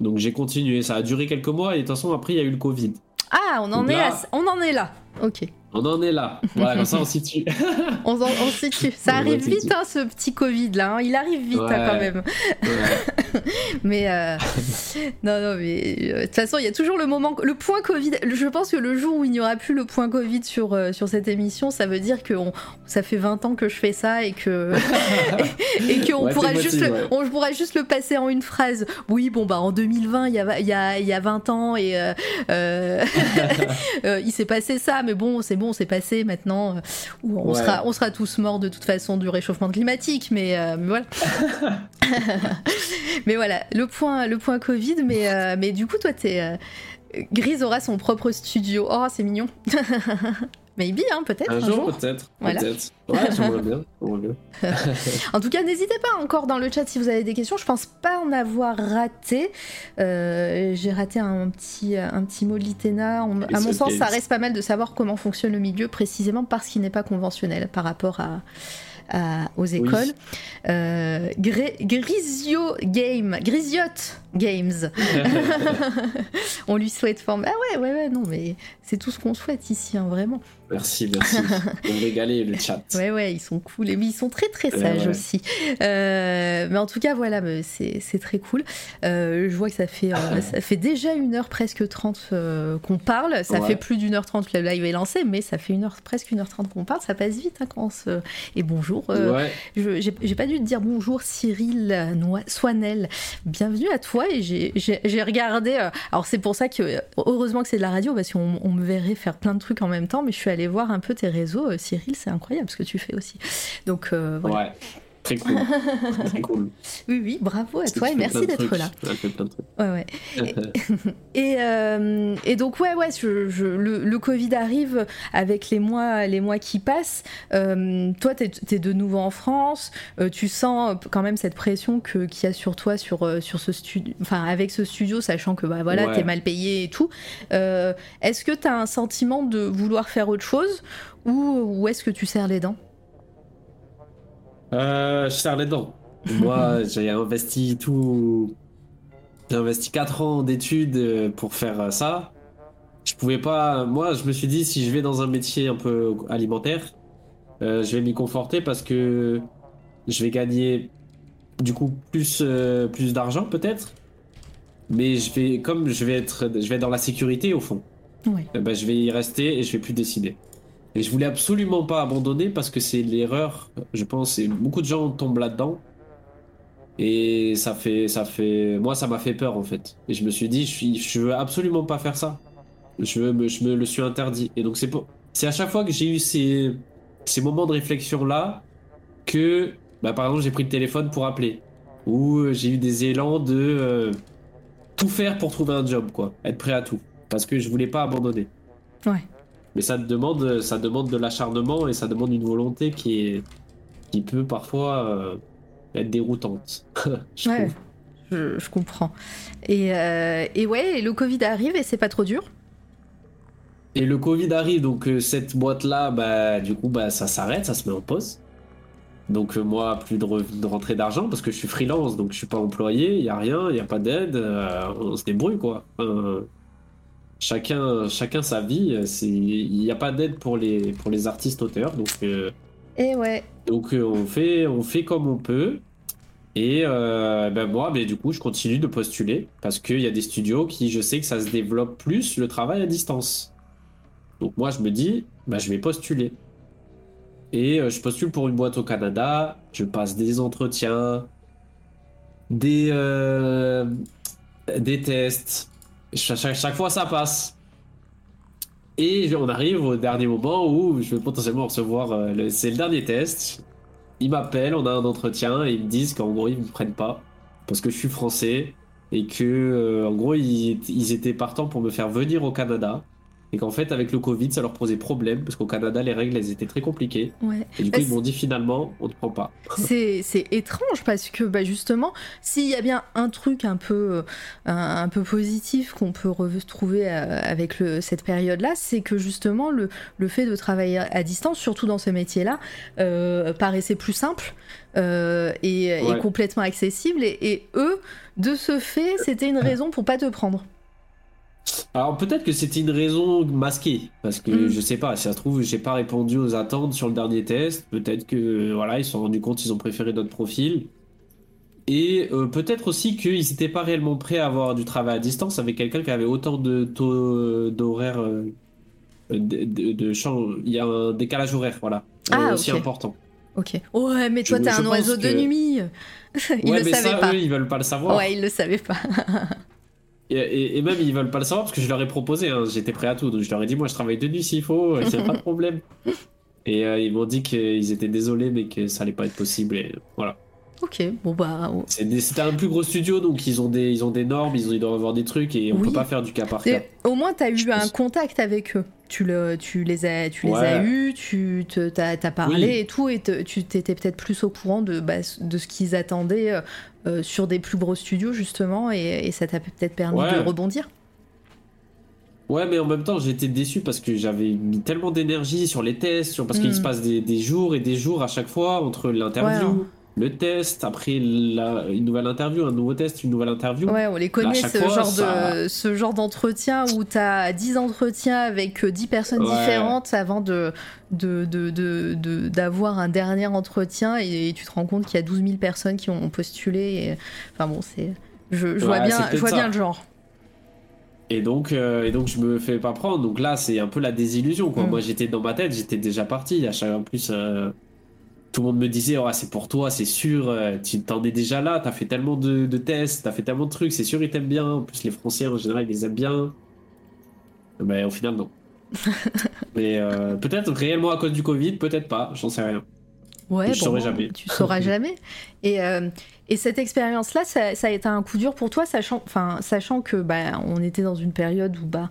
Donc j'ai continué. Ça a duré quelques mois et de toute façon, après, il y a eu le Covid. Ah, on en, Donc est là- à- on en est là. Ok. On en est là. Voilà, comme ça, on s'y tue. On, en- on situe. Ça arrive vite, situe. hein, ce petit Covid là. hein. Il arrive vite hein, quand même. Ouais. Mais euh, non, non, mais euh, de toute façon, il y a toujours le moment, le point Covid. Je pense que le jour où il n'y aura plus le point Covid sur euh, sur cette émission, ça veut dire que on- ça fait 20 ans que je fais ça et que et, et qu'on Ouais, pourra juste le, on pourra juste le passer en une phrase. Oui, bon bah en 2020, il y a il y a y a 20 ans et euh, il s'est passé ça, mais bon, c'est bon, c'est passé maintenant. euh, on Ouais. sera on sera tous morts de toute façon du réchauffement climatique, mais, euh, mais voilà. mais voilà, le point, le point Covid, mais, euh, mais du coup, toi, t'es. Grise aura son propre studio. Oh, c'est mignon. Maybe, hein, peut-être. Un Un, jour, peut-être. Voilà. Peut-être. Ouais, j'aimerais bien. j'aimerais bien. En tout cas, n'hésitez pas encore dans le chat si vous avez des questions. Je pense pas en avoir raté. Euh, J'ai raté un petit, un petit mot de l'ITENA. On- À mon sens, ça reste pas mal de savoir comment fonctionne le milieu, précisément parce qu'il n'est pas conventionnel par rapport à, à- aux écoles. Euh, Grisio Game, Grisiotte Games. on lui souhaite forme. Ah ouais, ouais, ouais, non, mais c'est tout ce qu'on souhaite ici, hein, vraiment. Merci, merci. Vous régalez, le chat. Ouais, ouais, ils sont cool. Et oui, ils sont très, très Ouais, sages ouais. aussi. Euh, mais en tout cas, voilà, c'est très cool. Euh, je vois que ça fait, euh, ça fait déjà une heure presque 30 euh, qu'on parle. Ça Ouais. fait plus d'une heure 30 que le live est lancé, mais ça fait une heure, presque une heure 30 qu'on parle. Ça passe vite hein, quand on se. Et bonjour. euh, J'ai pas dû te dire bonjour Cyril euh, Soinel. Bienvenue à toi et j'ai- regardé. euh, alors c'est pour ça que euh, heureusement que c'est de la radio parce qu'on on me verrait faire plein de trucs en même temps, mais je suis allée voir un peu tes réseaux. Euh, Cyril, c'est incroyable ce que tu fais aussi. Donc voilà. Ouais. Très cool. Très cool. Oui, oui, bravo à Tu toi et merci d'être là. Elle fait plein de trucs. Ouais, ouais. Et, euh, et donc ouais ouais je, je- le, le Covid arrive avec les mois les mois qui passent Euh, toi t'es es de nouveau en France euh, tu sens quand même cette pression qu'il y a sur toi sur sur ce studio enfin avec ce studio sachant que bah voilà Ouais. t'es mal payé et tout est-ce que t'as un sentiment de vouloir faire autre chose ou, ou est-ce que tu serres les dents? Euh, je serre les dents. Moi, j'ai investi tout. J'ai investi 4 ans d'études euh, pour faire euh, ça. Je pouvais pas. Moi, je me suis dit, si je vais dans un métier un peu alimentaire, euh, je vais m'y conforter parce que je vais gagner du coup plus, euh, plus d'argent peut-être. Mais je vais, comme je vais être, je vais être dans la sécurité au fond. Eh ben, je vais y rester et je vais plus décider. Et je voulais absolument pas abandonner parce que c'est l'erreur, je pense, et beaucoup de gens tombent là-dedans. Et ça fait, ça fait, moi, ça m'a fait peur en fait. Et je me suis dit, je, suis, je veux absolument pas faire ça. Je, veux je me le suis interdit. Et donc c'est pour, c'est à chaque fois que j'ai eu ces, ces moments de réflexion là que, bah, par exemple, j'ai pris le téléphone pour appeler, ou euh, j'ai eu des élans de euh, tout faire pour trouver un job, quoi, être prêt à tout, parce que je voulais pas abandonner. ouais Mais ça demande, ça demande de l'acharnement et ça demande une volonté qui est, qui peut parfois euh, être déroutante. je Ouais, je, je comprends. Et, euh, et ouais, le Covid arrive et c'est pas trop dur? Et le Covid arrive, donc euh, cette boîte-là, bah, du coup, bah, ça s'arrête, ça se met en pause. Donc euh, moi, plus de, re- de rentrée d'argent parce que je suis freelance, donc je suis pas employé, il y a rien, il y a pas d'aide, euh, on se débrouille quoi. Chacun, chacun sa vie, euh, il n'y a pas d'aide pour les, pour les artistes auteurs, donc. euh, Et ouais, Donc euh, on fait, on fait comme on peut. Et euh, ben moi, mais du coup, je continue de postuler parce qu'il y a des studios qui, je sais que ça se développe plus le travail à distance. Donc moi, je me dis, bah, je vais postuler. Et je postule pour une boîte au Canada. Je passe des entretiens, des, des tests. Cha- Chaque, fois, ça passe. Et on arrive au dernier moment où je vais potentiellement recevoir. euh, c'est le dernier test. Ils m'appellent, on a un entretien et ils me disent qu'en gros ils me prennent pas parce que je suis français et que euh, en gros ils, ils étaient partants pour me faire venir au Canada et qu'en fait, avec le Covid, ça leur posait problème parce qu'au Canada, les règles, elles étaient très compliquées. Ouais. Et du coup, Bah, ils m'ont dit finalement, on ne prend pas. C'est étrange parce que bah, justement, s'il y a bien un truc un peu, euh, un, un peu positif qu'on peut retrouver euh, avec le, cette période-là, c'est que justement le, le fait de travailler à distance, surtout dans ce métier-là, euh, paraissait plus simple euh, et, complètement accessible. Et, et eux, de ce fait, c'était une raison pour pas te prendre. Alors peut-être que c'était une raison masquée, parce que Mm. je sais pas, si ça se trouve, j'ai pas répondu aux attentes sur le dernier test. Peut-être que voilà, ils se sont rendus compte qu'ils ont préféré notre profil. Et euh, peut-être aussi qu'ils n'étaient pas réellement prêts à avoir du travail à distance avec quelqu'un qui avait autant de taux d'horaire euh, de, de, de. Il y a un décalage horaire, voilà, euh, Ah, aussi important. Ok. Ouais, mais toi, t'es un oiseau de nuit. Ils ouais, le mais savaient ça, pas. eux, ils veulent pas le savoir. Ouais, ils le savaient pas. Et, et- et même ils veulent pas le savoir parce que je leur ai proposé, hein, j'étais prêt à tout. Donc je leur ai dit, moi je travaille de nuit s'il faut, il n'y a pas de problème. Et euh, ils m'ont dit qu'ils étaient désolés mais que ça allait pas être possible. Et voilà. ok, bon bah. C'est des- C'était un plus gros studio donc ils ont des, ils ont des normes, ils, ont, ils doivent avoir des trucs et on Oui. peut pas faire du cas par cas. Et au moins, tu as eu un contact avec eux. Tu, le, tu les as, tu les as eus, tu t'as as parlé Oui. et tout, et te- tu t'étais peut-être plus au courant de, bah, de ce qu'ils attendaient euh, sur des plus gros studios, justement, et, et ça t'a peut-être permis Ouais. de rebondir? Ouais, mais en même temps, j'étais déçu parce que j'avais mis tellement d'énergie sur les tests, sur... parce qu'il Mm. se passe des, des jours et des jours à chaque fois entre l'interview, Ouais, hein. Le test, après la- une nouvelle interview, un nouveau test, une nouvelle interview. Ouais, on les connaît, chaque ce, fois, genre ça- de, ce genre d'entretien où tu as 10 entretiens avec euh, 10 personnes Ouais. différentes avant de de- de- d'avoir un dernier entretien et, tu te rends compte qu'il y a 12 000 personnes qui ont postulé. Et... Enfin bon, c'est. Je, je vois Ouais, bien, je vois ça. bien le genre. Et donc, euh, et donc je me fais pas prendre. Donc là, c'est un peu la désillusion. Quoi. Mm. Moi, j'étais dans ma tête, j'étais déjà parti. À chaque en plus, euh, tout le monde me disait, oh, c'est pour toi, c'est sûr. euh, Tu t'en es déjà là. T'as fait tellement de, de tests, t'as fait tellement de trucs. C'est sûr, ils t'aiment bien. En plus, les Français en général, ils les aiment bien. Mais au final, non. Mais euh, peut-être réellement à cause du Covid, peut-être pas. J'en sais rien. Ouais, Je saurais jamais. Tu sauras jamais. Et, euh, et cette expérience-là, ça, ça a été un coup dur pour toi, sachant, enfin, sachant que bah, on était dans une période où bah,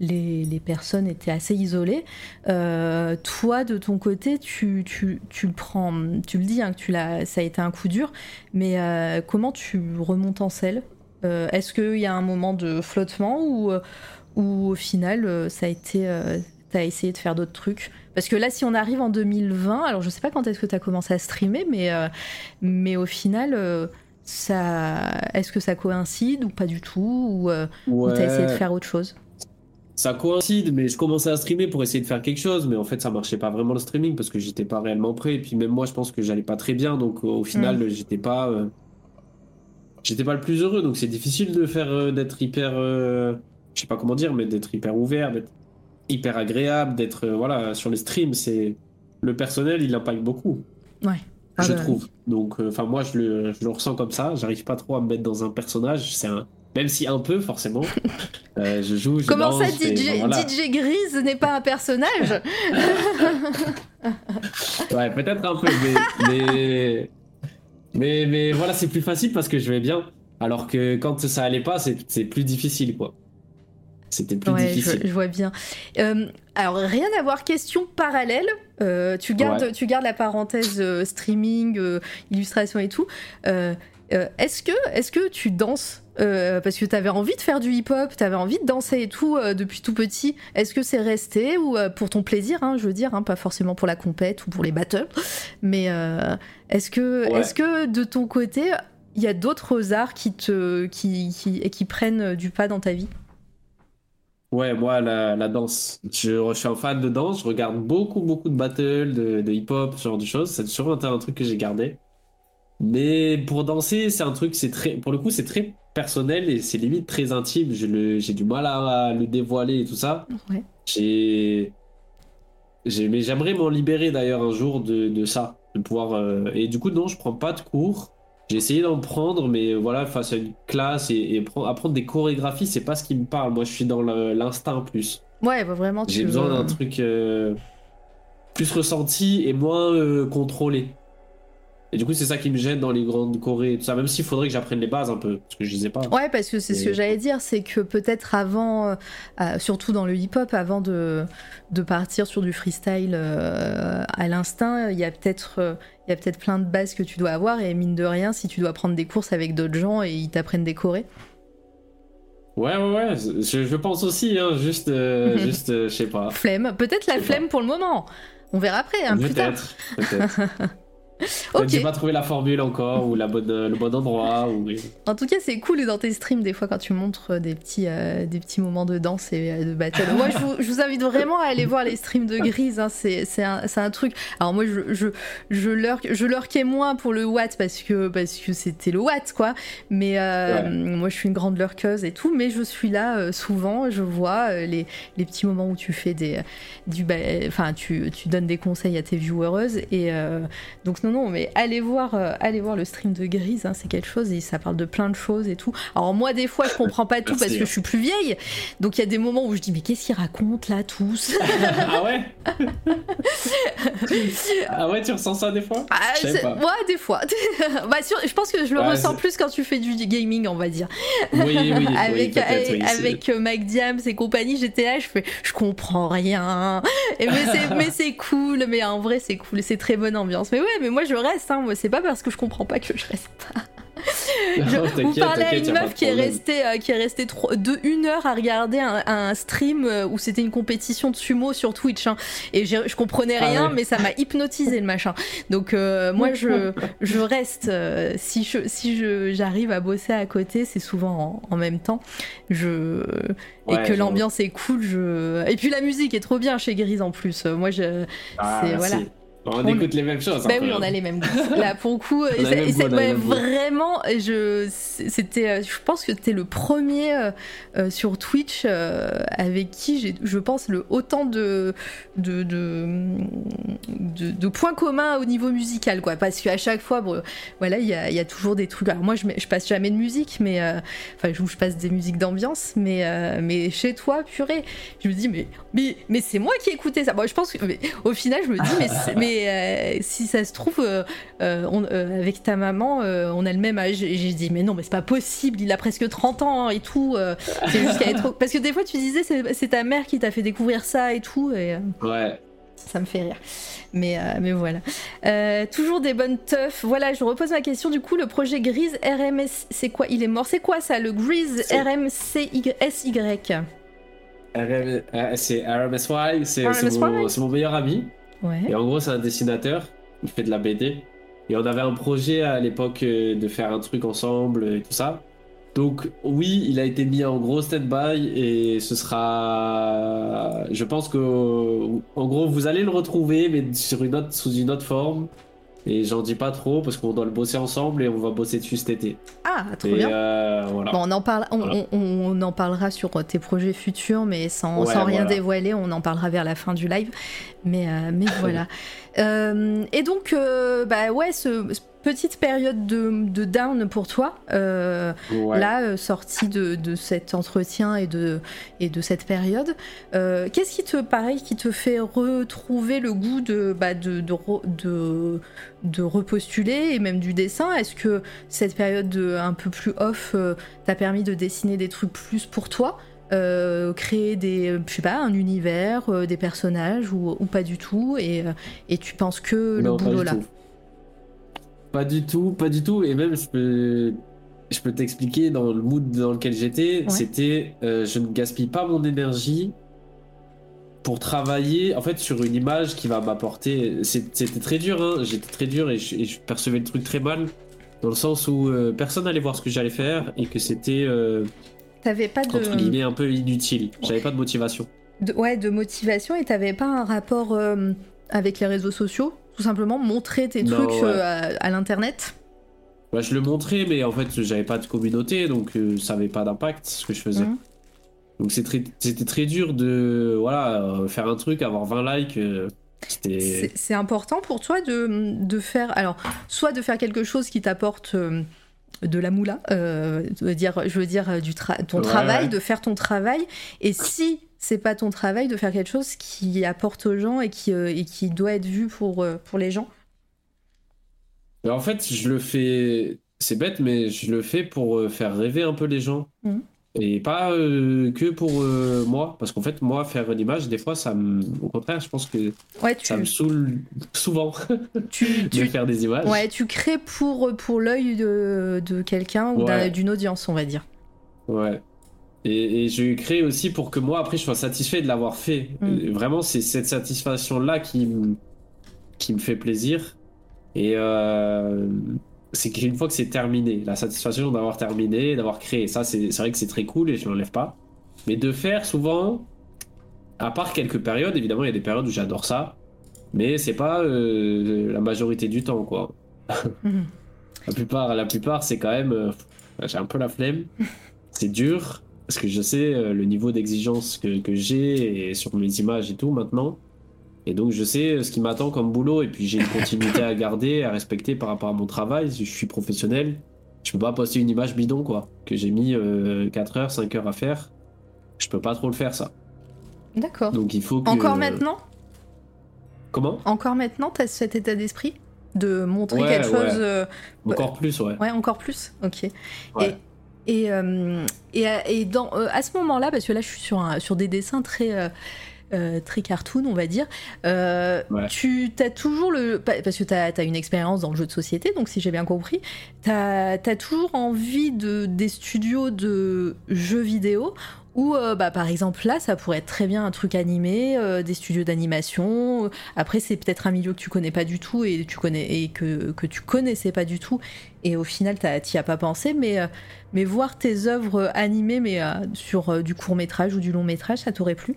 les, les personnes étaient assez isolées. Euh, toi, de ton côté, tu, tu, tu le prends, tu le dis, hein, que tu l'as, ça a été un coup dur, mais euh, comment tu remontes en selle? Est-ce qu'il y a un moment de flottement ou, ou au final, ça a été, t'as essayé de faire d'autres trucs? Parce que là, si on arrive en 2020, alors je sais pas quand est-ce que tu as commencé à streamer, mais, euh, mais au final, euh, ça, est-ce que ça coïncide ou pas du tout Ou euh, ou t'as essayé de faire autre chose? Ça coïncide, mais je commençais à streamer pour essayer de faire quelque chose, mais en fait ça marchait pas vraiment le streaming parce que j'étais pas réellement prêt. Et puis même moi, je pense que j'allais pas très bien, donc au final, j'étais pas, euh, j'étais pas le plus heureux. Donc c'est difficile de faire, euh, d'être hyper, euh, je sais pas comment dire, mais d'être hyper ouvert, d'être hyper agréable, d'être euh, voilà sur les streams. C'est le personnel, il impacte beaucoup, Ouais. Ah je bah, trouve. Donc enfin moi, je le, je le ressens comme ça. J'arrive pas trop à me mettre dans un personnage. C'est un même si un peu, forcément. Euh, je joue, je Comment danse, ça, DJ, voilà. DJ Grise n'est pas un personnage Ouais, peut-être un peu, mais, mais, mais, mais voilà, c'est plus facile parce que je vais bien. Alors que quand ça allait pas, c'est plus difficile, quoi. C'était plus Ouais, difficile. je vois bien. Euh, alors, rien à voir, question parallèle. Euh, tu, gardes, Ouais. tu gardes la parenthèse euh, streaming, illustration et tout. Est-ce que, est que tu danses Parce que tu avais envie de faire du hip-hop, tu avais envie de danser et tout depuis tout petit. Est-ce que c'est resté ou pour ton plaisir, hein, je veux dire, hein, pas forcément pour la compète ou pour les battles Mais est-ce que, Ouais. est-ce que de ton côté, il y a d'autres arts qui, te, qui, qui, qui prennent du pas dans ta vie? Ouais, moi, la, la danse. Je, je suis un fan de danse. Je regarde beaucoup, beaucoup de battles, de, de hip-hop, ce genre de choses. C'est toujours un, un truc que j'ai gardé. Mais pour danser, c'est un truc, c'est très, pour le coup, c'est très personnel et c'est limite très intime. Je le- J'ai du mal à le dévoiler et tout ça. Ouais. J'ai, j'ai, mais j'aimerais m'en libérer d'ailleurs un jour de, de ça, de pouvoir. euh, Et du coup, non, je prends pas de cours. J'ai essayé d'en prendre, mais voilà, face à une classe et, et pre- apprendre des chorégraphies, c'est pas ce qui me parle. Moi, je suis dans l'instinct plus. Ouais, bah, vraiment, J'ai besoin veux- d'un truc euh, plus ressenti et moins euh, contrôlé. Et du coup, c'est ça qui me gêne dans les grandes chorés et tout ça, même s'il faudrait que j'apprenne les bases un peu, parce que je disais pas. Ouais, parce que c'est ce que j'allais dire, c'est que peut-être avant, euh, euh, surtout dans le hip-hop, avant de, de partir sur du freestyle euh, à l'instinct, il y a peut-être euh, il y a peut-être plein de bases que tu dois avoir, et mine de rien, si tu dois prendre des courses avec d'autres gens et ils t'apprennent des chorés. Ouais, ouais, ouais, je, je pense aussi, hein, juste, juste, je sais pas. Flemme, peut-être la flemme pour le moment. On verra après, hein, plus tard. Peut-être, peut-être. Ok. J'ai pas trouvé la formule encore, ou la bonne, le bon endroit, ou... En tout cas, c'est cool dans tes streams des fois quand tu montres des petits, euh, des petits moments de danse et euh, de battle. moi, je vous, je vous invite vraiment à aller voir les streams de Grise. hein, c'est un, un truc. Alors moi, je, je, je, lurk, je lurkais moins pour le Watt parce que parce que c'était le Watt quoi. Mais euh, Ouais. moi, je suis une grande lurkeuse et tout. Mais je suis là souvent. Je vois les, les petits moments où tu fais des du enfin tu, tu donnes des conseils à tes viewereuses et donc non non mais allez voir euh, allez voir le stream de Grise hein, c'est quelque chose et ça parle de plein de choses et tout alors moi des fois je comprends pas tout Merci, parce que hein. je suis plus vieille donc il y a des moments où je dis mais qu'est-ce qu'ils racontent là tous ah ouais Ah ouais, tu ressens ça des fois? Ah, pas. ouais des fois bah, sur- je pense que je le Ouais, ressens plus quand tu fais du gaming on va dire Oui, oui, oui, avec, oui, c'est- avec euh, Mac Diams et compagnie, j'étais là, je fais, je comprends rien. Et mais c'est, mais c'est cool, mais en vrai c'est cool, c'est très bonne ambiance. Mais ouais, mais moi je reste, hein, moi c'est pas parce que je comprends pas que je reste pas. Je- Non, vous parlez à une meuf qui est restée, euh, qui est restée tro- de une heure à regarder un, un stream euh, où c'était une compétition de sumo sur Twitch. hein. et je comprenais Ah rien, ouais. mais ça m'a hypnotisé le machin. Donc euh, moi je, je reste. euh, si je, si je, j'arrive à bosser à côté, c'est souvent en, en même temps. Je, et Ouais, que l'ambiance est cool. Je... Et puis la musique est trop bien chez Grise en plus. Moi je. Ah, c'est- voilà. On, On- écoute les mêmes choses. Bah peu, oui, on hein. a les mêmes goûts. Là, pour le coup, et et ouais, vraiment, je, c'était, euh, je pense que t'es le premier euh, euh, sur Twitch euh, avec qui j'ai, je pense, le autant de de, de, de, de points communs au niveau musical, quoi. Parce qu'à chaque fois, bon, voilà, il y a, il y a toujours des trucs. Alors moi, je, passe jamais de musique, mais euh, enfin, je, je passe des musiques d'ambiance, mais euh, mais chez toi, purée, je me dis mais mais, mais c'est moi qui écoutais ça. Bon, je pense que mais, au final, je me dis mais, mais euh, si ça se trouve euh, euh, on- avec ta maman, on a le même âge. Et j'ai dit mais non, mais c'est pas possible. Il a presque 30 ans et tout. c'est juste qu'elle est trop. Parce que des fois, tu disais c'est ta mère qui t'a fait découvrir ça et tout. Et, Ouais. ça me fait rire. Mais, euh, mais voilà. Euh, toujours des bonnes teufs. Voilà, je repose ma question. Du coup, le projet Grise RMS, c'est quoi? Il est mort. C'est quoi ça, le Grise RMCSY RM- C'est RMSY, c'est mon meilleur ami. Et en gros, c'est un dessinateur. Il fait de la BD. Et on avait un projet à l'époque euh, de faire un truc ensemble et tout ça. Donc oui, il a été mis en gros stand-by et ce sera... Je pense que... En gros, vous allez le retrouver, mais sur une autre, sous une autre forme. Et j'en dis pas trop parce qu'on doit le bosser ensemble et on va bosser dessus cet été. Ah, trop et bien. euh, voilà. Bon, on en, parle, on, Voilà. on- on en parlera sur tes projets futurs, mais sans, Ouais, sans rien voilà. dévoiler. On en parlera vers la fin du live. Mais, euh, mais voilà. Euh, et donc, euh, bah ouais, ce, ce petite période de, de down pour toi. euh, Ouais. là, euh, sorti de, de cet entretien et de, et de cette période, euh, qu'est-ce qui te, pareil, qui te fait retrouver le goût de, bah, de, de, re- de, de repostuler et même du dessin? Est-ce que cette période de- un peu plus off t'a permis de dessiner des trucs plus pour toi euh, créer des, je sais pas, un univers, euh, des personnages ou, ou pas du tout, et, et tu penses que le boulot là? tout. Pas du tout, pas du tout. Et même, je peux, je peux t'expliquer dans le mood dans lequel j'étais. Ouais. C'était, euh, je ne gaspille pas mon énergie pour travailler en fait sur une image qui va m'apporter. C'était très dur, hein. J'étais très dur et je, et je percevais le truc très mal. Dans le sens où euh, personne n'allait voir ce que j'allais faire et que c'était euh, T'avais pas entre de, guillemets un peu inutile. J'avais pas de motivation. de, ouais, de motivation et t'avais pas un rapport avec les réseaux sociaux? Tout simplement montrer tes Non, trucs ouais. euh, à, à l'internet Ouais, je le montrais, mais en fait, j'avais pas de communauté, donc euh, ça avait pas d'impact ce que je faisais. Mhm. Donc très- c'était très dur de voilà euh, faire un truc, avoir 20 likes. euh, C'est important pour toi de, de faire, alors, soit de faire quelque chose qui t'apporte de la moula, je veux dire, je veux dire du tra- ton Ouais, travail, ouais. de faire ton travail, et si c'est pas ton travail, de faire quelque chose qui apporte aux gens et qui, euh, et qui doit être vu pour, euh, pour les gens. En fait, je le fais. C'est bête, mais je le fais pour euh, faire rêver un peu les gens. Mhm. Et pas euh, que pour moi. Parce qu'en fait, moi, faire une image, des fois, ça me. Au contraire, je pense que Ouais, tu, ça me saoule souvent tu, de tu- faire des images. ouais, tu crées pour, pour l'œil de, de quelqu'un ou Ouais. d'une audience, on va dire. Ouais. Et, et je crée aussi pour que moi, après, je sois satisfait de l'avoir fait. Mm. Vraiment, c'est cette satisfaction-là qui, me- qui me fait plaisir. Et euh, c'est qu'une fois que c'est terminé, la satisfaction d'avoir terminé, d'avoir créé, ça, c'est vrai que c'est très cool et je l'enlève pas. Mais de faire souvent, à part quelques périodes, évidemment, il y a des périodes où j'adore ça, mais c'est pas euh, la majorité du temps, quoi. La plupart, la plupart, c'est quand même. euh, j'ai un peu la flemme. C'est dur parce que je sais euh, le niveau d'exigence que, que j'ai et sur mes images et tout maintenant. Et donc je sais euh, ce qui m'attend comme boulot et puis j'ai une continuité à garder, à respecter par rapport à mon travail. Je suis professionnel. Je peux pas poster une image bidon quoi, que j'ai mis euh, 4 heures, 5 heures à faire. Je peux pas trop le faire ça. D'accord. Donc il faut que. Encore maintenant? Comment? Encore maintenant, t'as cet état d'esprit de montrer Ouais, quelque ouais. chose. euh, Encore plus, ouais. Ouais, encore plus. Ok. Ouais. Et, et, euh, et, à- et dans, euh, à ce moment-là, parce que là, je suis sur, un, sur des dessins très. Euh, très cartoon, on va dire. Euh, Ouais. Tu as toujours le. pa- Parce que tu as, une expérience dans le jeu de société, donc si j'ai bien compris, tu as, toujours envie de, des studios de jeux vidéo où, euh, bah, par exemple, là, ça pourrait être très bien un truc animé, euh, des studios d'animation. Après, c'est peut-être un milieu que tu connais pas du tout et, tu connais, et que, que tu connaissais pas du tout. Et au final, t'as- t'y as pas pensé, mais, euh, mais voir tes œuvres animées mais, sur du court métrage ou du long métrage, ça t'aurait plu?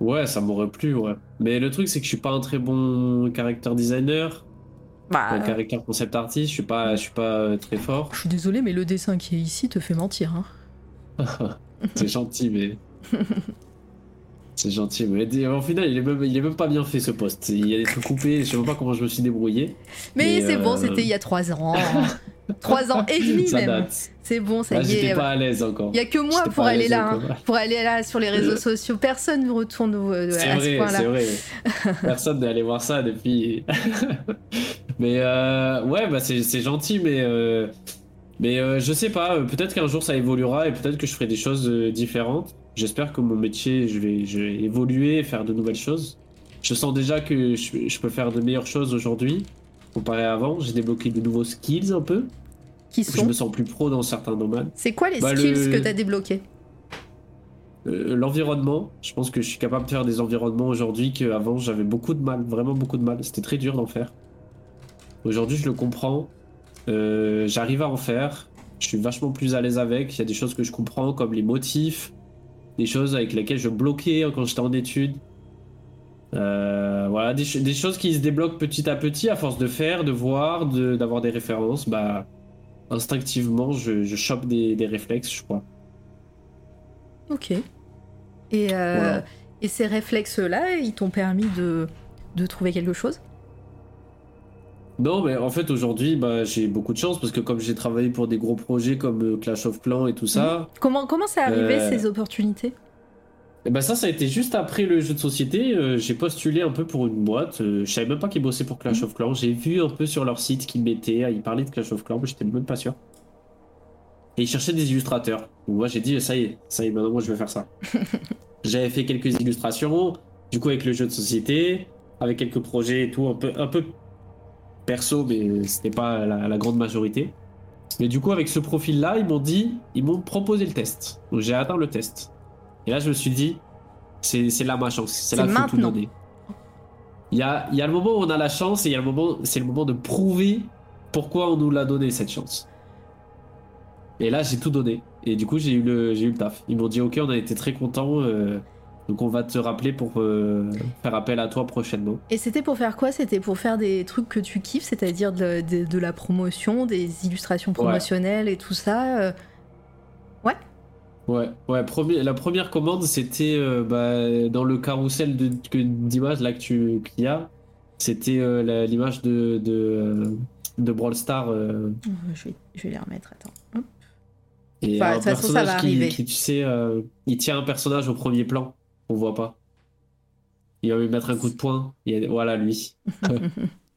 Ouais, ça m'aurait plu, ouais. Mais le truc, c'est que je suis pas un très bon character designer, Bah, un character concept artist. Je suis pas, je suis pas euh, très fort. je suis désolée, mais le dessin qui est ici te fait mentir. Hein. C'est gentil, mais. C'est gentil, mais au final, il est, même, il est même pas bien fait ce poste. Il y a des trucs coupés, je sais même pas comment je me suis débrouillé. Mais, Mais, c'est bon, euh, c'était il y a trois ans. trois ans et demi Ça même. C'est bon, ça y j'étais est. pas à l'aise encore. Il y a que moi J'étais pour aller là, hein, pour aller là sur les réseaux sociaux. Personne ne retourne euh, C'est à ce vrai, point-là. c'est vrai. Personne n'est allé voir ça depuis. mais euh, ouais, bah c'est gentil, mais euh, mais euh, je sais pas. Peut-être qu'un jour ça évoluera et peut-être que je ferai des choses différentes. J'espère que mon métier, je vais, je vais évoluer, faire de nouvelles choses. Je sens déjà que je, je peux faire de meilleures choses aujourd'hui comparé à avant. J'ai débloqué de nouveaux skills un peu. Qui Je sont me sens plus pro dans certains domaines. C'est quoi les Bah, skills le- que t'as débloqués Euh, L'environnement, je pense que je suis capable de faire des environnements aujourd'hui qu'avant j'avais beaucoup de mal, vraiment beaucoup de mal. C'était très dur d'en faire. Aujourd'hui, je le comprends. Euh, J'arrive à en faire. Je suis vachement plus à l'aise avec. Il y a des choses que je comprends, comme les motifs, des choses avec lesquelles je bloquais quand j'étais en études. Euh, voilà, des, ch- des choses qui se débloquent petit à petit à force de faire, de voir, de- d'avoir des références. Bah, instinctivement, je, je chope des, des réflexes, je crois. Ok. Et, euh, Voilà. et ces réflexes-là, ils t'ont permis de, de trouver quelque chose? Non, mais en fait, aujourd'hui, bah, j'ai beaucoup de chance parce que comme j'ai travaillé pour des gros projets comme euh, Clash of Clans et tout ça, Comment comment c'est arrivé Euh, ces opportunités? Et bah ça, ça a été juste après le jeu de société. euh, j'ai postulé un peu pour une boîte. euh, je savais même pas qu'ils bossaient pour Clash of Clans. J'ai vu un peu sur leur site qu'ils mettaient, ils parlaient de Clash of Clans, mais j'étais même pas sûr. Et ils cherchaient des illustrateurs. Donc moi, j'ai dit, ça y est, ça y est, maintenant moi, je vais faire ça. J'avais fait quelques illustrations, du coup, avec le jeu de société, avec quelques projets et tout, un peu, un peu perso, mais c'était pas la, la grande majorité. Mais du coup, avec ce profil-là, ils m'ont dit, ils m'ont proposé le test. Donc j'ai atteint le test. Et là, je me suis dit, c'est là ma chance. C'est là qu'il faut tout donner. Il y a, il y a le moment où on a la chance et il y a le moment, c'est le moment de prouver pourquoi on nous l'a donné cette chance. Et là, j'ai tout donné. Et du coup, j'ai eu le, j'ai eu le taf. Ils m'ont dit, ok, on a été très contents. euh, donc on va te rappeler pour euh, faire appel à toi prochainement. Et c'était pour faire quoi? C'était pour faire des trucs que tu kiffes, c'est-à-dire de, de- de la promotion, des illustrations promotionnelles et tout ça euh, Ouais, ouais. premier- la première commande, c'était euh, bah, dans le carrousel d'images là que tu qu'il y a. C'était euh, l'image de, de, euh, de Brawl Star. euh, je, vais, je vais les remettre, attends. Hop. et Enfin, un de toute façon, ça va qui, arriver. qui, tu sais, il tient un personnage au premier plan. On voit pas. Il va lui mettre un coup de poing. Voilà, lui.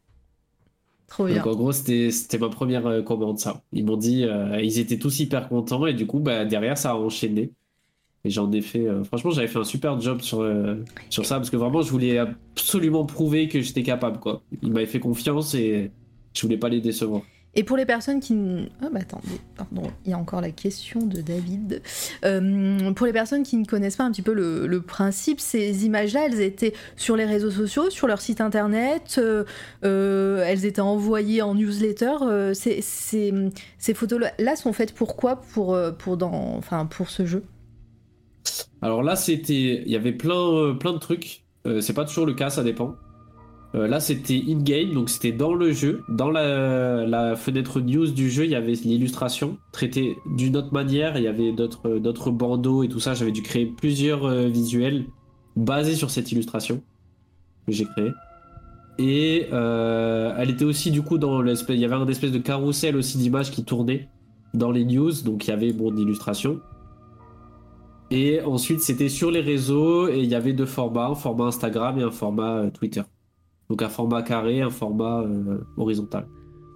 Donc en gros, c'était ma première euh, commande, ça. Ils m'ont dit, euh, ils étaient tous hyper contents et du coup, bah, derrière, ça a enchaîné. Et j'en ai fait, euh, franchement, j'avais fait un super job sur, sur ça parce que vraiment, je voulais absolument prouver que j'étais capable, quoi. Ils m'avaient fait confiance et je voulais pas les décevoir. Et pour les personnes qui... Ah bah attendez, pardon, il y a encore la question de David. Euh, pour les personnes qui ne connaissent pas un petit peu le, principe, ces images-là, elles étaient sur les réseaux sociaux, sur leur site internet, euh, euh, elles étaient envoyées en newsletter. c'est- ces photos-là sont faites pour quoi? Pour, pour, dans, enfin, pour ce jeu? Alors là, c'était, il y avait plein, plein de trucs. C'est pas toujours le cas, ça dépend. Euh, là, c'était in-game, donc c'était dans le jeu. Dans la, fenêtre news du jeu, il y avait l'illustration traitée d'une autre manière. Il y avait d'autres, euh, bandeaux et tout ça. J'avais dû créer plusieurs euh, visuels basés sur cette illustration que j'ai créée. Et elle était aussi du coup dans l'espèce, il y avait un espèce de carrousel aussi d'images qui tournait dans les news, donc il y avait mon illustration. Et ensuite, c'était sur les réseaux et il y avait deux formats, un format Instagram et un format Twitter. Donc un format carré, un format euh, horizontal.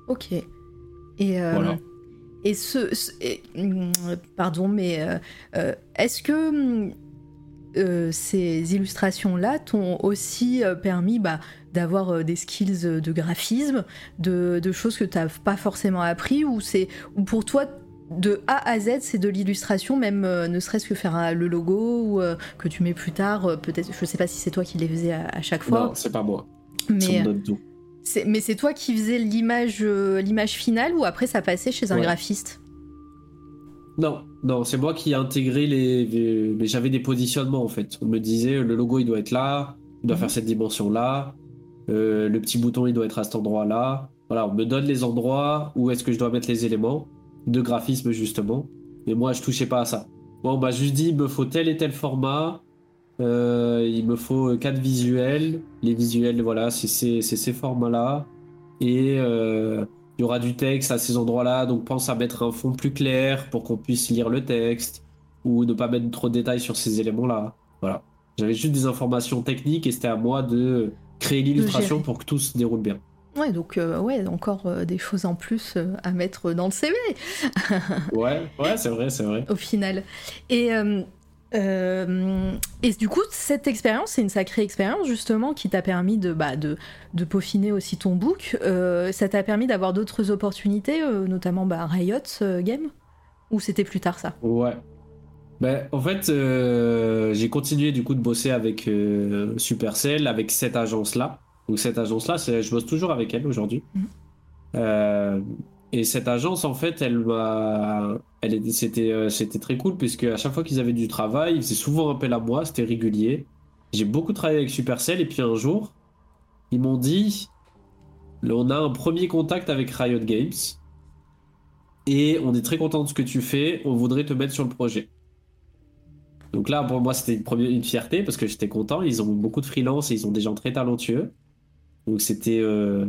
Ok. Et, euh, Voilà. et ce. ce- et, hum, pardon, mais euh, est-ce que euh, ces illustrations-là t'ont aussi permis bah, d'avoir des skills de graphisme, de, de choses que tu n'as pas forcément appris, ou, c'est, ou pour toi, de A à Z, c'est de l'illustration, même euh, ne serait-ce que faire le logo, ou euh, que tu mets plus tard, euh, peut-être, je sais pas si c'est toi qui les faisais à, à chaque fois, Non, c'est pas moi. Mais. C'est- mais c'est toi qui faisais l'image euh, l'image finale ou après ça passait chez un Ouais. graphiste? Non, non, c'est moi qui ai intégré les. les- Mais j'avais des positionnements en fait. On me disait le logo il doit être là, il doit Mhm. faire cette dimension là, euh, le petit bouton il doit être à cet endroit là. Voilà, on me donne les endroits où est-ce que je dois mettre les éléments de graphisme justement. Mais moi je touchais pas à ça. Moi on m'a juste dit il me faut tel et tel format, euh, il me faut quatre visuels. Les visuels voilà, c'est ces, c'est ces formats là. Et euh, il y aura du texte à ces endroits-là, donc pense à mettre un fond plus clair pour qu'on puisse lire le texte, ou ne pas mettre trop de détails sur ces éléments-là. Voilà. J'avais juste des informations techniques et c'était à moi de créer l'illustration pour que tout se déroule bien. Ouais, donc euh, ouais, encore euh, des choses en plus euh, à mettre dans le CV Ouais, ouais, c'est vrai, c'est vrai. au final. Et, euh, et du coup, cette expérience, c'est une sacrée expérience justement qui t'a permis de, bah, de, de peaufiner aussi ton book. Euh, ça t'a permis d'avoir d'autres opportunités, euh, notamment bah, Riot euh, Game? Ou c'était plus tard ça? Ouais. Ben, en fait, j'ai continué du coup de bosser avec Supercell, avec cette agence-là. Donc cette agence-là, je bosse toujours avec elle aujourd'hui. Mhm. Et cette agence, en fait, elle m'a, c'était, euh, c'était très cool puisque à chaque fois qu'ils avaient du travail, ils faisaient souvent appel à moi, c'était régulier. J'ai beaucoup travaillé avec Supercell et puis un jour, ils m'ont dit, on a un premier contact avec Riot Games et on est très content de ce que tu fais, on voudrait te mettre sur le projet. Donc là, pour moi, c'était une fierté parce que j'étais content. Ils ont beaucoup de freelance et ils ont des gens très talentueux. Donc c'était euh,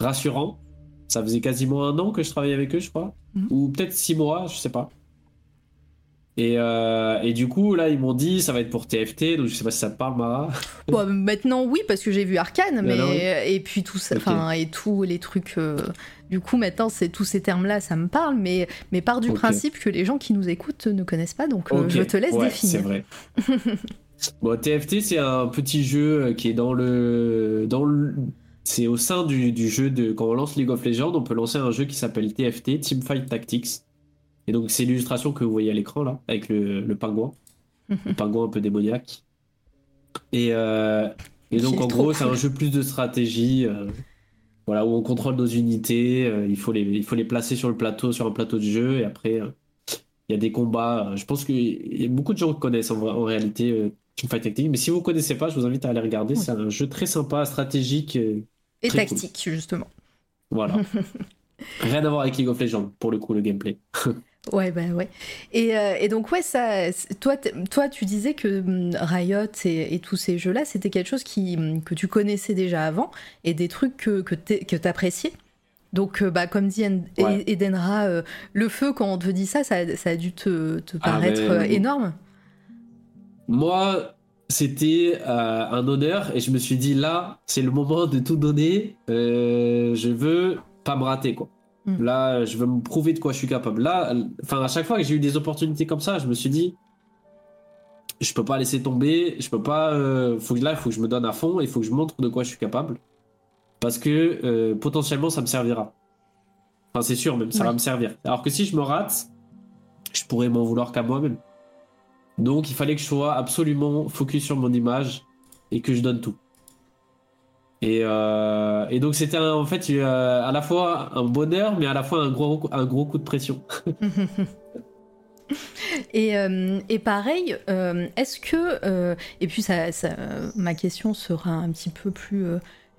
rassurant. Ça faisait quasiment un an que je travaillais avec eux, je crois. Mhm. Ou peut-être six mois, je sais pas. Et, euh, et du coup, là, ils m'ont dit, ça va être pour TFT. Donc je sais pas si ça te parle, Mara. Bon, maintenant, oui, parce que j'ai vu Arcane, mais oui. et puis tout ça, enfin et tous les trucs. euh, du coup, maintenant, c'est tous ces termes-là, ça me parle, mais mais part du principe que les gens qui nous écoutent ne connaissent pas, donc euh, je te laisse ouais, définir. C'est vrai. bon, TFT, c'est un petit jeu qui est dans le. Dans le... C'est au sein du, du jeu de. Quand on lance League of Legends, on peut lancer un jeu qui s'appelle TFT, Teamfight Tactics. Et donc, c'est l'illustration que vous voyez à l'écran, là, avec le, le pingouin. le pingouin un peu démoniaque. Et, euh, et donc, en gros, c'est cool. un jeu plus de stratégie. euh, voilà, où on contrôle nos unités. euh, il, faut les, il faut les placer sur le plateau, sur un plateau de jeu. Et après. il y a des combats. Je pense qu'il y a beaucoup de gens qui connaissent en, en réalité Teamfight Tactics. Mais si vous ne connaissez pas, je vous invite à aller regarder. Oui. C'est un jeu très sympa, stratégique. Et Très cool. tactique, justement. voilà. Rien à voir avec League of Legends, pour le coup, le gameplay. Ouais, bah ouais. Et, euh, et donc, ouais, ça, toi, toi, tu disais que hum, Riot et, et tous ces jeux-là, c'était quelque chose qui, hum, que tu connaissais déjà avant et des trucs que, que t'appréciais. Donc, euh, bah, comme dit En- Ouais. Edenra, euh, le feu, quand on te dit ça, ça, ça a dû te, te Ah, paraître mais- énorme. Moi, c'était euh, un honneur et je me suis dit là, c'est le moment de tout donner. Euh, je veux pas me rater quoi. Mm. Là, je veux me prouver de quoi je suis capable. Là, enfin à chaque fois que j'ai eu des opportunités comme ça, je me suis dit je peux pas laisser tomber, je peux pas euh, faut que là, il faut que je me donne à fond et il faut que je montre de quoi je suis capable parce que potentiellement ça me servira. Enfin, c'est sûr même, ça Ouais. va me servir. Alors que si je me rate, je pourrais m'en vouloir qu'à moi-même. Donc il fallait que je sois absolument focus sur mon image et que je donne tout. Et, euh, donc c'était en fait euh, à la fois un bonheur mais à la fois un gros, coup de pression. Et, euh, et pareil, est-ce que, et puis ça, ça- ma question sera un petit peu plus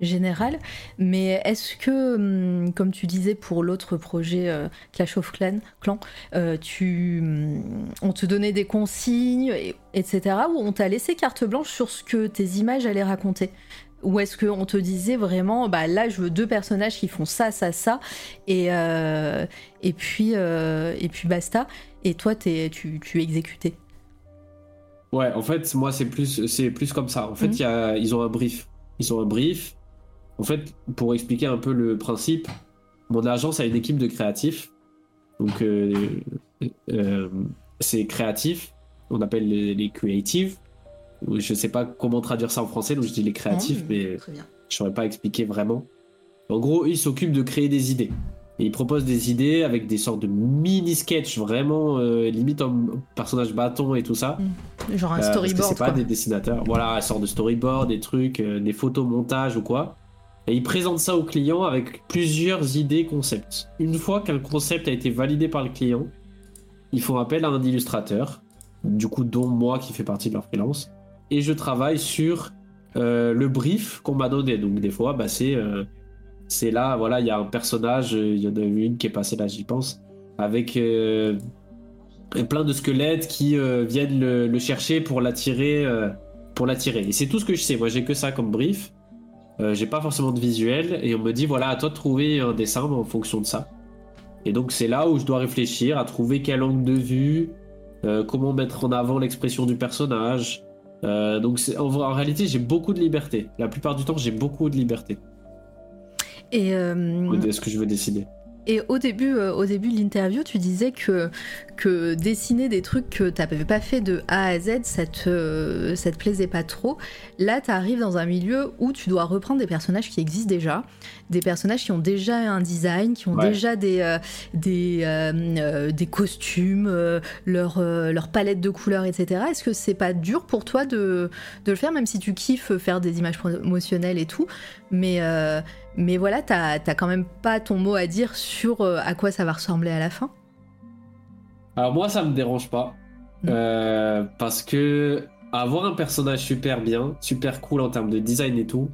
générale, mais est-ce que, hum, comme tu disais pour l'autre projet euh, Clash of Clans, Clan, euh, tu, hum, on te donnait des consignes, et- etc., ou on t'a laissé carte blanche sur ce que tes images allaient raconter? Ou est-ce qu'on te disait vraiment, bah là je veux deux personnages qui font ça, ça, ça, et, euh, et, puis, et puis basta, et toi tu, tu exécutais Ouais, en fait moi c'est plus plus comme ça. En fait Mhm. il y a- ils ont un brief, ils ont un brief. En fait pour expliquer un peu le principe, mon agence a une équipe de créatifs. Donc euh, euh, c'est créatif, on appelle les, les creatives. Je sais pas comment traduire ça en français, donc je dis les créatifs, Oh, mais je saurais pas expliquer vraiment. En gros, ils s'occupent de créer des idées. Et ils proposent des idées avec des sortes de mini-sketchs, vraiment euh, limite en personnage bâton et tout ça. Genre un Euh, parce que storyboard. c'est pas quoi. des dessinateurs. Voilà, une sorte de storyboard, des trucs, euh, des photos montage ou quoi. Et ils présentent ça au client avec plusieurs idées concepts. Une fois qu'un concept a été validé par le client, ils font appel à un illustrateur, du coup dont moi qui fais partie de leur freelance, et je travaille sur euh, le brief qu'on m'a donné. Donc des fois, bah, c'est euh, c'est là, voilà, il y a un personnage, il y en a une qui est passée là, j'y pense, avec euh, plein de squelettes qui viennent le, chercher pour l'attirer, pour l'attirer. Et c'est tout ce que je sais. Moi, j'ai que ça comme brief. Euh, j'ai pas forcément de visuel et on me dit voilà, à toi de trouver un dessin en fonction de ça. Et donc c'est là où je dois réfléchir à trouver quel angle de vue, euh, comment mettre en avant l'expression du personnage. Euh, donc en, en réalité j'ai beaucoup de liberté. La plupart du temps j'ai beaucoup de liberté Et, ce que je veux décider. et au début, au début de l'interview, tu disais que, que dessiner des trucs que tu n'avais pas fait de A à Z, ça te, ça te plaisait pas trop. Là, tu arrives dans un milieu où tu dois reprendre des personnages qui existent déjà, des personnages qui ont déjà un design, qui ont Ouais. déjà des, euh, des, euh, euh, des costumes, euh, leur, leur palette de couleurs, etc. Est-ce que c'est pas dur pour toi de, de le faire, même si tu kiffes faire des images promotionnelles et tout? Mais, mais voilà, t'as quand même pas ton mot à dire sur à quoi ça va ressembler à la fin? Alors moi ça me dérange pas Mm. Euh, parce que avoir un personnage super bien, super cool en termes de design et tout,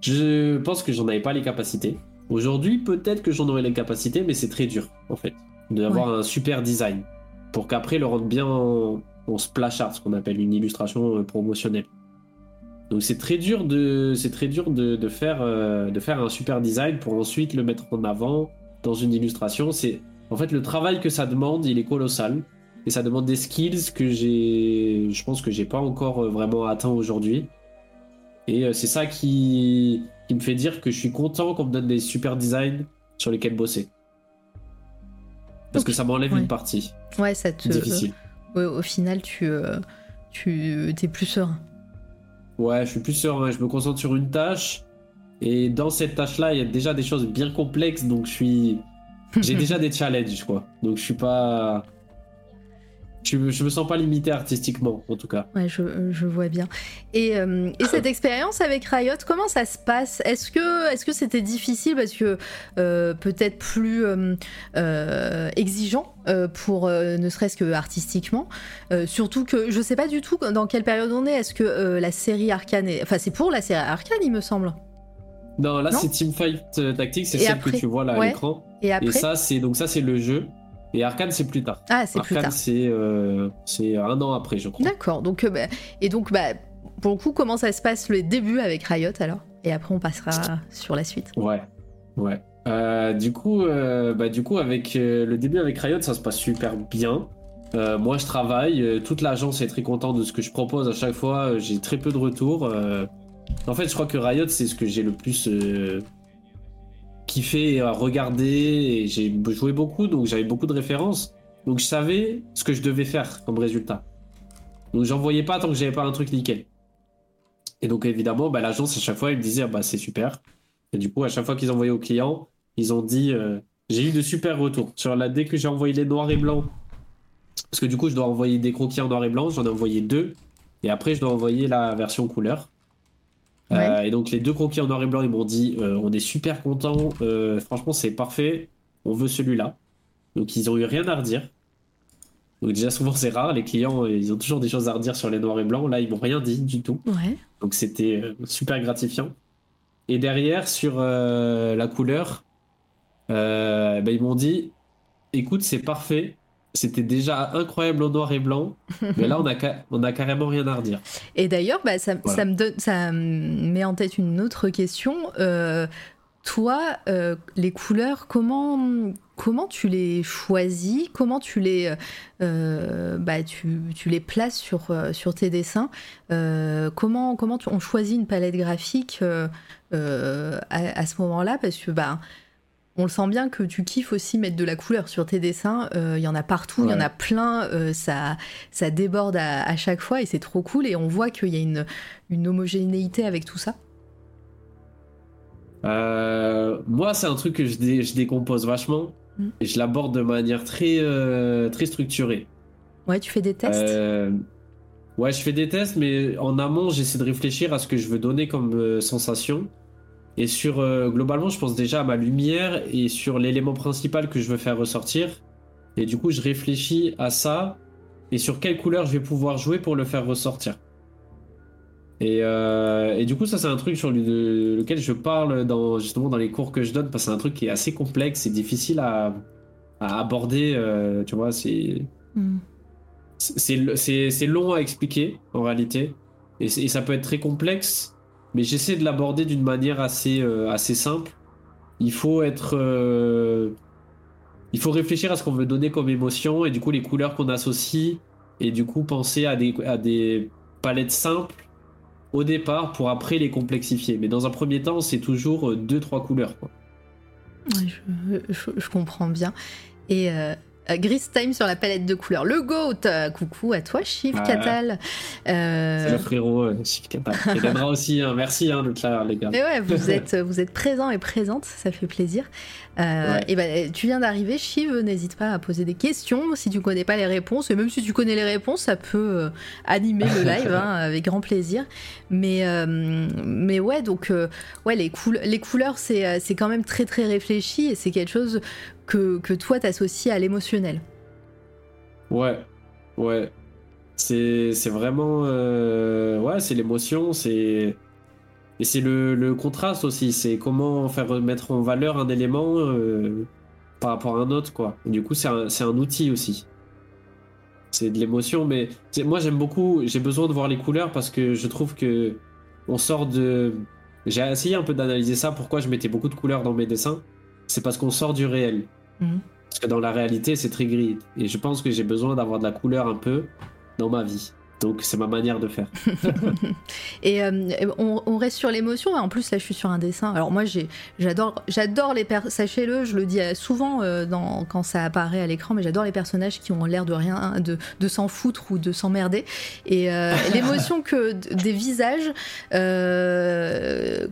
je pense que j'en avais pas les capacités. Aujourd'hui peut-être que j'en aurais les capacités, mais c'est très dur en fait d'avoir un super design pour qu'après le rendre bien en, en splash art, ce qu'on appelle une illustration euh, promotionnelle. Donc c'est très dur de c'est très dur de, de faire euh, de faire un super design pour ensuite le mettre en avant dans une illustration. C'est en fait le travail que ça demande, il est colossal et ça demande des skills que j'ai je pense que j'ai pas encore euh, vraiment atteint aujourd'hui. Et euh, c'est ça qui qui me fait dire que je suis content qu'on me donne des super designs sur lesquels bosser. Parce que ça m'enlève ouais. une partie Ouais, ça te. difficile. ouais, au final, tu, euh, tu t'es plus serein. Ouais, je suis plus serein, je me concentre sur une tâche. Et dans cette tâche-là, il y a déjà des choses bien complexes, donc je suis. J'ai déjà des challenges, quoi. Donc je suis pas. Je, me- me sens pas limité artistiquement, en tout cas. Ouais, je, je vois bien. Et, euh, et cette expérience avec Riot, comment ça se passe? Est-ce que est-ce que c'était difficile? Parce que euh, peut-être plus euh, exigeant pour ne serait-ce que artistiquement Surtout que je sais pas du tout dans quelle période on est. Est-ce que la série Arcane est... Enfin, c'est pour la série Arcane, il me semble. Non, là c'est Teamfight euh, Tactics, c'est celle après que tu vois là à l'écran. Et après Et ça, c'est donc ça c'est le jeu. Et Arkane c'est plus tard. Ah, c'est plus Arkane tard. c'est euh, c'est un an après, je crois. D'accord. Donc, euh, bah, et donc, bah, pour le coup, comment ça se passe le début avec Riot alors? Et après, on passera sur la suite. Ouais, ouais. Euh, du coup, bah, du coup, avec le début avec Riot, ça se passe super bien. Moi, je travaille. toute l'agence est très contente de ce que je propose à chaque fois. J'ai très peu de retours. En fait, je crois que Riot, c'est ce que j'ai le plus euh, kiffé à regarder. J'ai joué beaucoup, donc j'avais beaucoup de références. Donc, je savais ce que je devais faire comme résultat. Donc, j'en voyais pas tant que j'avais pas un truc nickel. Et donc, évidemment, bah, l'agence, à chaque fois, ils me disaient, bah, c'est super. Et du coup, à chaque fois qu'ils envoyaient aux clients, ils ont dit, euh, j'ai eu de super retours. Sur la, dès que j'ai envoyé les noirs et blancs, parce que du coup, je dois envoyer des croquis en noir et blanc, j'en ai envoyé deux. Et après, je dois envoyer la version couleur. Euh, Ouais. et donc, les deux croquis en noir et blanc, ils m'ont dit, euh, on est super contents, euh, franchement, c'est parfait, on veut celui-là. Donc, ils ont eu rien à redire. Donc, déjà, souvent, c'est rare, les clients, ils ont toujours des choses à redire sur les noirs et blancs. Là, ils m'ont rien dit du tout. Ouais. Donc c'était super gratifiant. Et derrière, sur euh, la couleur, euh, ben, ils m'ont dit, écoute, c'est parfait. C'était déjà incroyable en noir et blanc, mais là, on a, ca- on a carrément rien à redire. Et d'ailleurs, bah, ça, Voilà. ça me donne, ça me met en tête une autre question. Euh, toi, euh, les couleurs, comment, comment tu les choisis? Comment tu les, euh, bah, tu, tu les places sur, sur tes dessins? Comment, comment tu- on choisit une palette graphique à, à ce moment-là? Parce que bah, on le sent bien que tu kiffes aussi mettre de la couleur sur tes dessins. Euh, Il y en a partout, il y en a plein. euh, ça, ça déborde à, à chaque fois et c'est trop cool. Et on voit qu'il y a une, une homogénéité avec tout ça. Euh, moi, c'est un truc que je, dé- je décompose vachement Mm. et je l'aborde de manière très, euh, très structurée. Ouais, tu fais des tests? Euh, Ouais, je fais des tests, mais en amont, j'essaie de réfléchir à ce que je veux donner comme euh, sensation. Et sur euh, globalement, je pense déjà à ma lumière et sur l'élément principal que je veux faire ressortir. Et du coup, je réfléchis à ça et sur quelle couleur je vais pouvoir jouer pour le faire ressortir. Et, euh, et du coup, ça, c'est un truc sur le- lequel je parle dans, justement dans les cours que je donne parce que c'est un truc qui est assez complexe et difficile à, à aborder. euh, tu vois, c'est Hmm. c'est long à expliquer en réalité et ça peut être très complexe mais j'essaie de l'aborder d'une manière assez euh, assez simple. Il faut être euh, il faut réfléchir à ce qu'on veut donner comme émotion et du coup les couleurs qu'on associe et du coup penser à des à des palettes simples au départ pour après les complexifier. Mais dans un premier temps c'est toujours euh, deux trois couleurs je, comprends bien. Et euh, Gris Time sur la palette de couleurs. Le GOAT euh, Coucou à toi, Chiv Ouais. Catal. Euh, c'est le frérot euh, Chic Kata. et aussi hein. merci hein, d'être là les gars Mais ouais, vous êtes, vous êtes présent et présente, ça fait plaisir. Ouais. Et ben, tu viens d'arriver, Chiv, n'hésite pas à poser des questions si tu connais pas les réponses. Et même si tu connais les réponses, ça peut animer le live hein, avec grand plaisir. Mais, mais ouais, donc ouais, les, les couleurs, c'est c'est quand même très très réfléchi et c'est quelque chose que, toi t'associes à l'émotionnel. Ouais, ouais. C'est vraiment. euh, Ouais, c'est l'émotion, c'est. Et c'est le, le contraste aussi, c'est comment faire mettre en valeur un élément euh, par rapport à un autre, quoi. Du coup, c'est un, un outil aussi. C'est de l'émotion, mais moi j'aime beaucoup, j'ai besoin de voir les couleurs parce que je trouve que on sort de. J'ai essayé un peu d'analyser ça, pourquoi je mettais beaucoup de couleurs dans mes dessins. C'est parce qu'on sort du réel. Mhm. Parce que dans la réalité, c'est très gris. Et je pense que j'ai besoin d'avoir de la couleur un peu dans ma vie. Donc c'est ma manière de faire. Et euh, on, on reste sur l'émotion. En plus, là, je suis sur un dessin. Alors moi, j'adore, j'adore les per- Sachez-le, je le dis souvent euh, dans, quand ça apparaît à l'écran, mais j'adore les personnages qui ont l'air de rien, de, de s'en foutre ou de s'emmerder. Et euh, l'émotion que des visages.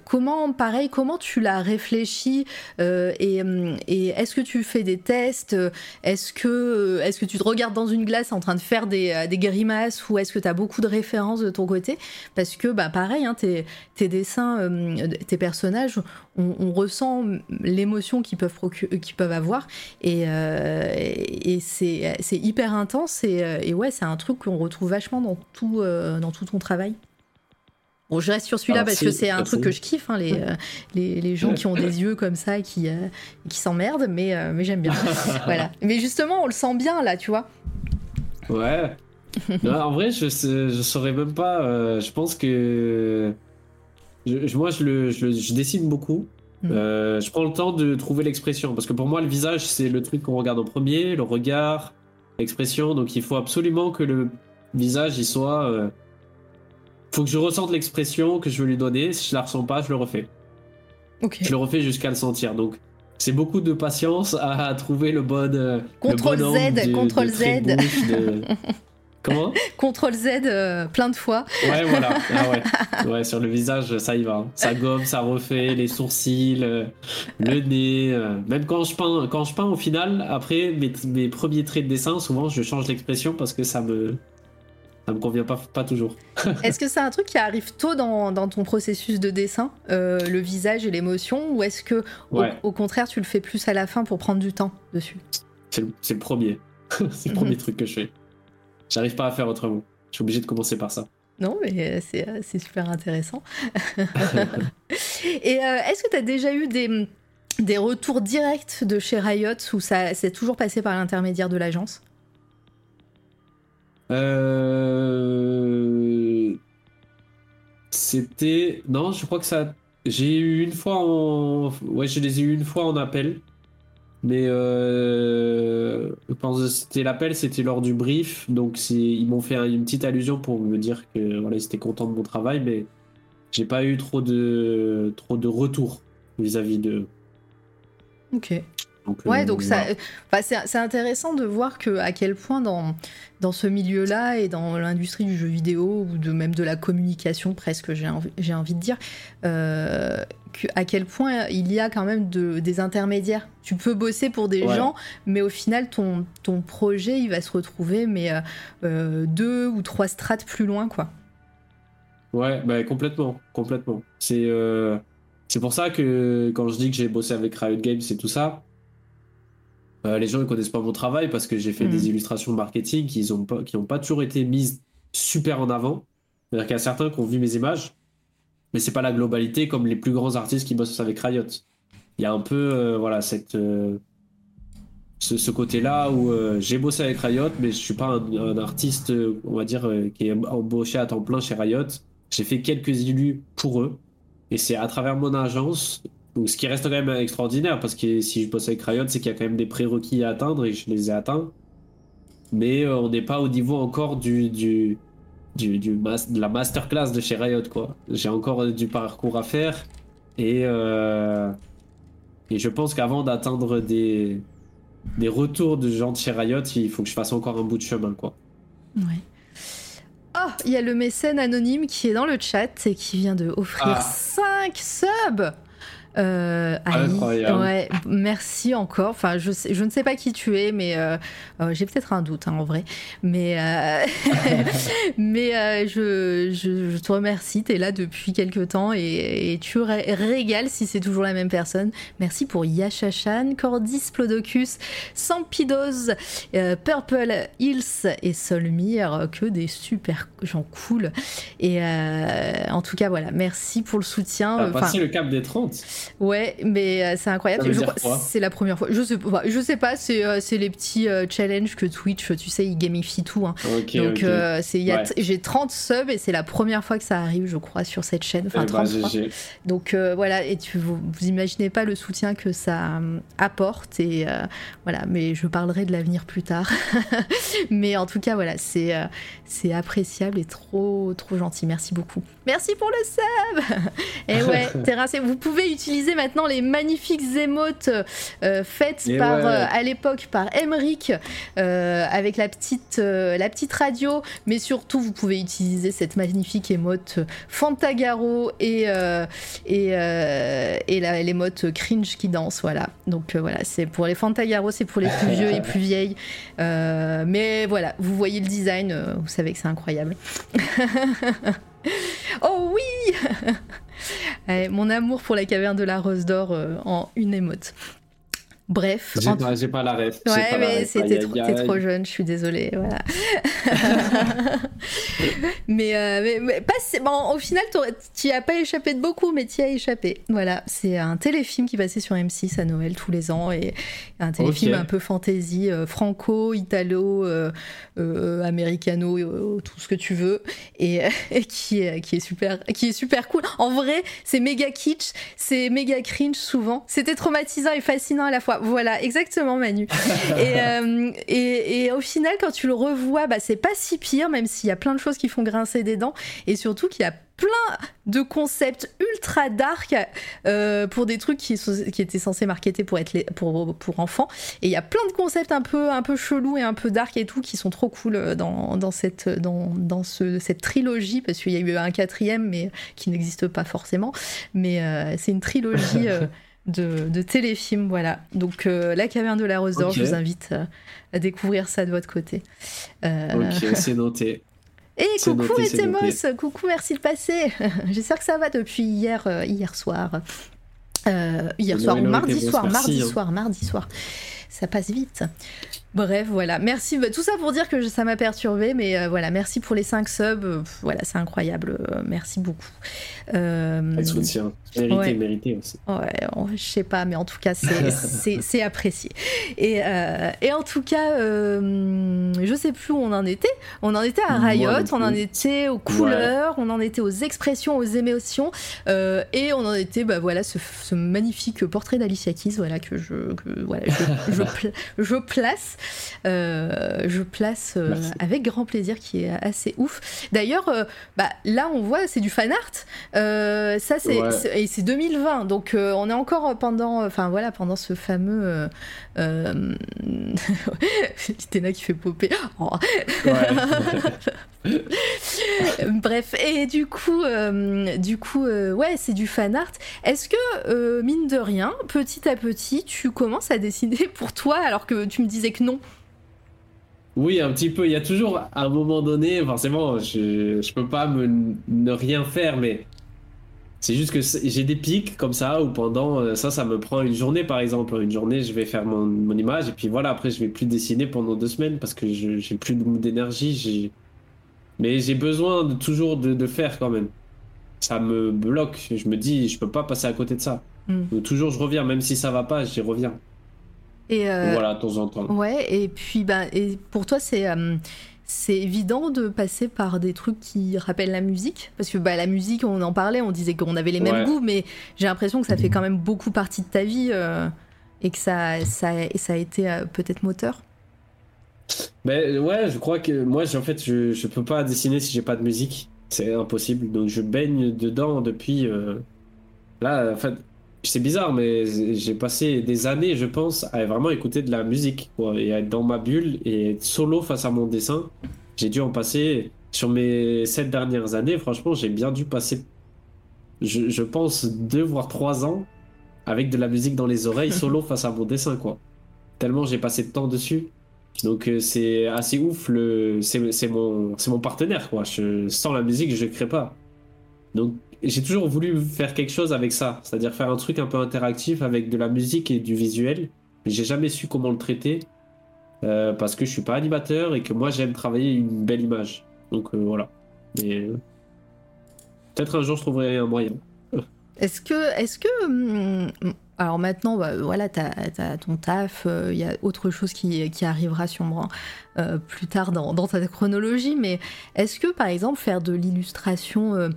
comment, pareil, comment tu l'as réfléchi et, et est-ce que tu fais des tests? Est-ce que, est-ce que tu te regardes dans une glace en train de faire des, des grimaces? Ou est-ce que tu as beaucoup de références de ton côté Parce que, bah, pareil, hein, tes, tes dessins, euh, tes personnages, on, on ressent l'émotion qu'ils peuvent, procu- qu'ils peuvent avoir et, euh, et c'est hyper intense et, euh, et ouais, c'est un truc qu'on retrouve vachement dans tout, euh, dans tout ton travail. Bon, je reste sur celui-là Ah, parce si, que c'est un truc que je kiffe, hein, les, euh, les, les gens qui ont des yeux comme ça, qui, euh, qui s'emmerdent, mais, euh, mais j'aime bien. voilà. Mais justement, on le sent bien là, tu vois. Ouais. Non, en vrai, je, je saurais même pas. euh, je pense que. je- moi, je, le, je, le- je dessine beaucoup. Mm. Euh, je prends le temps de trouver l'expression. Parce que pour moi, le visage, c'est le truc qu'on regarde en premier, le regard, expression. Donc il faut absolument que le visage il soit. euh, faut que je ressente l'expression que je veux lui donner. Si je la ressens pas, je le refais. Je le refais jusqu'à le sentir. Donc c'est beaucoup de patience à, à trouver le bon. euh, le Contrôle bon angle Z, contrôle Z. Comment? Contrôle Z euh, plein de fois. Ouais, voilà. Ah ouais. ouais, sur le visage, ça y va. Ça gomme, ça refait, les sourcils, euh, le nez. euh, Même quand je peins, quand je peins au final, après mes, mes premiers traits de dessin, souvent je change l'expression parce que ça me, ça me convient pas, pas toujours. Est-ce que c'est un truc qui arrive tôt dans, dans ton processus de dessin, euh, le visage et l'émotion, ou est-ce que au, Ouais. au contraire tu le fais plus à la fin pour prendre du temps dessus? C'est le, le premier. c'est le Mhm. premier truc que je fais. J'arrive pas à faire autrement. Je suis obligé de commencer par ça. Non, mais euh, c'est euh, c'est super intéressant. et euh, est-ce que tu as déjà eu des, des retours directs de chez Riot où ça s'est toujours passé par l'intermédiaire de l'agence? Euh... C'était. Non, je crois que ça. J'ai eu une fois en. Ouais, je les ai eu une fois en appel. Mais euh... que c'était l'appel, c'était lors du brief. Donc ils m'ont fait un- une petite allusion pour me dire que voilà, ils étaient contents de mon travail. Mais j'ai pas eu trop de, trop de retours vis-à-vis de. Ok. Donc, Ouais, euh, donc ça, voilà. enfin, c'est c'est intéressant de voir que à quel point dans, dans ce milieu-là et dans l'industrie du jeu vidéo ou de même de la communication presque, j'ai envie, j'ai envie de dire, euh, que- à quel point il y a quand même de, des intermédiaires. Tu peux bosser pour des Ouais. gens, mais au final ton, ton projet il va se retrouver mais euh, euh, deux ou trois strates plus loin quoi. Ouais, bah, complètement, complètement. C'est euh, c'est pour ça que quand je dis que j'ai bossé avec Riot Games et tout ça, euh, les gens ne connaissent pas mon travail parce que j'ai fait des illustrations marketing qui n'ont pas, qui ont pas toujours été mises super en avant. C'est-à-dire qu'il y a certains qui ont vu mes images, mais c'est pas la globalité comme les plus grands artistes qui bossent avec Riot. Il y a un peu euh, voilà cette euh, ce, ce côté-là où euh, j'ai bossé avec Riot, mais je suis pas un, un artiste, on va dire, qui est embauché à temps plein chez Riot. J'ai fait quelques illus pour eux, et c'est à travers mon agence, donc ce qui reste quand même extraordinaire, parce que si je bosse avec Riot, c'est qu'il y a quand même des prérequis à atteindre, et je les ai atteints. Mais euh, on n'est pas au niveau encore du, du, du, du mas- de la masterclass de chez Riot, quoi. J'ai encore euh, du parcours à faire, et, euh, et je pense qu'avant d'atteindre des, des retours de gens de chez Riot, il faut que je fasse encore un bout de chemin, quoi. Ouais. Oh, il y a le mécène anonyme qui est dans le chat et qui vient de offrir Ah. 5 subs. Euh. Ouais, merci encore. Enfin, je, sais- je ne sais pas qui tu es, mais euh, euh, j'ai peut-être un doute hein, en vrai. Mais, euh, mais euh, je, je, je te remercie. Tu es là depuis quelques temps et, et tu ré- régales si c'est toujours la même personne. Merci pour Yashashan, Cordis Plodocus, Sampidos, Purple Hills et Solmir, que des super gens cool. Et euh, en tout cas, voilà, merci pour le soutien. T'as Enfin, passé le cap des 30 Ouais, mais euh, c'est incroyable. C'est la première fois. Je sais pas. Je sais pas. C'est euh, les petits euh, challenges que Twitch, tu sais, ils gamifient tout. hein. Donc euh, Ouais. j'ai 30 subs et c'est la première fois que ça arrive, je crois, sur cette chaîne. Enfin, Eh ben, 33. GG. Donc euh, voilà, et tu vous, vous imaginez pas le soutien que ça apporte et euh, voilà, mais je parlerai de l'avenir plus tard. mais en tout cas voilà, c'est c'est appréciable et trop trop gentil. Merci beaucoup. Merci pour le sub. et ouais, terrassé. Vous pouvez utiliser maintenant les magnifiques émotes euh, faites Et par ouais. euh, à l'époque par Emric euh, avec la petite la petite radio, mais surtout vous pouvez utiliser cette magnifique émote Fantagaro et euh, et, euh, et la- l'émote cringe qui danse, voilà. Donc euh, voilà, c'est pour les Fantagaro, c'est pour les plus vieux et plus vieilles. Mais voilà, vous voyez le design, vous savez que c'est incroyable. oh oui Mon amour pour la caverne de la Rose d'Or euh, en une émote. Bref, J'ai en pas, la ref. Ouais, mais c'était trop, aïe. trop jeune, je suis désolée, voilà. mais, euh, mais, mais pas, bon, au final, t'y as pas échappé de beaucoup, mais t'y as échappé. Voilà, c'est un téléfilm qui passait sur M6 à Noël tous les ans et un téléfilm un peu fantasy, euh, franco, italo, euh, euh, americano, tout ce que tu veux, et, et qui, est, qui est super, qui est super cool. En vrai, c'est méga kitsch, c'est méga cringe souvent. C'était traumatisant et fascinant à la fois. Voilà, exactement, Manu. et, euh, et, et, au final, quand tu le revois, bah, c'est pas si pire, même s'il y a plein de choses qui font grincer des dents, et surtout qu'il y a plein de concepts ultra dark euh, pour des trucs qui, qui étaient censés marketer pour être les, pour, pour enfants. Et il y a plein de concepts un peu un peu chelous et un peu dark et tout qui sont trop cool dans, dans cette dans, dans ce, cette trilogie parce qu'il y a eu un quatrième mais qui n'existe pas forcément. Mais euh, c'est une trilogie de, de, téléfilms voilà donc la caverne de la rose d'or je vous invite à découvrir ça de votre côté ok c'est noté et coucou Etemos, coucou, merci de passer. J'espère que ça va depuis hier, euh, hier soir. Euh, hier soir ou mardi soir, mardi hein. soir, mardi soir. Ça passe vite. Bref, voilà. Merci. Bah, tout ça pour dire que ça m'a perturbé, mais euh, voilà. Merci pour les 5 subs. voilà, c'est incroyable. Euh, merci beaucoup. Euh, soutien. Mérité, mérité aussi. Ouais, je sais pas, mais en tout cas, c'est apprécié. Et, euh, et, en tout cas, je sais plus où on en était. On en était à Riot, on en était aux couleurs, on en était aux expressions, aux émotions, et on en était, bah voilà, ce, ce magnifique portrait d'Alicia Keys, voilà que je, que, voilà, je, je, je place. Euh, je place euh, avec grand plaisir, qui est assez ouf. D'ailleurs, euh, bah, là, on voit, c'est du fan art. ça, c'est et c'est 2020, donc on est encore pendant, enfin voilà, pendant ce fameux. Téna qui fait popper. Oh. Bref, et du coup, du coup, ouais, c'est du fan art. Est-ce que mine de rien, petit à petit, tu commences à dessiner pour toi, alors que tu me disais que non? Oui, un petit peu. Il y a toujours, à un moment donné, forcément, je, je peux pas me, ne rien faire, mais c'est juste que j'ai des pics comme ça où pendant euh, ça, ça me prend une journée par exemple. Une journée, je vais faire mon, mon image et puis voilà, après, je vais plus dessiner pendant deux semaines parce que j'ai plus d'énergie. Mais j'ai besoin de toujours de, de, faire quand même. Ça me bloque. Je me dis, je peux pas passer à côté de ça. Hmm. toujours, je reviens, même si ça va pas, j'y reviens. Et euh, voilà, de temps en temps. Ouais, et puis bah, et pour toi, c'est euh, c'est évident de passer par des trucs qui rappellent la musique Parce que bah, la musique, on en parlait, on disait qu'on avait les mêmes goûts, mais j'ai l'impression que ça fait quand même beaucoup partie de ta vie euh, et que ça, ça, ça a été peut-être moteur. Ben ouais, je crois que moi, en fait, je, je peux pas dessiner si j'ai pas de musique. C'est impossible. Donc je baigne dedans depuis. Là, en fait, c'est bizarre, mais j'ai passé des années, je pense, à vraiment écouter de la musique, quoi, et à être dans ma bulle et être solo face à mon dessin. J'ai dû en passer sur mes sept dernières années. Franchement, j'ai bien dû passer, je, je, pense, deux voire trois ans avec de la musique dans les oreilles, solo face à mon dessin, quoi. Tellement j'ai passé de temps dessus. Donc euh, c'est assez ouf. Le, c'est mon, c'est mon partenaire, quoi. Je, sans la musique, je ne crée pas. Donc j'ai toujours voulu faire quelque chose avec ça, c'est-à-dire faire un truc un peu interactif avec de la musique et du visuel. Mais j'ai jamais su comment le traiter euh, parce que je suis pas animateur et que moi j'aime travailler une belle image. Donc euh, voilà. Mais euh, peut-être un jour je trouverai un moyen. Est-ce que, est-ce que, hum, alors maintenant, bah, voilà, t'as as ton taf, il y a autre chose qui, arrivera sûrement plus tard dans, ta chronologie, mais est-ce que par exemple faire de l'illustration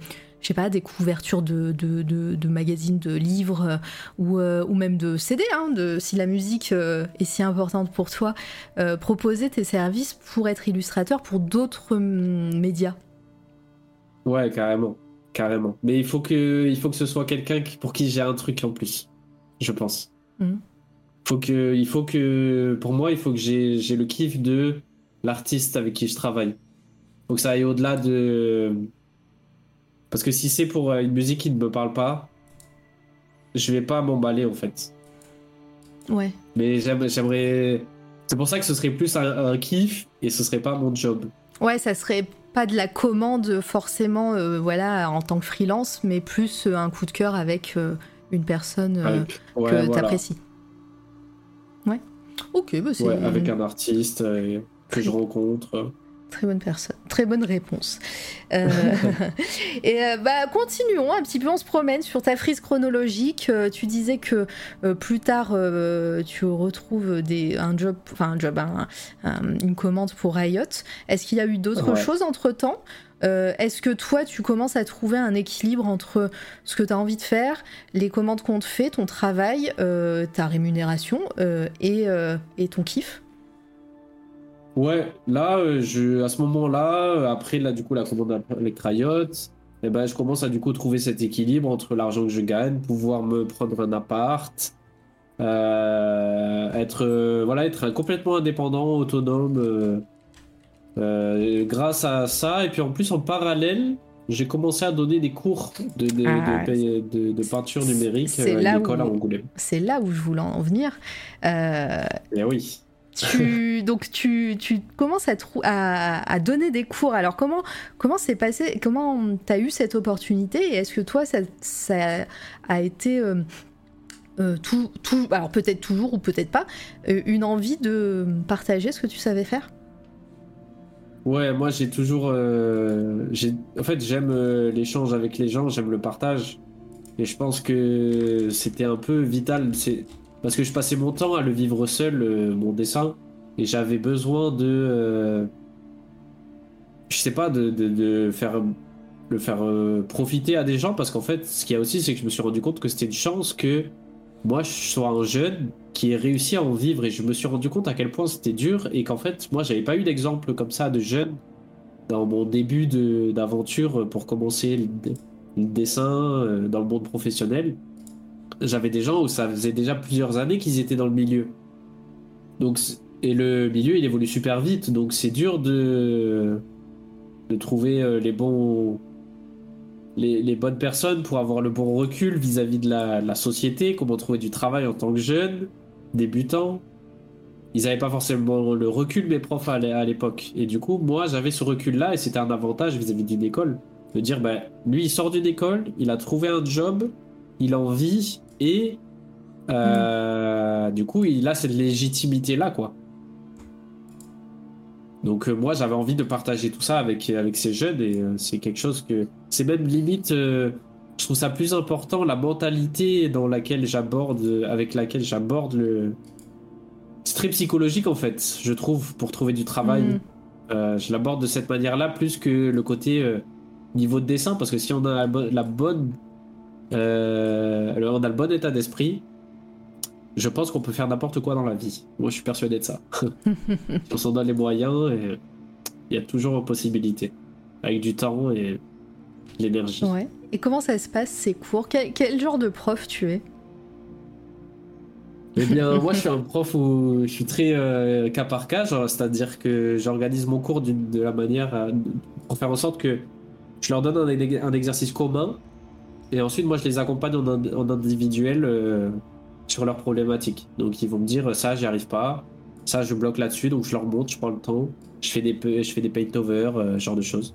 je sais pas, des couvertures de, de, de, magazines, de livres euh, ou, euh, ou, même de CD, hein, de, si la musique euh, est si importante pour toi, proposer tes services pour être illustrateur pour d'autres mm, médias. Ouais, carrément, carrément. Mais il faut que, il faut que ce soit quelqu'un pour qui j'ai un truc en plus, je pense. Mmh. Faut que, il faut que, pour moi, il faut que j'ai le kiff de l'artiste avec qui je travaille. Faut que ça aille au-delà de parce que si c'est pour euh, une musique qui ne me parle pas, je vais pas m'emballer en fait. Ouais. Mais j'aimerais. C'est pour ça que ce serait plus un, kiff et ce serait pas mon job. Ouais, ça serait pas de la commande forcément, euh, voilà, en tant que freelance, mais plus euh, un coup de cœur avec une personne que tu apprécies. Ouais. Ok, bah c'est. Ouais, avec un artiste que je rencontre. Très bonne personne, très bonne réponse. Euh, et euh, bah continuons un petit peu, on se promène sur ta frise chronologique. Euh, tu disais que plus tard tu retrouves des, un job, enfin un job, une commande pour Riot. Est-ce qu'il y a eu d'autres choses entre temps est-ce que toi, tu commences à trouver un équilibre entre ce que tu as envie de faire, les commandes qu'on te fait, ton travail, ta rémunération et, et, ton kiff? Ouais, là, je, à ce moment-là, après là, du coup, la commande avec Riot, eh ben, je commence à du coup trouver cet équilibre entre l'argent que je gagne, pouvoir me prendre un appart, être, voilà, être complètement indépendant, autonome euh, grâce à ça, et puis en plus en parallèle, j'ai commencé à donner des cours de, de, de, ah, peinture numérique euh, à l'école à Angoulême. C'est là où je voulais en venir. Euh, eh oui. Tu, donc tu, tu commences à, à, à, donner des cours. Alors comment comment c'est passé Comment tu as eu cette opportunité Et est-ce que toi ça, ça a été tout, tout, alors peut-être toujours ou peut-être pas, une envie de partager ce que tu savais faire? Ouais, moi j'ai toujours. Euh, en fait, j'aime euh, l'échange avec les gens, j'aime le partage. Et je pense que c'était un peu vital. C'est parce que je passais mon temps à le vivre seul, euh, mon dessin, et j'avais besoin de. je sais pas, de, de, faire le faire profiter à des gens parce qu'en fait, ce qu'il y a aussi, c'est que je me suis rendu compte que c'était une chance que moi je sois un jeune qui ait réussi à en vivre et je me suis rendu compte à quel point c'était dur et qu'en fait moi j'avais pas eu d'exemple comme ça de jeune dans mon début d'aventure pour commencer le, dessin euh, dans le monde professionnel. J'avais des gens où ça faisait déjà plusieurs années qu'ils étaient dans le milieu. Donc et le milieu il évolue super vite donc c'est dur de de trouver euh, les bons les, bonnes personnes pour avoir le bon recul vis-à-vis de la, société, comment trouver du travail en tant que jeune, débutant. Ils n'avaient pas forcément le recul, mes profs, à l'époque. Et du coup, moi, j'avais ce recul-là et c'était un avantage vis-à-vis d'une école. De dire, ben, lui, il sort d'une école, il a trouvé un job, il en vit et euh, du coup, il a cette légitimité-là, quoi. Donc euh, moi j'avais envie de partager tout ça avec, avec ces jeunes et euh, c'est quelque chose que c'est même limite euh, je trouve ça plus important la mentalité dans laquelle j'aborde avec laquelle j'aborde le c'est très psychologique en fait je trouve pour trouver du travail mm. je l'aborde de cette manière là plus que le côté niveau de dessin parce que si on a la bonne on a le bon état d'esprit je pense qu'on peut faire n'importe quoi dans la vie. Moi, je suis persuadé de ça. on s'en donne les moyens et il y a toujours possibilité. Avec du temps et l'énergie. Ouais. Et comment ça se passe ces cours? Quel, genre de prof tu es? Eh bien, moi, je suis un prof où je suis très euh, cas par cas, c'est-à-dire que j'organise mon cours de la manière pour faire en sorte que je leur donne un, exercice commun et ensuite, moi, je les accompagne en, individuel. Euh, sur leurs problématiques. Donc ils vont me dire ça j'y arrive pas, ça je bloque là-dessus, donc je leur montre, je prends le temps, je fais des, je fais des paint over, euh, genre de choses.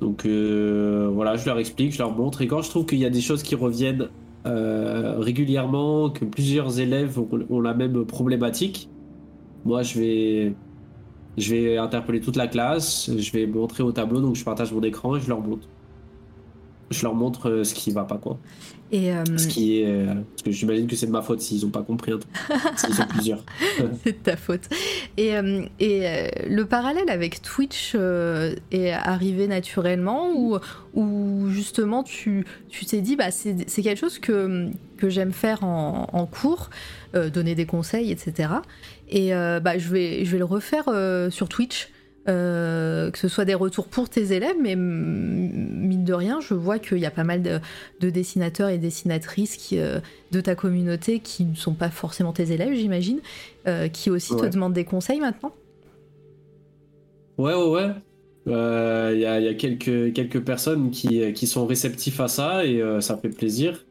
Donc euh, voilà, je leur explique, je leur montre, et quand je trouve qu'il y a des choses qui reviennent euh, régulièrement, que plusieurs élèves ont, la même problématique, moi je vais, je vais interpeller toute la classe, je vais montrer au tableau, donc je partage mon écran et je leur montre. Je leur montre ce qui va pas quoi. Et euh, Ce qui est, euh, parce que j'imagine que c'est de ma faute s'ils n'ont pas compris s'ils sont plusieurs. c'est de ta faute. Et, euh, et le parallèle avec Twitch est arrivé naturellement ou, ou justement tu tu t'es dit bah c'est quelque chose que, que j'aime faire en, en cours, donner des conseils, etc. Et bah je vais je vais le refaire sur Twitch. Euh, que ce soit des retours pour tes élèves, mais mine de rien, je vois qu'il y a pas mal de, dessinateurs et dessinatrices qui, euh, de ta communauté qui ne sont pas forcément tes élèves, j'imagine, euh, qui aussi te demandent des conseils maintenant. Ouais, ouais, ouais. Il y, a, quelques, quelques personnes qui, qui, sont réceptifs à ça et ça fait plaisir.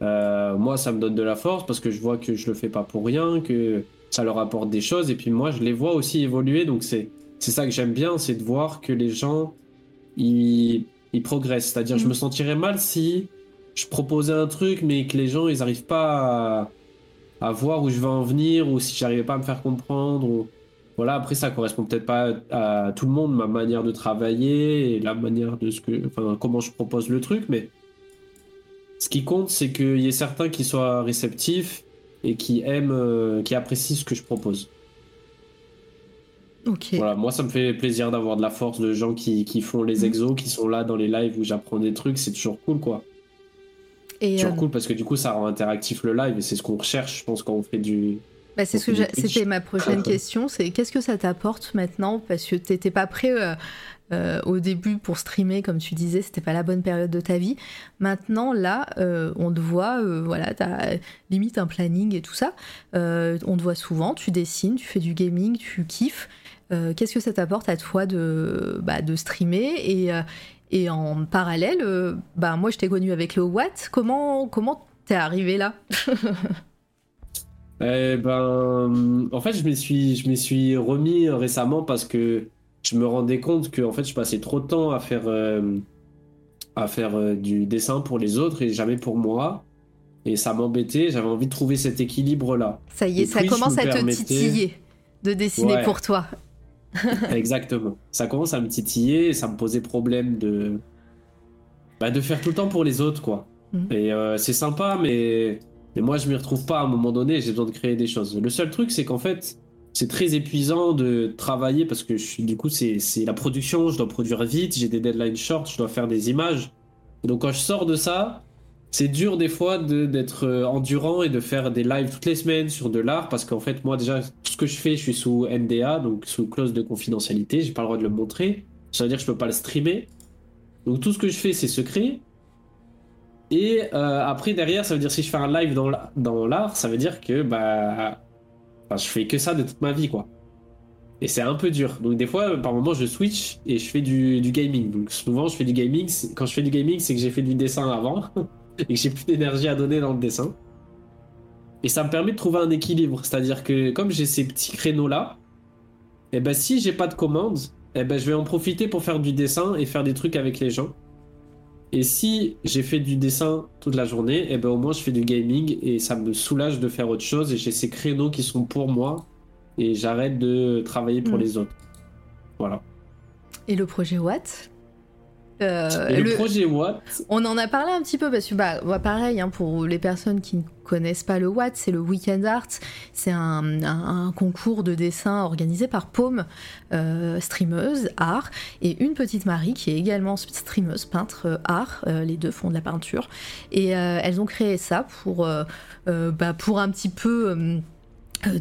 moi, ça me donne de la force parce que je vois que je le fais pas pour rien, que ça leur apporte des choses et puis moi, je les vois aussi évoluer, donc c'est c'est ça que j'aime bien, c'est de voir que les gens, ils, progressent. C'est-à-dire, je mm. me sentirais mal si je proposais un truc, mais que les gens, ils n'arrivent pas à, voir où je veux en venir, ou si j'arrivais pas à me faire comprendre. Voilà, après, ça correspond peut-être pas à tout le monde, ma manière de travailler, et la manière de ce que. Enfin, comment je propose le truc, mais. Ce qui compte, c'est qu'il y ait certains qui soient réceptifs et qui aiment, euh, qui apprécient ce que je propose. Voilà, moi ça me fait plaisir d'avoir de la force de gens qui, qui font les Mhm. exos, qui sont là dans les lives où j'apprends des trucs, c'est toujours cool quoi. Et Toujours euh, cool parce que du coup ça rend interactif le live et c'est ce qu'on recherche, je pense, quand on fait du. bah, c'est ce que c'était ma prochaine question, c'est qu'est-ce que ça t'apporte maintenant? Parce que t'étais pas prêt euh, euh, au début pour streamer, comme tu disais, c'était pas la bonne période de ta vie. Maintenant, là, on te voit, voilà, t'as limite un planning et tout ça. On te voit souvent, tu dessines, tu fais du gaming, tu kiffes. Euh, Qu'est-ce que ça t'apporte à toi de, bah, de streamer et, euh, et en parallèle, euh, bah, moi je t'ai connu avec le Watt. Comment comment t'es arrivé là Eh ben, en fait, je m'y suis, je suis remis récemment parce que je me rendais compte que en fait, je passais trop de temps à faire, euh, à faire euh, du dessin pour les autres et jamais pour moi. Et ça m'embêtait. J'avais envie de trouver cet équilibre-là. Ça y est, Et ça commence me à te titiller de dessiner Ouais. pour toi. Exactement. Ça commence à me titiller et ça me posait problème de, bah, de faire tout le temps pour les autres, quoi. Mhm. Et euh, c'est sympa, mais... mais moi, je m'y retrouve pas à un moment donné. J'ai besoin de créer des choses. Le seul truc, c'est qu'en fait, c'est très épuisant de travailler parce que je suis, du coup, c'est c'est la production. Je dois produire vite. J'ai des deadlines short. Je dois faire des images. Et donc, quand je sors de ça, c'est dur des fois d'être euh, endurant et de faire des lives toutes les semaines sur de l'art parce qu'en fait, moi, déjà, tout ce que je fais, je suis sous NDA, donc sous clause de confidentialité. J'ai pas le droit de le montrer. Ça veut dire que je peux pas le streamer. Donc, tout ce que je fais, c'est secret. Et euh, après, derrière, ça veut dire si je fais un live dans la- dans l'art, ça veut dire que bah, je fais que ça de toute ma vie, quoi. Et c'est un peu dur. Donc, des fois, par moment, je switch et je fais du, du gaming. Donc, souvent, je fais du gaming. Quand je fais du gaming, c'est que j'ai fait du dessin avant et que j'ai plus d'énergie à donner dans le dessin. Et ça me permet de trouver un équilibre. C'est-à-dire que comme j'ai ces petits créneaux-là, et ben si j'ai pas de commandes, eh ben je vais en profiter pour faire du dessin et faire des trucs avec les gens. Et si j'ai fait du dessin toute la journée, eh ben au moins je fais du gaming et ça me soulage de faire autre chose et j'ai ces créneaux qui sont pour moi et j'arrête de travailler pour Mm. les autres. Voilà. Et le projet Watt? Euh, Et le, le- projet Watt, On en a parlé un petit peu parce que bah, bah, pareil hein, pour les personnes qui ne connaissent pas le Watt, c'est le Weekend Art, c'est un, un- un concours de dessin organisé par Paume, euh, streameuse art, et une petite Marie qui est également streameuse peintre euh, art. Euh, les deux font de la peinture et elles ont créé ça pour bah, pour un petit peu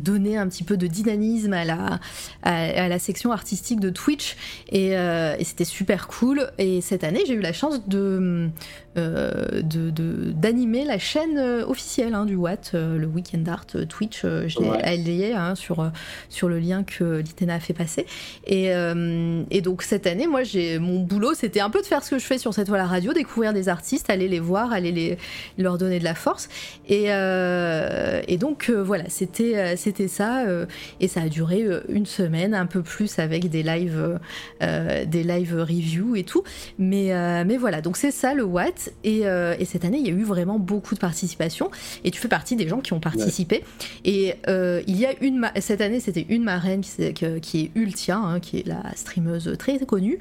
donner un petit peu de dynamisme à la, à, à la section artistique de Twitch. Et, euh, et c'était super cool. Et cette année j'ai eu la chance de euh, de- de- d'animer la chaîne euh, officielle hein, du Watt euh, le Weekend Art euh, Twitch. Euh, je l'ai Ouais. hein, sur, euh, sur le lien que Litena a fait passer. Et, euh, et donc cette année moi j'ai mon boulot c'était un peu de faire ce que je fais sur cette toile à radio découvrir des artistes aller les voir aller les, leur donner de la force. Et, euh, et donc euh, voilà, c'était euh, c'était ça euh, et ça a duré euh, une semaine, un peu plus avec des lives des live reviews et tout. Mais mais voilà, donc c'est ça le Watt et, et cette année il y a eu vraiment beaucoup de participation et tu fais partie des gens qui ont participé. Et il y a une cette année c'était une marraine qui, est Ultia, hein, qui est la streameuse très connue,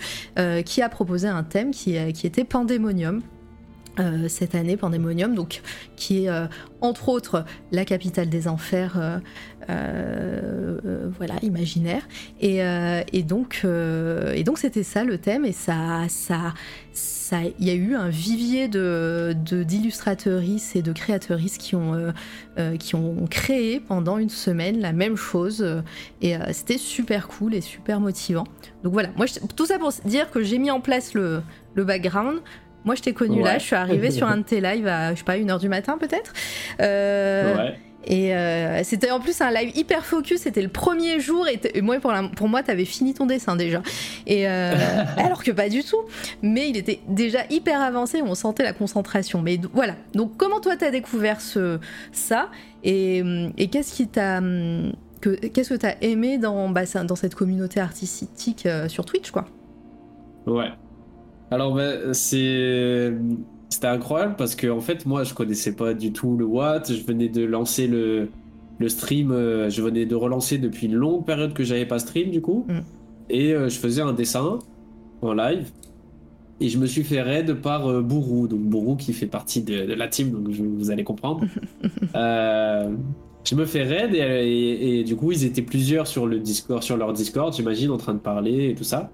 qui a proposé un thème qui, qui était Pandémonium. Euh, cette année, Pandémonium, donc qui est euh, entre autres la capitale des enfers, euh, voilà, imaginaire. Et, donc, c'était ça le thème, et ça, ça, ça, il y a eu un vivier de et de créatrices qui ont qui ont créé pendant une semaine la même chose, et c'était super cool et super motivant. Donc voilà, moi tout ça pour dire que j'ai mis en place le background. Moi, je t'ai connu là, je suis arrivée sur un de tes lives à, je sais pas, 1h du matin peut-être. Euh, ouais. Et euh, c'était en plus un live hyper focus, c'était le premier jour et, moi, pour, la- pour moi, t'avais fini ton dessin déjà. Et euh, alors que pas du tout. Mais il était déjà hyper avancé, on sentait la concentration. Mais voilà. Donc comment toi t'as découvert ce, ça? Et, hum, et qu'est-ce qui t'a hum, que qu'est-ce que t'as aimé dans bah, dans cette communauté artistique euh, sur Twitch quoi? Ouais. Alors, ben, c'est. C'était incroyable parce que, en fait, moi, je connaissais pas du tout le Watt. Je venais de lancer le, le stream. euh, Je venais de relancer depuis une longue période que j'avais pas stream, du coup. Mm. Et euh, je faisais un dessin en live. Et je me suis fait raid par euh, Bourou. Donc, Bourou qui fait partie de, de la team, donc je- vous allez comprendre. Euh, je me fais raid et, et- et du coup ils étaient plusieurs sur le Discord, sur leur Discord, j'imagine, en train de parler et tout ça.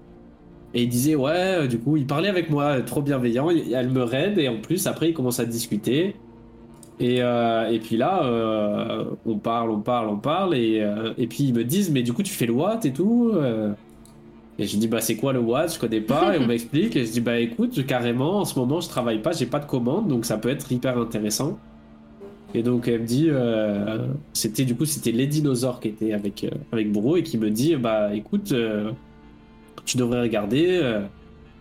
Et ils disaient ouais, euh, du coup ils parlaient avec moi, euh, trop bienveillant. Il- Elle me raid et en plus après ils commencent à discuter. Et, euh, et puis là, euh, on parle, on parle, on parle et, euh, et puis ils me disent mais du coup tu fais le what et tout. Et je dis bah c'est quoi le what? Je connais pas et on m'explique et je dis bah écoute carrément en ce moment je travaille pas, j'ai pas de commande donc ça peut être hyper intéressant. Et donc elle me dit, c'était du coup c'était les dinosaures qui étaient avec avec Bro et qui me dit bah écoute, tu devrais regarder, euh,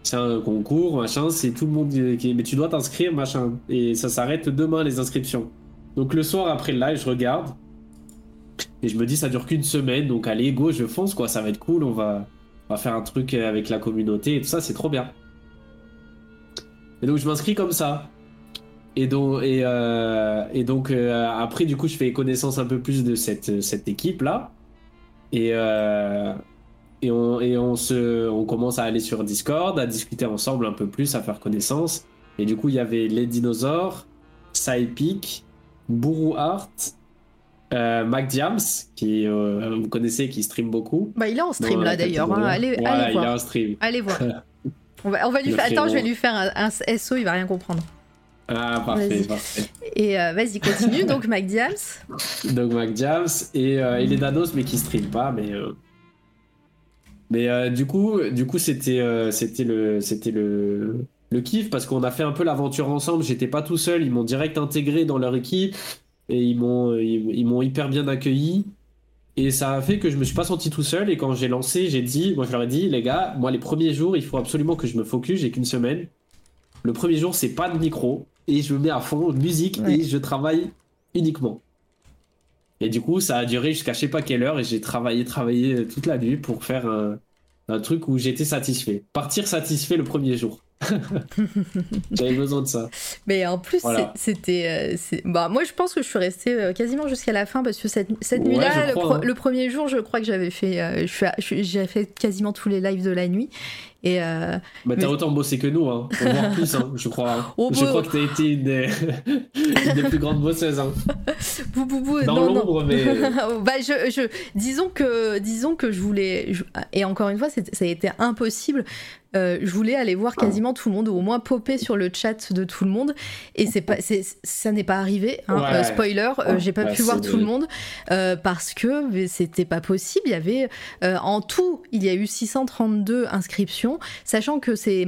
c'est un concours machin, c'est tout le monde qui mais tu dois t'inscrire machin et ça s'arrête demain les inscriptions. Donc le soir après le live je regarde et je me dis ça dure qu'une semaine donc allez go je fonce quoi ça va être cool on va on va faire un truc avec la communauté et tout ça c'est trop bien. Et donc je m'inscris comme ça. Et donc, euh, et donc euh, après, du coup, je fais connaissance un peu plus de cette, cette équipe-là. Et, et, on, et on, se, on commence à aller sur Discord, à discuter ensemble un peu plus, à faire connaissance. Et du coup, il y avait les dinosaures, Psypic, Bourou Art, euh, Mac Diams, qui euh, vous connaissez, qui stream beaucoup. Bah, il est en stream là d'ailleurs. hein. Allez, Voilà, allez il est voir. en stream. Allez voir. On va, on va lui faire. Attends, je vais lui faire un, un SO, il va rien comprendre. Ah, parfait, parfait. Et euh, vas-y, continue. Donc, Mac Diams. Donc Mac Jams et, euh, et les Danos mais qui stream pas mais mais euh, du coup du coup c'était euh, c'était le c'était le le kiff parce qu'on a fait un peu l'aventure ensemble. J'étais pas tout seul. Ils m'ont direct intégré dans leur équipe et ils m'ont ils, ils m'ont hyper bien accueilli. Et ça a fait que je me suis pas senti tout seul. Et quand j'ai lancé j'ai dit moi je leur ai dit les gars moi les premiers jours il faut absolument que je me focus. J'ai qu'une semaine. Le premier jour c'est pas de micro. Et je me mets à fond musique Ouais. et je travaille uniquement et du coup, ça a duré jusqu'à je sais pas quelle heure et j'ai travaillé, travaillé toute la nuit pour faire un, un truc où j'étais satisfait. Partir satisfait le premier jour. J'avais besoin de ça. Mais en plus, Voilà. c'était. euh, bah, moi, je pense que je suis restée euh, quasiment jusqu'à la fin parce que cette, cette Ouais, nuit-là, le, hein. le premier jour, je crois que j'avais fait. euh, J'ai fait quasiment tous les lives de la nuit. Et euh, Mais t'as Mais- autant bossé que nous, hein. plus, hein, je crois. hein. Oh, je bah- crois que t'as été une des, une des plus grandes bosseuses. Hein. bou, bou, bou, Dans l'ombre, mais. bah, je, je, disons que, disons que je voulais, je- et encore une fois, ça a été impossible. Euh, je voulais aller voir quasiment tout le monde, ou au moins popper sur le chat de tout le monde, et c'est pas, c'est, ça n'est pas arrivé. hein. Ouais. Euh, spoiler, euh, j'ai pas Ouais, pu voir tout le monde parce que c'était pas possible. Il y avait en tout, il y a eu 632 inscriptions, sachant que c'est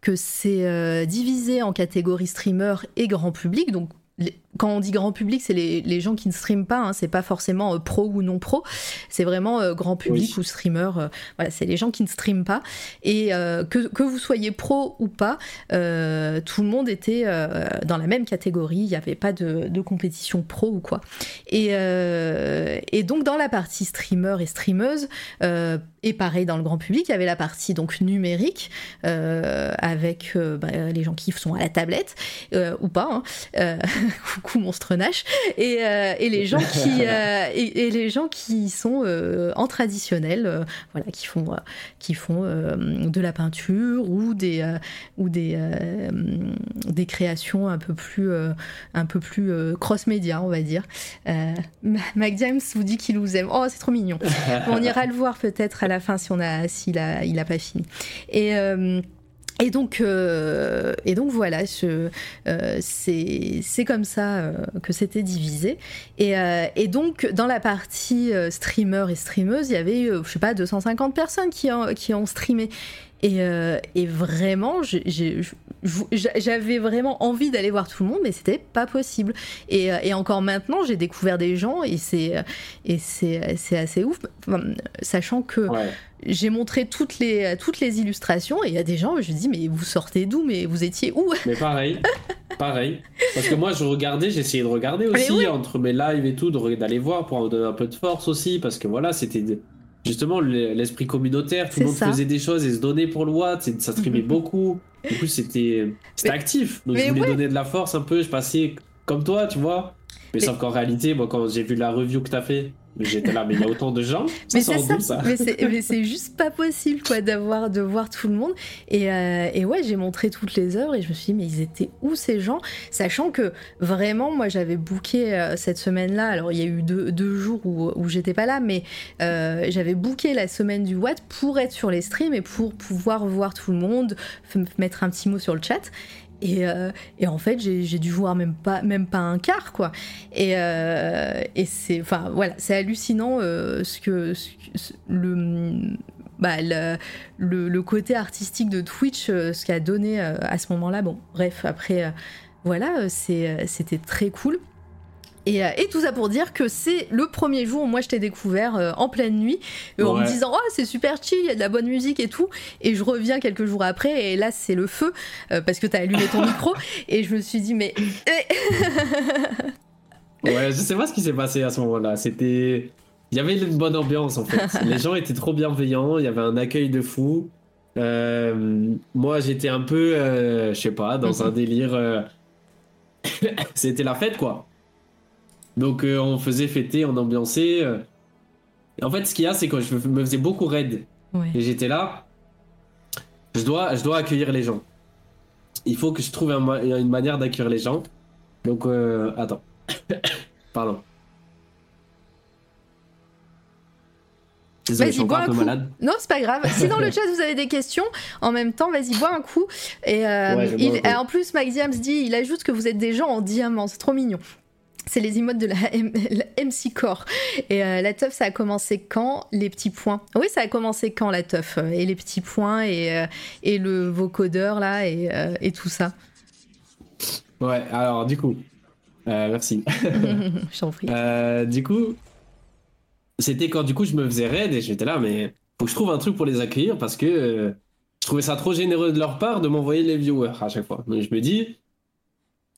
que c'est divisé en catégories streamer et grand public, donc les- quand on dit grand public, c'est les, les gens qui ne streament pas, hein, c'est pas forcément euh, pro ou non pro, c'est vraiment euh, grand public Oui. ou streamer, euh, voilà, c'est les gens qui ne streament pas. Et que, que vous soyez pro ou pas, tout le monde était dans la même catégorie, il n'y avait pas de, de compétition pro ou quoi. Et, et donc dans la partie streamer et streameuse, et pareil dans le grand public, il y avait la partie donc numérique avec bah, les gens qui sont à la tablette ou pas. hein. Coucou monstre Nash et, euh, et les gens qui euh, et, et les gens qui sont euh, en traditionnel, voilà, qui font qui font de la peinture ou des ou des des créations un peu plus un peu plus cross média, on va dire. Mac James vous dit qu'il vous aime. Oh, c'est trop mignon. on ira le voir peut-être à la fin si on a s'il a il a pas fini. Et euh, et donc, euh, et donc voilà, euh, c'est comme ça euh, que c'était divisé. Et, euh, et donc, dans la partie euh, streamer et streameuse, il y avait, je sais pas, 250 personnes qui ont, qui ont streamé. Et, euh, et vraiment, j'avais vraiment envie d'aller voir tout le monde, mais c'était pas possible. Et, euh, et encore maintenant, j'ai découvert des gens et c'est c'est assez ouf, Enfin, sachant que Ouais. j'ai montré toutes les, toutes les illustrations et il y a des gens, je dis, mais vous sortez d'où? Mais vous étiez où? Mais pareil, pareil. Parce que moi, je regardais, j'essayais de regarder aussi oui. entre mes lives et tout, d'aller voir pour en donner un peu de force aussi, parce que voilà, c'était justement le- l'esprit communautaire. Tout le monde ça. faisait des choses et se donnait pour le watt, ça streamait beaucoup. Du coup, c'était actif. Donc, mais je voulais ouais. donner de la force un peu. Je passais comme toi, tu vois. Mais Mais- sauf qu'en réalité, moi, quand j'ai vu la review que t'as fait, J'étais là, mais il y a autant de gens. mais c'est ça, ça mais c'est juste pas possible quoi d'avoir de voir tout le monde. Et, euh, et ouais, j'ai montré toutes les œuvres et je me suis dit mais ils étaient où ces gens, sachant que vraiment moi j'avais booké euh, cette semaine-là. Alors il y a eu deux, deux jours où, où j'étais pas là, mais euh, j'avais booké la semaine du Watt pour être sur les streams et pour pouvoir voir tout le monde, mettre un petit mot sur le chat. Euh, et, en fait, j'ai dû voir même pas, même pas un quart, quoi. Et, euh, c'est, voilà, hallucinant euh, ce que, le, bah, le, le, côté artistique de Twitch, ce qu'a donné à ce moment-là. Bon, bref, après, voilà, c'était très cool. Euh, et, tout ça pour dire que c'est le premier jour où moi je t'ai découvert euh, en pleine nuit euh, en me disant oh c'est super chill, il y a de la bonne musique et tout. Et je reviens quelques jours après et là c'est le feu parce que t'as allumé ton micro et je me suis dit mais. ouais, je sais pas ce qui s'est passé à ce moment-là. C'était. Il y avait une bonne ambiance en fait. Les gens étaient trop bienveillants, il y avait un accueil de fou. moi j'étais un peu, je sais pas, dans un délire. C'était la fête quoi. Donc euh, on faisait fêter, on ambiançait. Euh. En fait, ce qu'il y a, c'est que je me faisais beaucoup raid. Et j'étais là. Je dois, je dois accueillir les gens. Il faut que je trouve une manière d'accueillir les gens. Donc, euh, attends. Pardon. Désolé, je suis un, peu malade. Non, c'est pas grave. Si dans le chat vous avez des questions, en même temps, vas-y, bois un coup. Et, en plus, Max Diams dit, il ajoute que vous êtes des gens en diamant. C'est trop mignon. C'est les emotes de la, MC Core. Et euh, la teuf, ça a commencé quand Les petits points? Oui, ça a commencé quand la teuf Et les petits points et, euh, et le vocodeur là et, euh, et, tout ça. Ouais, alors du coup, merci. je t'en prie. du coup, c'était quand du coup je me faisais raid et j'étais là, mais faut que je trouve un truc pour les accueillir parce que je trouvais ça trop généreux de leur part de m'envoyer les viewers à chaque fois. Donc je me dis,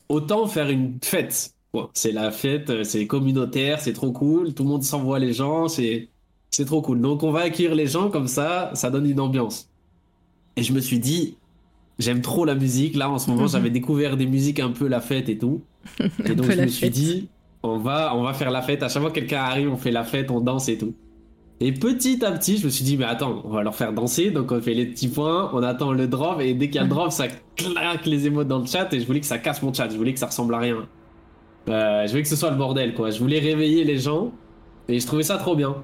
autant faire une fête c'est la fête, c'est communautaire, c'est trop cool, tout le monde s'envoie les gens, c'est c'est trop cool. Donc on va accueillir les gens comme ça, ça donne une ambiance. Et je me suis dit, j'aime trop la musique. Là en ce moment, j'avais découvert des musiques un peu la fête et tout. Et donc je me suis dit, on va on va faire la fête. À chaque fois que quelqu'un arrive, on fait la fête, on danse et tout. Et petit à petit, je me suis dit, mais attends, on va leur faire danser. Donc on fait les petits points, on attend le drop. Et dès qu'il y a le drop, ça claque les émotes dans le chat. Et je voulais que ça casse mon chat. Je voulais que ça ressemble à rien. Euh, je voulais que ce soit le bordel, quoi. Je voulais réveiller les gens et je trouvais ça trop bien.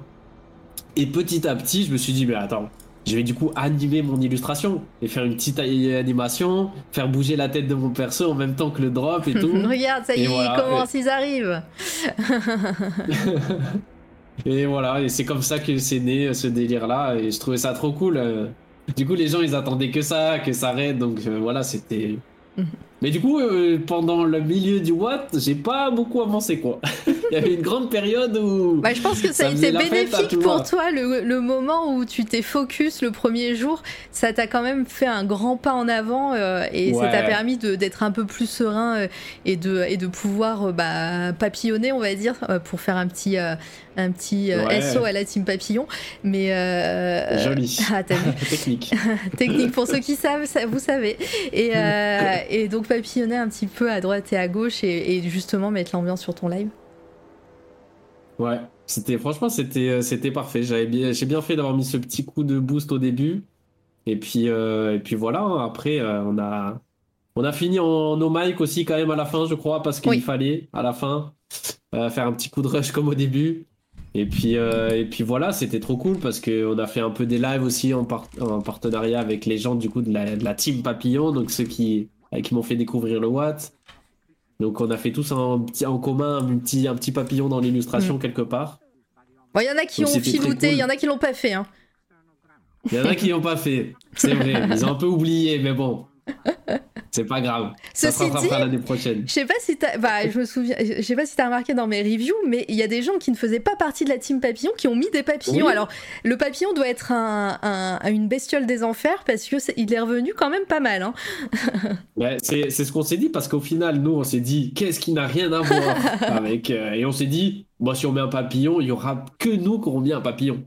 Et petit à petit, je me suis dit, mais attends, je vais du coup animer mon illustration et faire une petite animation, faire bouger la tête de mon perso en même temps que le drop et tout. Regarde, ça y est, ils commencent, ils arrivent. et voilà, et c'est comme ça que c'est né ce délire-là et je trouvais ça trop cool. Du coup, les gens, ils attendaient que ça, que ça arrête, donc euh, voilà, c'était mais du coup, euh, pendant le milieu du Watt, j'ai pas beaucoup avancé quoi. Il y avait une grande période où. Bah, je pense que ça, a été bénéfique pour toi le, moment où tu t'es focus le premier jour. Ça t'a quand même fait un grand pas en avant euh, et ça t'a permis d'être un peu plus serein euh, et, de, et de pouvoir bah, papillonner, on va dire, pour faire un petit, un petit SO à la team papillon. Mais. Joli. Ah, Technique. Technique pour ceux qui savent, ça, vous savez. Et, et donc, papillonner un petit peu à droite et à gauche et, justement mettre l'ambiance sur ton live Ouais, c'était franchement c'était euh, c'était parfait. J'avais bien j'ai bien fait d'avoir mis ce petit coup de boost au début. Et puis euh, et puis voilà. Hein. Après euh, on a on a fini en no mic aussi quand même à la fin, je crois, parce qu'il fallait à la fin faire un petit coup de rush comme au début. Et puis et puis voilà, c'était trop cool parce que on a fait un peu des lives aussi en, en partenariat avec les gens du coup de la, de la team Papillon, donc ceux qui qui m'ont fait découvrir le Watt. Donc on a fait tous un petit, en commun un petit, un petit papillon dans l'illustration mm. quelque part. Il y en a qui ont filouté, il y en a qui l'ont pas fait. Hein. Il y en a qui l'ont pas fait, c'est vrai. Ils ont un peu oublié, mais bon. C'est pas grave. Ça Ceci dit, l'année prochaine. Je sais pas si t'as, bah, je me souviens, je sais pas si t'as remarqué dans mes reviews, mais il y a des gens qui ne faisaient pas partie de la team papillon qui ont mis des papillons. Alors, le papillon doit être un, une bestiole des enfers parce que est, il est revenu quand même pas mal. Hein. c'est, ce qu'on s'est dit parce qu'au final, nous, on s'est dit, qu'est-ce qui n'a rien à voir avec, euh, et on s'est dit, bon, si on met un papillon, il y aura que nous qui auront mis un papillon.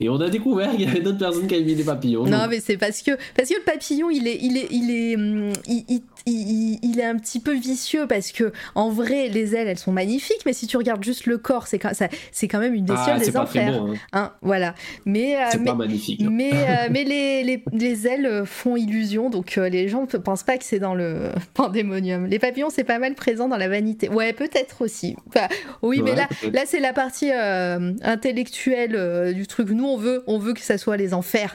Et on a découvert qu'il y avait d'autres personnes qui avaient mis des papillons. Non, mais c'est parce que, parce que le papillon, il est, il est, il est, hum, il, il- il- il est un petit peu vicieux parce que, en vrai, les ailes, elles sont magnifiques, mais si tu regardes juste le corps, c'est quand, c'est quand même une bestiole ah, des pas très enfers. beau. Hein. Hein, voilà. Mais, euh, mais, pas magnifique. hein. mais, euh, mais les, les, les ailes font illusion, donc euh, les gens ne pensent pas que c'est dans le pandémonium. Les papillons, c'est pas mal présent dans la vanité. Ouais, peut-être aussi. Enfin, oui, mais là, là c'est la partie intellectuelle du truc. Nous, on veut, on veut que ça soit les enfers.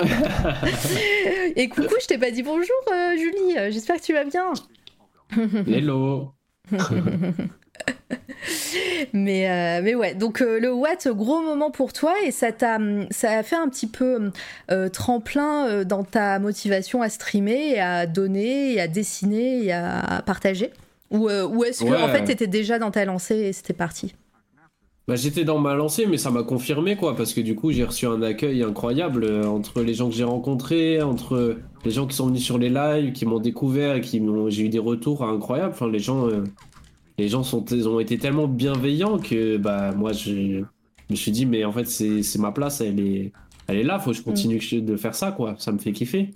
Et coucou, je t'ai pas dit bonjour, euh, Julie. J'espère que tu vas bien. Hello. Mais, euh, mais ouais, donc euh, le Watt, gros moment pour toi et ça t'a ça a fait un petit peu euh, tremplin euh, dans ta motivation à streamer et à donner et à dessiner et à partager Ou, euh, ou est-ce que Ouais. en fait t'étais déjà dans ta lancée et c'était parti? Bah, j'étais dans ma lancée, mais ça m'a confirmé, quoi, parce que du coup, j'ai reçu un accueil incroyable euh, entre les gens que j'ai rencontrés, entre les gens qui sont venus sur les lives, qui m'ont découvert et qui m'ont. J'ai eu des retours incroyables. Enfin, les gens, euh, les gens sont, ils ont été tellement bienveillants que, bah, moi, je, je me suis dit, mais en fait, c'est c'est ma place, elle est, elle est là, faut que je continue de faire ça, quoi. Ça me fait kiffer.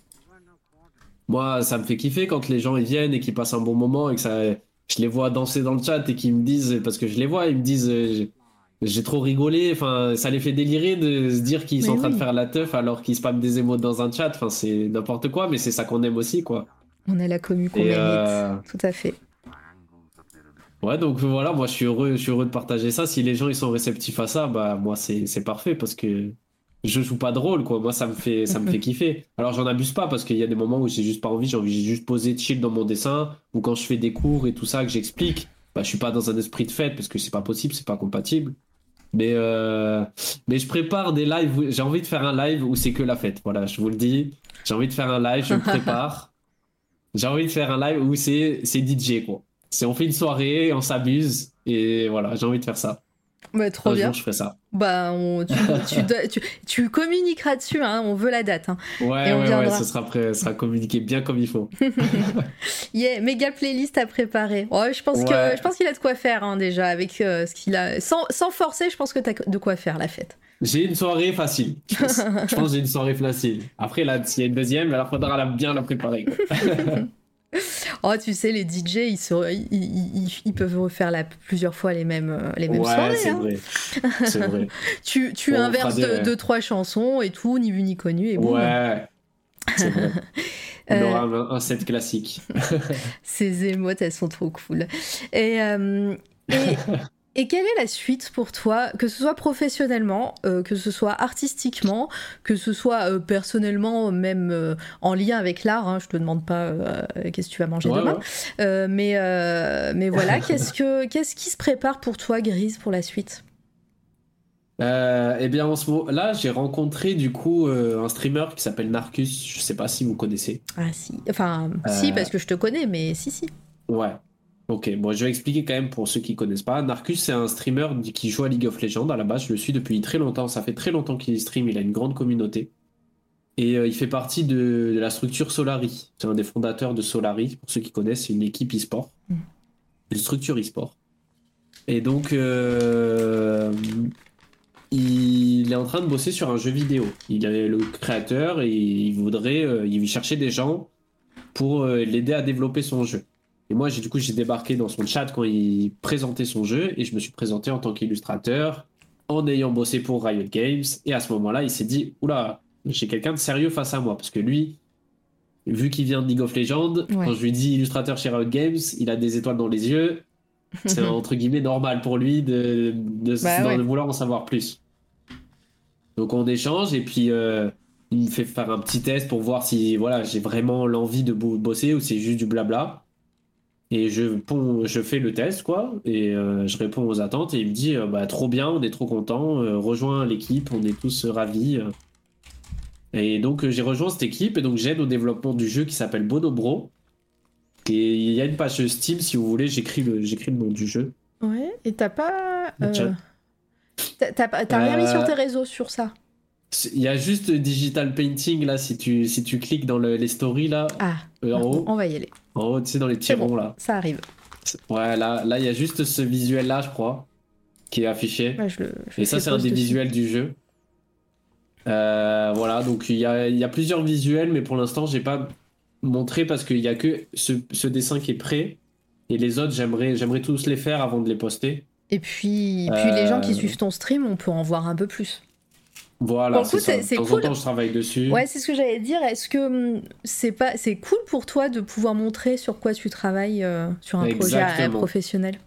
Moi, ça me fait kiffer quand les gens ils viennent et qu'ils passent un bon moment et que ça, je les vois danser dans le chat et qu'ils me disent, parce que je les vois, ils me disent, euh, j'ai- trop rigolé. Enfin, ça les fait délirer de se dire qu'ils sont en train oui. de faire la teuf alors qu'ils spamment des émotes dans un chat. Enfin, c'est n'importe quoi, mais c'est ça qu'on aime aussi, quoi. On a la commu qu'on mérite. euh, Tout à fait. Ouais, donc voilà, moi je suis heureux, je suis heureux de partager ça. Si les gens ils sont réceptifs à ça, bah moi c'est parfait parce que je joue pas de rôle quoi. Moi ça me fait ça me fait kiffer. Alors j'en abuse pas parce qu'il y a des moments où j'ai juste pas envie, j'ai envie de juste poser chill dans mon dessin ou quand je fais des cours et tout ça que j'explique, bah je suis pas dans un esprit de fête parce que c'est pas possible, c'est pas compatible. Mais euh, mais je prépare des lives, j'ai envie de faire un live où c'est que la fête. Voilà, je vous le dis. J'ai envie de faire un live, je me prépare. J'ai envie de faire un live où c'est c'est DJ quoi. C'est on fait une soirée, on s'amuse et voilà, j'ai envie de faire ça. Bah, trop un bien. jour je ferai ça. Bah, on- tu, tu, tu- tu communiqueras dessus, hein, on veut la date. Hein. Ouais, Et on ouais, ouais, ce sera prêt, ce sera communiqué bien comme il faut. Yeah, méga playlist à préparer. Oh, je pense Ouais. que je pense qu'il a de quoi faire hein, déjà avec euh, ce qu'il a. Sans, sans forcer, je pense que t'as de quoi faire la fête. J'ai une soirée facile. Je pense, je pense que j'ai une soirée facile. Après là, s'il y a une deuxième, alors faudra la- bien la préparer. Oh, tu sais, les DJ, ils, se- ils, ils- ils- ils peuvent refaire la, plusieurs fois les mêmes, euh, les mêmes ouais, soirées. c'est hein. vrai. C'est vrai. Tu, tu inverses deux, trois chansons et tout, ni vu ni connu. Et boum. Ouais. C'est vrai. On Euh, aura un, un set classique. Ces émotes, elles sont trop cool. Et, euh, et, et quelle est la suite pour toi, que ce soit professionnellement, euh, que ce soit artistiquement, que ce soit euh, personnellement, même euh, en lien avec l'art hein, Je te demande pas qu'est-ce que tu vas manger Ouais, demain. ouais. Mais, mais voilà, qu'est-ce, que, qu'est-ce qui se prépare pour toi, Grise, pour la suite? Eh bien, en ce moment, là, j'ai rencontré du coup un streamer qui s'appelle Narcus. Je sais pas si vous connaissez. Ah si, enfin si, parce que je te connais, mais si, si. Ouais. Ok, bon, je vais expliquer quand même pour ceux qui connaissent pas. Narcus, c'est un streamer qui joue à League of Legends. À la base, je le suis depuis très longtemps. Ça fait très longtemps qu'il stream. Il a une grande communauté. Et euh, il fait partie de, de la structure Solari. C'est un des fondateurs de Solari. Pour ceux qui connaissent, c'est une équipe e-sport. Mm. Une structure e-sport. Et donc, euh, il est en train de bosser sur un jeu vidéo. Il est le créateur et il voudrait, euh, il cherchait des gens pour l'aider à développer son jeu. Et moi, du coup, j'ai débarqué dans son chat quand il présentait son jeu et je me suis présenté en tant qu'illustrateur en ayant bossé pour Riot Games. Et à ce moment-là, il s'est dit, oula, j'ai quelqu'un de sérieux face à moi parce que lui, vu qu'il vient de League of Legends, Ouais. quand je lui dis illustrateur chez Riot Games, il a des étoiles dans les yeux. C'est entre guillemets normal pour lui de, de, Bah d'en- ouais. de vouloir en savoir plus. Donc on échange et puis euh, il me fait faire un petit test pour voir si voilà j'ai vraiment l'envie de bo- bosser ou c'est juste du blabla. Et je, je fais le test quoi et euh, je réponds aux attentes et il me dit euh, bah trop bien, on est trop content, euh, rejoins l'équipe, on est tous ravis. Et donc j'ai rejoint cette équipe et donc j'aide au développement du jeu qui s'appelle Bonobro. Et il y a une page Steam si vous voulez, j'écris le, j'écris le nom du jeu. Ouais, et t'as pas. T'as, rien mis sur tes réseaux sur ça? Il y a juste Digital Painting là, si tu, si tu cliques dans le- les stories là, Ah, euh, en haut, on va y aller. en haut, tu sais, dans les petits bon. ronds là. Ça arrive. Ouais, là, là, il y a juste ce visuel là, je crois, qui est affiché. Ouais, je le, je Et ça, c'est un des visuels du jeu. Euh, voilà, donc il y a, y a plusieurs visuels, mais pour l'instant, j'ai pas montré parce qu'il y a que ce, ce dessin qui est prêt. Et les autres, j'aimerais, j'aimerais tous les faire avant de les poster. Et puis, puis les gens qui Euh. suivent ton stream, on peut en voir un peu plus. Voilà, c'est cool. temps, je travaille dessus. Ouais, c'est ce que j'allais dire. Est-ce que hum, c'est pas c'est cool pour toi de pouvoir montrer sur quoi tu travailles euh, sur un projet euh, Exactement. professionnel?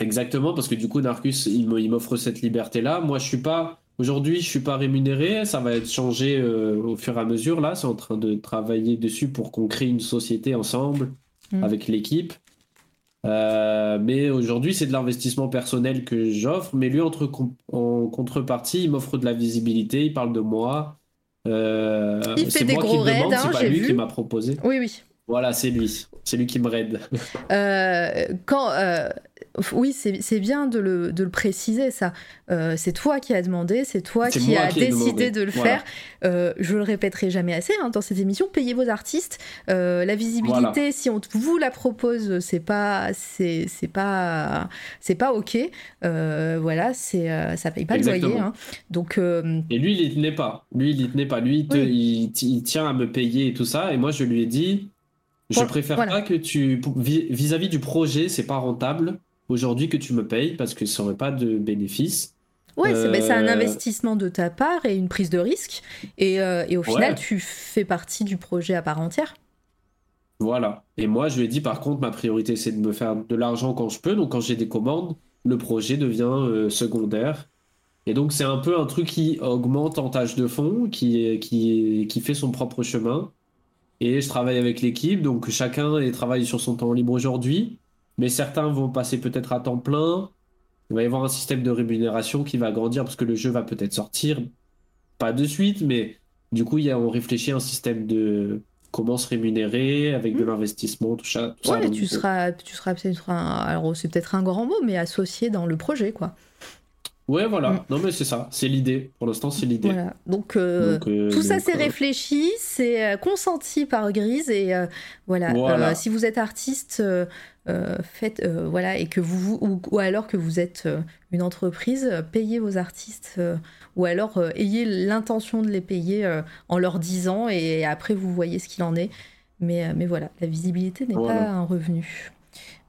Exactement, parce que du coup, Narcus, il m'offre cette liberté-là. Moi, je suis pas. Aujourd'hui, je suis pas rémunéré. Ça va être changé euh, au fur et à mesure. Là, c'est en train de travailler dessus pour qu'on crée une société ensemble Mm. avec l'équipe. Euh, mais aujourd'hui, c'est de l'investissement personnel que j'offre. Mais lui, entre, en contrepartie, il m'offre de la visibilité. Il parle de moi. Euh, Il fait des moi gros raids, hein, c'est lui vu. qui m'a proposé. Oui, oui. Voilà, c'est lui. C'est lui qui me raide. Euh, quand, euh, oui, c'est bien de le, de le préciser, ça. Euh, c'est toi qui as demandé, c'est toi qui as qui décidé de le Voilà. faire. Euh, je le répéterai jamais assez hein, dans cette émission. Payez vos artistes. Euh, la visibilité, si on vous la propose, c'est pas, c'est pas, c'est pas ok. Euh, voilà, c'est, ça paye pas le loyer. Exactement. hein. Donc Et lui, il y tenait pas. Lui, il y tenait pas. Lui, il, te- Oui. il, il tient à me payer et tout ça. Et moi, je lui ai dit, je préfère voilà. pas que tu, vis- vis-à-vis du projet, c'est pas rentable aujourd'hui que tu me payes parce que ça aurait pas de bénéfice. Ouais, c'est c'est un Euh, investissement de ta part et une prise de risque. Et, euh, et au final, Ouais. tu fais partie du projet à part entière. Voilà. Et moi, je lui ai dit, par contre, ma priorité, c'est de me faire de l'argent quand je peux. Donc, quand j'ai des commandes, le projet devient euh, secondaire. Et donc, c'est un peu un truc qui augmente en tâche de fond, qui, qui, qui fait son propre chemin. Et je travaille avec l'équipe, donc chacun travaille sur son temps libre aujourd'hui. Mais certains vont passer peut-être à temps plein. Il va y avoir un système de rémunération qui va grandir parce que le jeu va peut-être sortir. Pas de suite, mais du coup, il y a, on réfléchit à un système de comment se rémunérer avec de l'investissement, tout ça. tout ça. Ouais, Donc, tu seras, tu seras peut-être un, alors c'est peut-être un grand mot, mais associé dans le projet, quoi. Ouais, voilà. Mm. Non, mais c'est ça. C'est l'idée. Pour l'instant, c'est l'idée. Voilà. Donc, euh, Donc, euh, tout ça, c'est euh, réfléchi, c'est consenti par Grise et voilà. Voilà. Si vous êtes artiste, faites euh, voilà et que vous ou, ou alors que vous êtes euh, une entreprise, euh, payez vos artistes euh, ou alors euh, ayez l'intention de les payer euh, en leur disant et après vous voyez ce qu'il en est. Mais euh, mais voilà, la visibilité n'est Voilà. pas un revenu.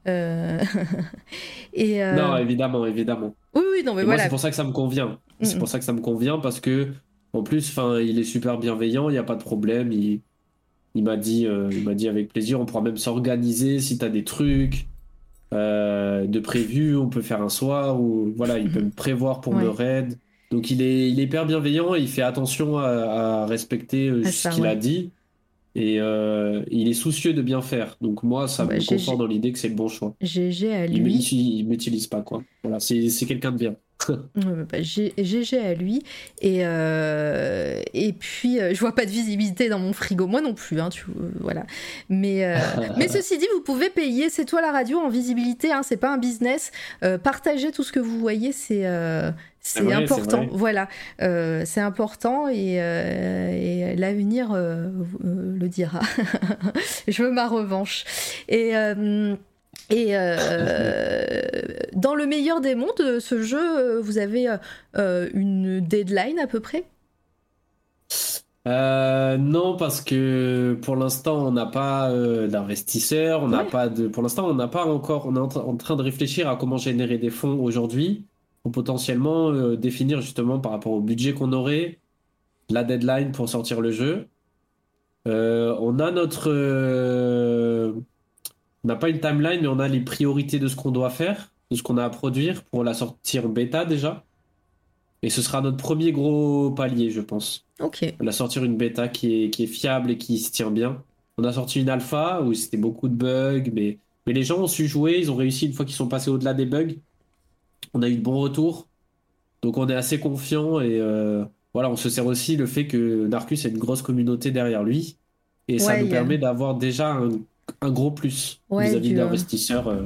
Euh, et euh, Non, évidemment, évidemment. oui oui non mais Et voilà. c'est pour ça que ça me convient. C'est Mm, pour ça que ça me convient parce que, en plus, enfin, il est super bienveillant, il n'y a pas de problème. Il, il m'a dit, euh, il m'a dit avec plaisir, on pourra même s'organiser si tu as des trucs euh, de prévu, on peut faire un soir ou voilà, il peut me prévoir pour Ouais. me raid. Donc il est, il est hyper bienveillant et il fait attention à, à respecter euh, Ah, ce qu'il ouais. a dit. Et euh, il est soucieux de bien faire. Donc moi, ça Bah, me conforte dans l'idée que c'est le bon choix. GG à lui. il, il m'utilise pas, quoi. Voilà, c'est quelqu'un de bien. Ouais, bah, GG à lui. Et, euh, et puis, euh, je vois pas de visibilité dans mon frigo. Moi non plus, hein, tu, euh, voilà. Mais, euh, mais ceci dit, vous pouvez payer C'est toi la radio en visibilité. Hein, c'est pas un business. Partagez tout ce que vous voyez, c'est. c'est important, voilà, Euh, c'est important et, euh, et l'avenir euh, le dira. Je veux ma revanche. Et, et euh, dans le meilleur des mondes, ce jeu, euh, vous avez euh, une deadline à peu près? Euh, non, parce que pour l'instant, on n'a pas d'investisseurs, on n'a Ouais. pas de. Pour l'instant, on n'a pas encore. On est en, tra- en train de réfléchir à comment générer des fonds aujourd'hui pour potentiellement définir justement par rapport au budget qu'on aurait, la deadline pour sortir le jeu. On a notre. On n'a pas une timeline, mais on a les priorités de ce qu'on doit faire, de ce qu'on a à produire pour la sortir bêta déjà. Et ce sera notre premier gros palier, je pense. Ok. On a sortir une bêta qui est, qui est fiable et qui se tient bien. On a sorti une alpha où c'était beaucoup de bugs, mais, mais les gens ont su jouer, ils ont réussi une fois qu'ils sont passés au-delà des bugs. On a eu de bons retours. Donc on est assez confiant et euh, voilà, on se sert aussi le fait que Narcus a une grosse communauté derrière lui. Et ça nous a- permet d'avoir déjà un, un gros plus Ouais, vis-à-vis d'investisseurs. euh,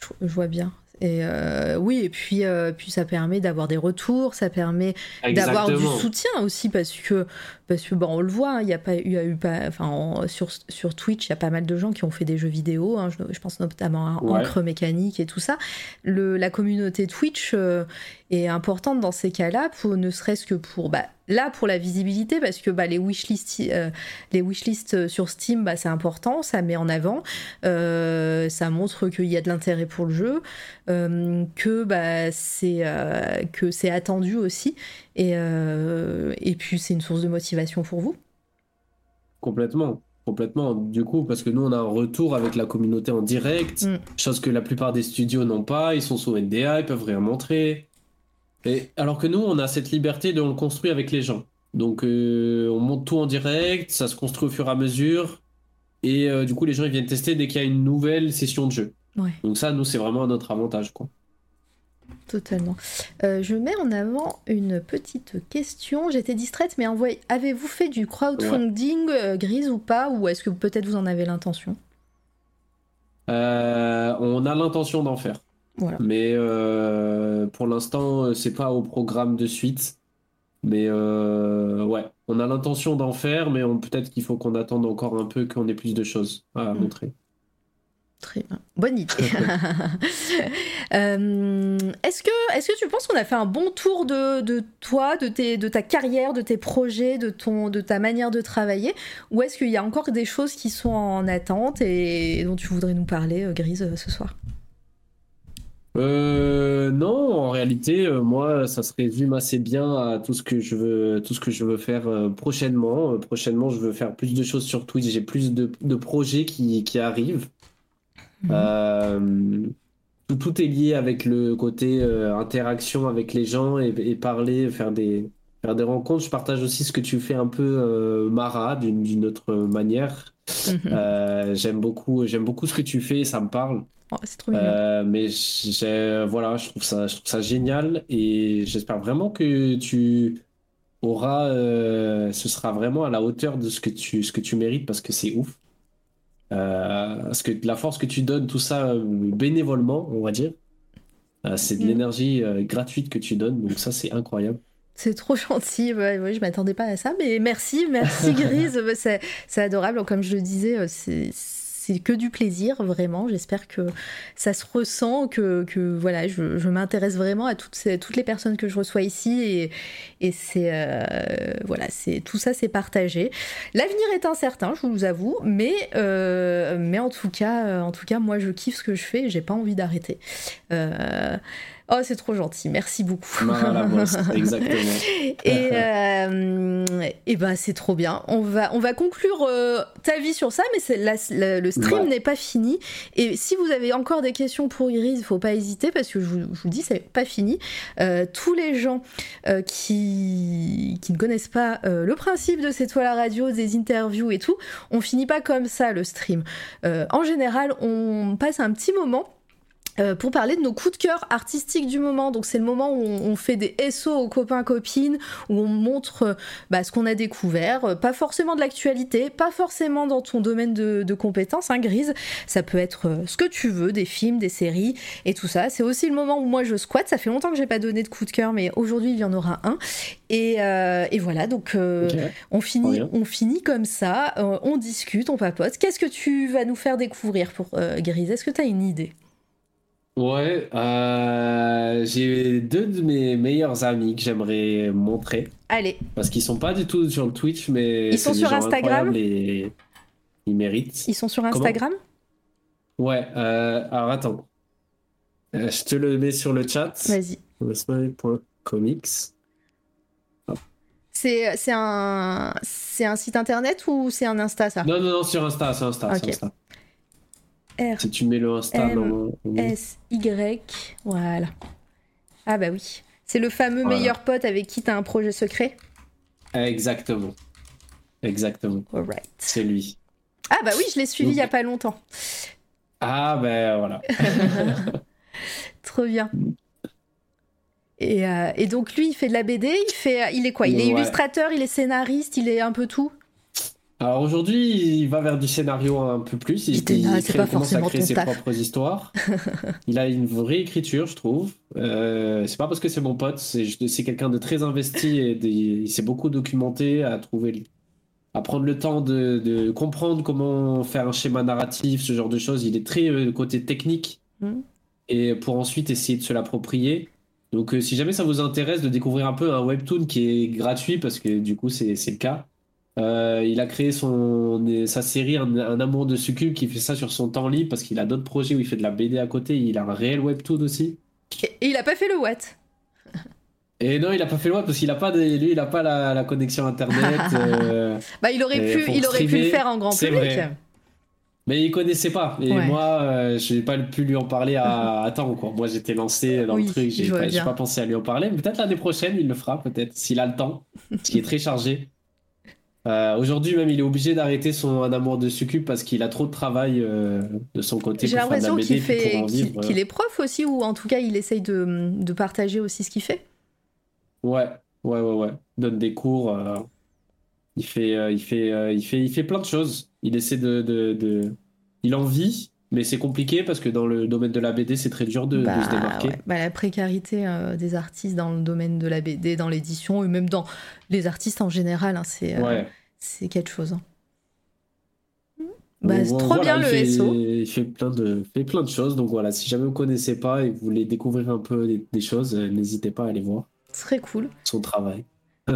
Je, je vois bien. Et euh, oui, et puis, euh, puis ça permet d'avoir des retours, ça permet d'avoir du soutien aussi parce que parce que bon on le voit hein, il y a pas il y a eu pas enfin en- sur sur Twitch il y a pas mal de gens qui ont fait des jeux vidéo hein, je, je pense notamment à Ouais. Encre Mécanique et tout ça le la communauté Twitch euh, est importante dans ces cas-là pour ne serait-ce que pour bah, là pour la visibilité parce que bah, les wishlists les wishlists sur Steam bah, c'est important ça met en avant ça montre qu'il y a de l'intérêt pour le jeu que bah, c'est que c'est attendu aussi et, et puis c'est une source de motivation pour vous complètement Complètement, du coup, parce que nous, on a un retour avec la communauté en direct, mm. chose que la plupart des studios n'ont pas, ils sont sous NDA, ils peuvent rien montrer. Et, alors que nous, on a cette liberté de le construire avec les gens. Donc, euh, on monte tout en direct, ça se construit au fur et à mesure, et euh, du coup, les gens, ils viennent tester dès qu'il y a une nouvelle session de jeu. Donc ça, nous, c'est vraiment notre avantage, quoi. Totalement. Euh, je mets en avant une petite question. J'étais distraite, mais avez-vous fait du crowdfunding grise ou pas? Ou est-ce que peut-être vous en avez l'intention? On a l'intention d'en faire. Mais pour l'instant, c'est pas au programme de suite. Mais ouais, on a l'intention d'en faire, mais peut-être qu'il faut qu'on attende encore un peu qu'on ait plus de choses à mm. montrer. Très bien. Bonne idée. Euh, est-ce, que, est que tu penses qu'on a fait un bon tour de, toi, de, tes, de ta carrière, de tes projets, de, ton, de ta manière de travailler? Ou est-ce qu'il y a encore des choses qui sont en attente et dont tu voudrais nous parler, euh, Grise, euh, ce soir? Non, en réalité, moi, ça se résume assez bien à tout ce que je veux, tout ce que je veux faire prochainement. prochainement, je veux faire plus de choses sur Twitch. J'ai plus de, projets qui, qui arrivent. Mhm. Euh, tout, est lié avec le côté euh, interaction avec les gens et, parler, faire des, faire des rencontres. Je partage aussi ce que tu fais un peu, euh, Mara, d'une autre manière. Mhm. j'aime beaucoup, j'aime beaucoup ce que tu fais, ça me parle. Oh, c'est trop bien. mais voilà, je trouve ça, je trouve ça génial et j'espère vraiment que tu auras, ce sera vraiment à la hauteur de ce que tu, ce que tu mérites parce que c'est ouf. Euh, parce que la force que tu donnes, tout ça euh, bénévolement, on va dire, euh, c'est de mm. l'énergie gratuite que tu donnes, donc ça c'est incroyable. C'est trop gentil, ouais, ouais, je m'attendais pas à ça, mais merci, merci Grise, c'est adorable, comme je le disais, c'est c'est que du plaisir, vraiment. J'espère que ça se ressent, que, que voilà, je, je m'intéresse vraiment à toutes, ces, toutes les personnes que je reçois ici et, et c'est euh, voilà, c'est tout ça, c'est partagé. L'avenir est incertain, je vous avoue, mais euh, mais en tout cas, en tout cas, moi, je kiffe ce que je fais, et j'ai pas envie d'arrêter. Euh, Oh, c'est trop gentil, merci beaucoup. exactement. et, euh, et ben, c'est trop bien. On va, on va conclure euh, ta vie sur ça, mais le stream n'est pas fini. Et si vous avez encore des questions pour Iris, il faut pas hésiter parce que je vous, je vous dis, c'est pas fini. Euh, tous les gens qui, qui ne connaissent pas le principe de cette toile à radio, des interviews et tout, on finit pas comme ça le stream. en général, on passe un petit moment euh, pour parler de nos coups de cœur artistiques du moment. Donc c'est le moment où on, fait des SO aux copains copines, où on montre euh, bah, ce qu'on a découvert, euh, pas forcément de l'actualité, pas forcément dans ton domaine de, de compétences, hein, Grise. Ça peut être ce que tu veux, des films, des séries et tout ça. C'est aussi le moment où moi je squatte. Ça fait longtemps que j'ai pas donné de coup de cœur, mais aujourd'hui il y en aura un. Et, et voilà, donc on finit, on finit comme ça, on discute, on papote. Qu'est-ce que tu vas nous faire découvrir pour Grise? Est-ce que tu as une idée? Ouais, euh, j'ai deux de mes meilleurs amis que j'aimerais montrer. Allez. Parce qu'ils sont pas du tout sur le Twitch, mais ils sont sur Instagram? Et ils méritent. Ils sont sur Instagram? ouais. Euh, alors attends, euh, je te le mets sur le chat. Vas-y. Comics. C'est c'est un c'est un site internet ou c'est un Insta ça? Non non non sur Insta, sur Insta. R. Si tu mets le Insta S Y, voilà. Ah bah oui. C'est le fameux meilleur pote avec qui t'as un projet secret Exactement. Exactement. Alright. C'est lui. Ah bah oui, je l'ai suivi il y a pas longtemps. Ah ben voilà. Trop bien. Et, euh, et, donc lui, il fait de la BD, il fait, il est quoi? Il est illustrateur, il est scénariste, il est un peu tout? Alors aujourd'hui, il va vers du scénario un peu plus. Il, il, il crée, pas commence à créer ses propres histoires. il a une vraie écriture, je trouve. Euh, c'est pas parce que c'est mon pote, c'est quelqu'un de très investi et il s'est beaucoup documenté, à trouver, à prendre le temps de, comprendre comment faire un schéma narratif, ce genre de choses. Il est très euh, côté technique mm. et pour ensuite essayer de se l'approprier. Donc, euh, si jamais ça vous intéresse de découvrir un peu un webtoon qui est gratuit, parce que du coup, c'est le cas, euh, il a créé son, sa série un, un amour de succube qui fait ça sur son temps libre parce qu'il a d'autres projets où il fait de la BD à côté. Il a un réel webtoon aussi. Et, et il a pas fait le what? Et non, il a pas fait le web parce qu'il a pas de- lui, il a pas la, la connexion internet. euh, Bah, il aurait pu, il aurait pu le faire en grand public. vrai. mais il connaissait pas. Et Ouais. moi, euh, j'ai pas pu lui en parler à, à temps. Quoi. Moi, j'étais lancé dans Oui, le truc. je J'ai vois pas, pensé à lui en parler. Mais Peut-être l'année prochaine, il le fera. Peut-être s'il a le temps, parce qu'il est très chargé. Euh, Aujourd'hui, même, il est obligé d'arrêter son un amour de succube parce qu'il a trop de travail euh, de son côté J'ai l'impression qu'il fait, est prof aussi, ou en tout cas, il essaye de, de partager aussi ce qu'il fait. Ouais, ouais, ouais, ouais. Il donne des cours. euh, il fait, il fait, il fait, il fait plein de choses. Il essaie de, de, de- il en vit, mais c'est compliqué parce que dans le domaine de la BD, c'est très dur de, de Bah, se démarquer. ouais. Bah, la précarité euh, des artistes dans le domaine de la BD, dans l'édition, et même dans les artistes en général, hein, c'est euh, Ouais. c'est quelque chose. hein. Bah, c'est trop voilà, bien le fait, SO. Il fait plein de, fait plein de choses. Donc voilà, si jamais vous connaissez pas et que vous voulez découvrir un peu des, des choses, euh, n'hésitez pas à aller voir Très cool. son travail.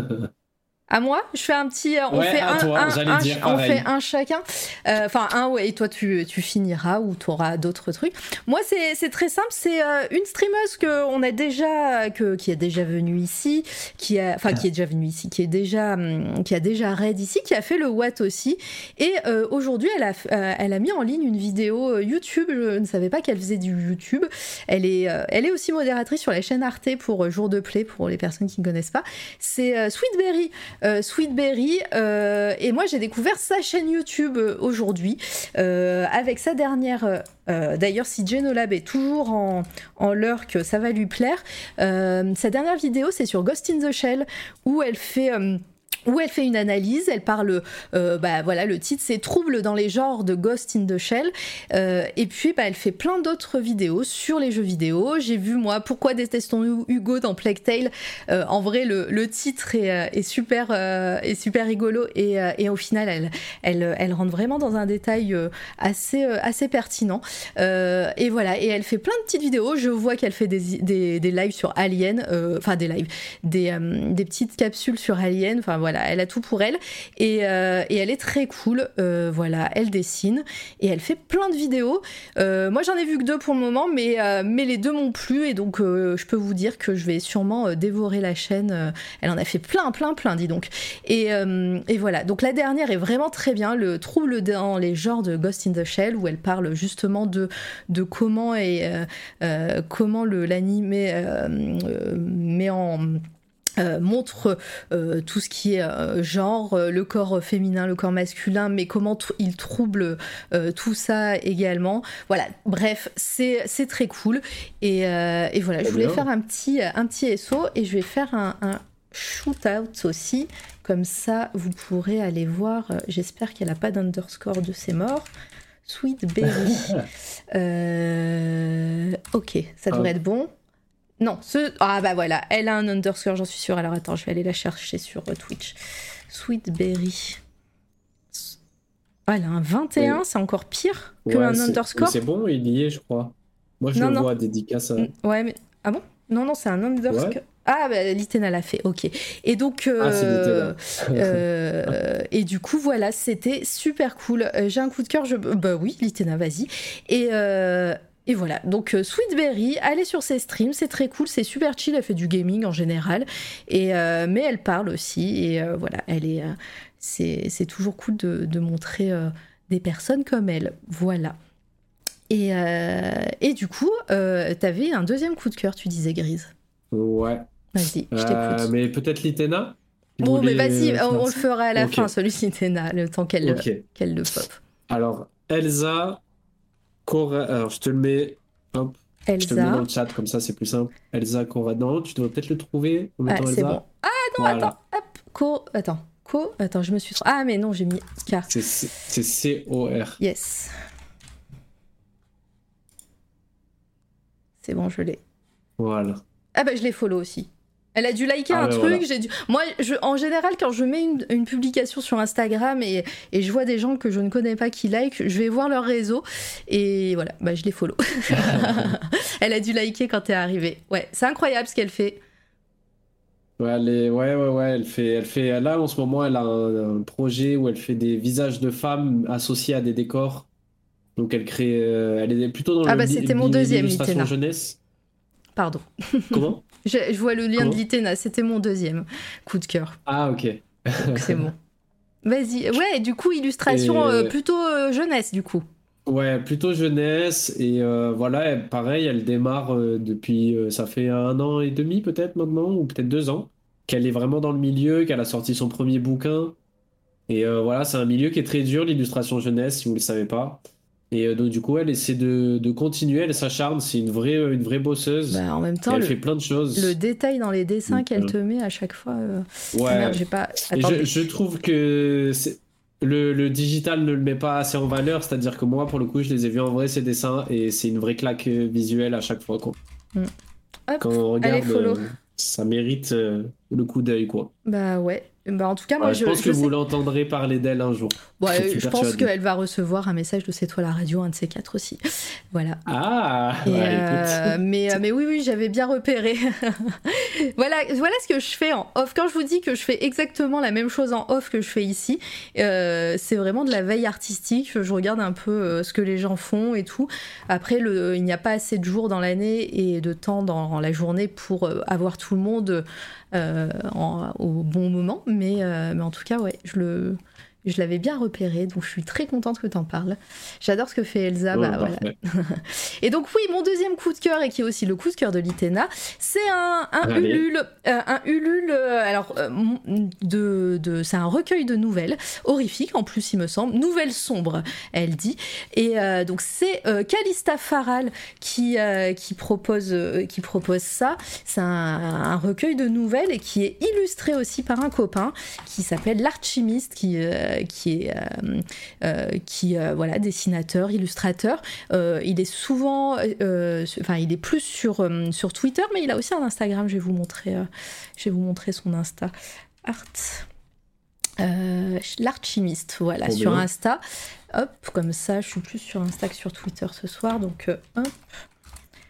À moi, je fais un petit. On Ouais, fait un, toi, un- j'allais un- dire on pareil. fait un chacun. Euh, Enfin, un, ouais, et toi, tu, tu finiras ou tu auras d'autres trucs. Moi, c'est très simple. C'est euh, une streameuse que on a déjà, que, qui est déjà venue ici, qui a, enfin, qui est déjà venue ici, qui est déjà, hum, qui a déjà raid ici, qui a fait le Watt aussi. Et euh, aujourd'hui, elle a, elle a mis en ligne une vidéo YouTube. Je ne savais pas qu'elle faisait du YouTube. Elle est, elle est aussi modératrice sur la chaîne Arte pour Jour de Play, pour les personnes qui ne connaissent pas. C'est Sweetberry. Euh, Sweetberry. euh, et moi, j'ai découvert sa chaîne YouTube euh, aujourd'hui avec sa dernière. D'ailleurs, si Genolab est toujours en, en lurk, ça va lui plaire. Sa dernière vidéo, c'est sur Ghost in the Shell, où elle fait. Où elle fait une analyse, elle parle, euh, bah voilà, le titre c'est Troubles dans les genres de Ghost in the Shell, Euh, et puis bah, elle fait plein d'autres vidéos sur les jeux vidéo. J'ai vu moi Pourquoi détestons-nous Hugo dans Plague Tale Euh, En vrai, le, le titre est, est super, est super rigolo, et, et au final, elle, elle, elle rentre vraiment dans un détail assez, assez pertinent. Et voilà, et elle fait plein de petites vidéos. Je vois qu'elle fait des, des, des lives sur Alien, enfin des lives, des, des petites capsules sur Alien. Enfin voilà, elle a tout pour elle. Et, euh, elle est très cool. Euh, voilà, elle dessine et elle fait plein de vidéos. Euh, moi, j'en ai vu que deux pour le moment, mais, les deux m'ont plu. Et donc, je peux vous dire que je vais sûrement dévorer la chaîne. Elle en a fait plein, plein, plein, dis donc. Et, voilà. Donc, la dernière est vraiment très bien. Le trouble dans les genres de Ghost in the Shell, où elle parle justement de, comment, et, comment le- l'animé euh, met en. Euh, montre euh, tout ce qui est euh, genre, le corps féminin, le corps masculin, mais comment il trouble tout ça également. Voilà, bref, c'est très cool. Et, et voilà, je voulais bien. faire un petit, un petit SO et je vais faire un, un shoot-out aussi. Comme ça, vous pourrez aller voir. J'espère qu'elle n'a pas d'underscore de ses morts. Sweet Berry. Ok, ça devrait Ah. être bon. Non, ce... Ah bah voilà, elle a un underscore, j'en suis sûre. Alors attends, je vais aller la chercher sur euh, Twitch. Sweet Berry. Ah, elle a un 21, Oui. c'est encore pire que Ouais, un c'est- underscore. C'est bon, il y est, je crois. Moi, je Non, le non. vois dédicace. à- Ouais, mais. Ah bon? Non, non, c'est un underscore. Ouais. Ah, bah, Litena l'a fait, ok. Et donc. Ah, euh, Litena. euh, et du coup, voilà, c'était super cool. J'ai un coup de cœur, je. Bah oui, Litena, vas-y. Et. euh, et voilà, donc euh, Sweetberry, allez sur ses streams, c'est très cool, c'est super chill, elle fait du gaming en général, et, euh, mais elle parle aussi, et euh, voilà, elle est, euh, c'est toujours cool de, de montrer des personnes comme elle, voilà. Et, et du coup, t'avais un deuxième coup de cœur, tu disais Grise. Ouais. Vas-y, je t'écoute. mais peut-être Litena Bon, mais voulez, vas-y, on, on le fera à la fin, celui-ci, Tena, le temps qu'elle qu'elle le pop. Alors, Elsa, Cora... Alors, je te le mets... Hop, je te le mets dans Elsa. le chat, comme ça, c'est plus simple. Elsa Corradon, tu devrais peut-être le trouver en Ah, mettant Elsa. bon. Ah non, Voilà. attends, hop, Co. Attends, Co. Attends, je me suis. Ah, mais non, j'ai mis K. C'est C-O-R. Yes. C'est bon, je l'ai. Voilà. Ah, bah, je l'ai follow aussi. Elle a dû liker Ah un truc. voilà. J'ai dû... Moi, je, en général, quand je mets une, une publication sur Instagram et, et je vois des gens que je ne connais pas qui like, je vais voir leur réseau et voilà, bah, je les follow. elle a dû liker quand t'es arrivé. Ouais, c'est incroyable ce qu'elle fait. Ouais, elle est- ouais, ouais, ouais, elle fait, elle fait, là, en ce moment, elle a un, un projet où elle fait des visages de femmes associés à des décors. Donc, elle crée, euh, elle est plutôt dans Ah le bah, c'était mon deuxième, jeunesse. Pardon. Comment? Je, je vois le lien Comment de l'Itena, c'était mon deuxième coup de cœur. Ah, ok. Donc c'est bon. Vas-y. Ouais, du coup, illustration Et- euh, plutôt euh, jeunesse, du coup. Ouais, plutôt jeunesse. Et euh, voilà, elle- pareil, elle démarre depuis, ça fait un an et demi peut-être maintenant, ou peut-être deux ans, qu'elle est vraiment dans le milieu, qu'elle a sorti son premier bouquin. Et voilà, c'est un milieu qui est très dur, l'illustration jeunesse, si vous ne le savez pas. Et euh, donc, du coup, elle essaie de, de continuer, elle s'acharne, c'est une vraie, une vraie bosseuse. Bah, en même temps, elle le, fait plein de choses. le détail dans les dessins Donc, qu'elle te met à chaque fois. euh, Ouais. ah merde, j'ai pas. Et Attendez. je, je trouve que le, le digital ne le met pas assez en valeur, c'est-à-dire que moi, pour le coup, je les ai vus en vrai, ces dessins, et c'est une vraie claque euh, visuelle à chaque fois. Quoi. Hop, Quand on regarde, euh, ça mérite euh, le coup d'œil. quoi. Bah ouais. Bah, en tout cas, moi, Ouais, je, je pense je que sais- vous l'entendrez parler d'elle un jour. Je pense qu'elle va recevoir un message de C'est toi la radio, un de ces quatre aussi. Voilà. Ah ouais, euh, mais, euh, mais oui, oui, j'avais bien repéré. voilà, voilà ce que je fais en off. Quand je vous dis que je fais exactement la même chose en off que je fais ici, euh, c'est vraiment de la veille artistique. Je regarde un peu ce que les gens font et tout. Après, le, il n'y a pas assez de jours dans l'année et de temps dans la journée pour avoir tout le monde euh, en- au bon moment. Mais, mais en tout cas, ouais, je le. Je l'avais bien repéré, donc je suis très contente que tu en parles. J'adore ce que fait Elsa. Bah, voilà. Et donc oui, mon deuxième coup de cœur et qui est aussi le coup de cœur de l'Itena, c'est un, un. Ulule, euh, un Ulule. euh, alors euh, de, de c'est un recueil de nouvelles horrifiques en plus il me semble, nouvelles sombres, elle dit. Et euh, donc c'est Calista Faral qui qui propose qui propose ça. C'est un, un recueil de nouvelles et qui est illustré aussi par un copain qui s'appelle l'Archimiste qui qui est euh, euh, qui euh, voilà dessinateur illustrateur. Euh, il est souvent euh, enfin il est plus sur euh, sur Twitter mais il a aussi un Instagram. Je vais vous montrer euh, je vais vous montrer son Insta art. Euh, l'archimiste voilà Trop sur bien. Insta. Hop comme ça je suis plus sur Insta que sur Twitter ce soir. Donc euh, hop.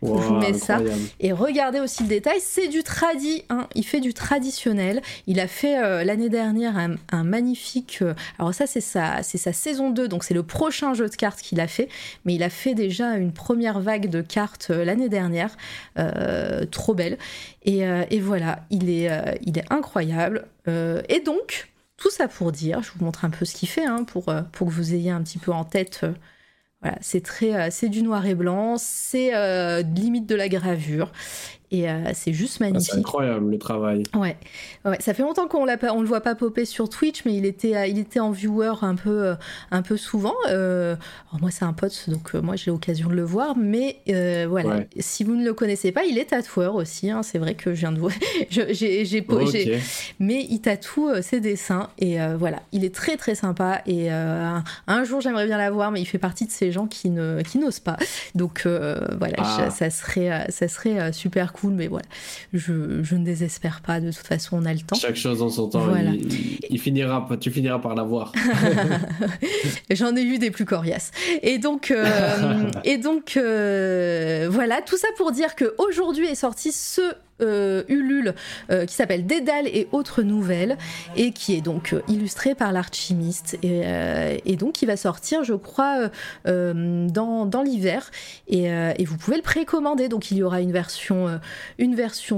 Je vous mets ça. Et regardez aussi le détail, c'est du tradi, hein. il fait du traditionnel. Il a fait euh, l'année dernière un, un magnifique... euh, alors ça c'est sa, saison 2, donc c'est le prochain jeu de cartes qu'il a fait. Mais il a fait déjà une première vague de cartes euh, l'année dernière, trop belle. Et, et voilà, il est, il est incroyable. Et donc, tout ça pour dire, je vous montre un peu ce qu'il fait, hein, pour, pour que vous ayez un petit peu en tête... voilà, c'est très, euh, c'est du noir et blanc, c'est euh, limite de la gravure, et euh, c'est juste Ah, C'est magnifique. incroyable le travail. Ouais, ouais, ça fait longtemps qu'on l'a on le voit pas popper sur Twitch, mais il était, euh, il était en viewer un peu, euh, un peu souvent. Euh, alors moi c'est un pote, donc moi j'ai l'occasion de le voir, mais euh, voilà. Ouais. Si vous ne le connaissez pas, il est tatoueur aussi. hein, c'est vrai que je viens de voir, j'ai, j'ai, po- Ok. j'ai- mais il tatoue ses dessins et voilà, il est très très sympa et un, un jour j'aimerais bien l'avoir, mais il fait partie de ces gens qui ne, qui n'osent pas. Donc voilà, Ah. je- ça serait, ça serait super cool, mais voilà, je, je ne désespère pas. De toute façon, on a le temps. Chaque chose en son temps. Voilà. Il, il finira, tu finiras par l'avoir. J'en ai vu des plus coriaces. Et donc, euh, et donc euh, voilà, tout ça pour dire que aujourd'hui est sorti ce euh, Ulule euh, qui s'appelle Dédale et autres nouvelles et qui est donc euh, illustré par l'archimiste. Et, donc il va sortir je crois dans, l'hiver. Et, vous pouvez le précommander. Donc il y aura une version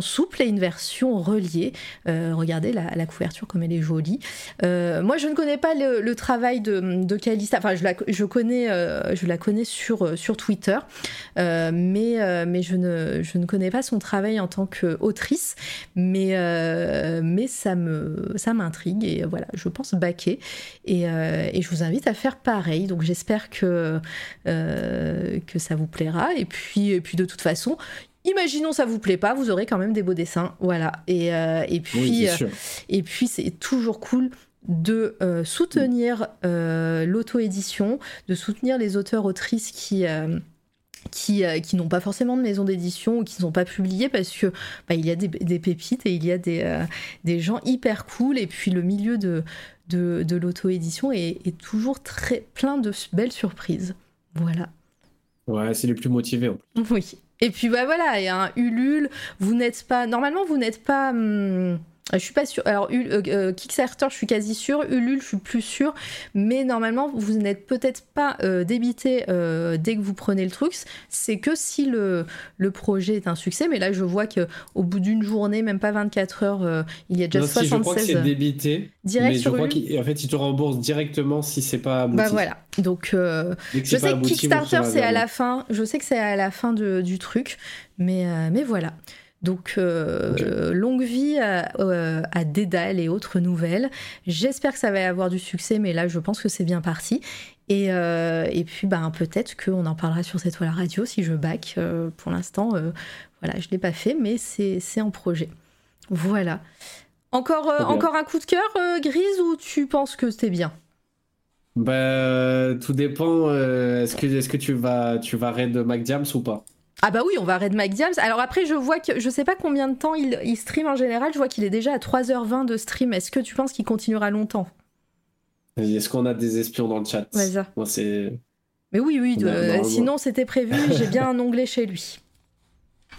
souple et une version reliée. Regardez la, couverture comme elle est jolie. Moi, je ne connais pas le, travail de, de Calista. Enfin, je la, connais, sur, Twitter, mais, je, ne, connais pas son travail en tant qu'autrice. Mais, euh, mais ça me, ça m'intrigue et voilà, je pense baquer. Et, euh, et je vous invite à faire pareil. Donc, j'espère que, euh, que ça vous plaira. Et puis, et puis, de toute façon. Imaginons ça vous plaît pas, vous aurez quand même des beaux dessins, voilà. Et, et puis, Oui, et puis, c'est toujours cool de euh, soutenir euh, l'auto-édition, de soutenir les auteurs-autrices qui, euh, qui, euh, qui n'ont pas forcément de maison d'édition ou qui ne sont pas publiés parce que bah, il y a des, des, pépites et il y a des, euh, des gens hyper cool et puis le milieu de, de, de l'auto-édition est, est, toujours très plein de belles surprises. Voilà. Ouais, c'est les plus motivés. En plus. Oui. Et puis bah voilà, il y a un Ulule, vous n'êtes pas... Normalement, vous n'êtes pas... Hum, je suis pas sûre. Alors, euh, euh, Kickstarter, je suis quasi sûre. Ulule, je suis plus sûre. Mais normalement, vous n'êtes peut-être pas euh, débité dès que vous prenez le truc. C'est que si le, le projet est un succès. Mais là, je vois qu'au bout d'une journée, même pas 24 heures, il y a déjà non, 76... Si, je crois que c'est débité. Direct mais je crois qu'en fait, il te rembourse directement si c'est pas abouti. Bah voilà. Donc, je sais que Kickstarter, c'est à la fin. Je sais que c'est à la fin de, du truc. Mais, mais voilà. Donc, euh, longue vie à, euh, à, Dédale et autres nouvelles. J'espère que ça va avoir du succès, mais là, je pense que c'est bien parti. Et, euh, et puis, ben, peut-être qu'on en parlera sur cette toile radio si je back. pour l'instant, voilà, je ne l'ai pas fait, mais c'est en projet. Voilà. Encore, encore un coup de cœur, Grise, ou tu penses que c'était bien? Bah, tout dépend. est-ce que, est -ce que tu vas, tu vas raid Mac ou pas? Ah bah oui, on va Red McDiams. Alors après, je vois que je sais pas combien de temps il, il stream en général. Je vois qu'il est déjà à 3h20 de stream. Est-ce que tu penses qu'il continuera longtemps? Est-ce qu'on a des espions dans le chat? Ouais, ça. Moi, c'est. Mais oui, oui. De... Sinon, c'était prévu. J'ai bien un onglet chez lui.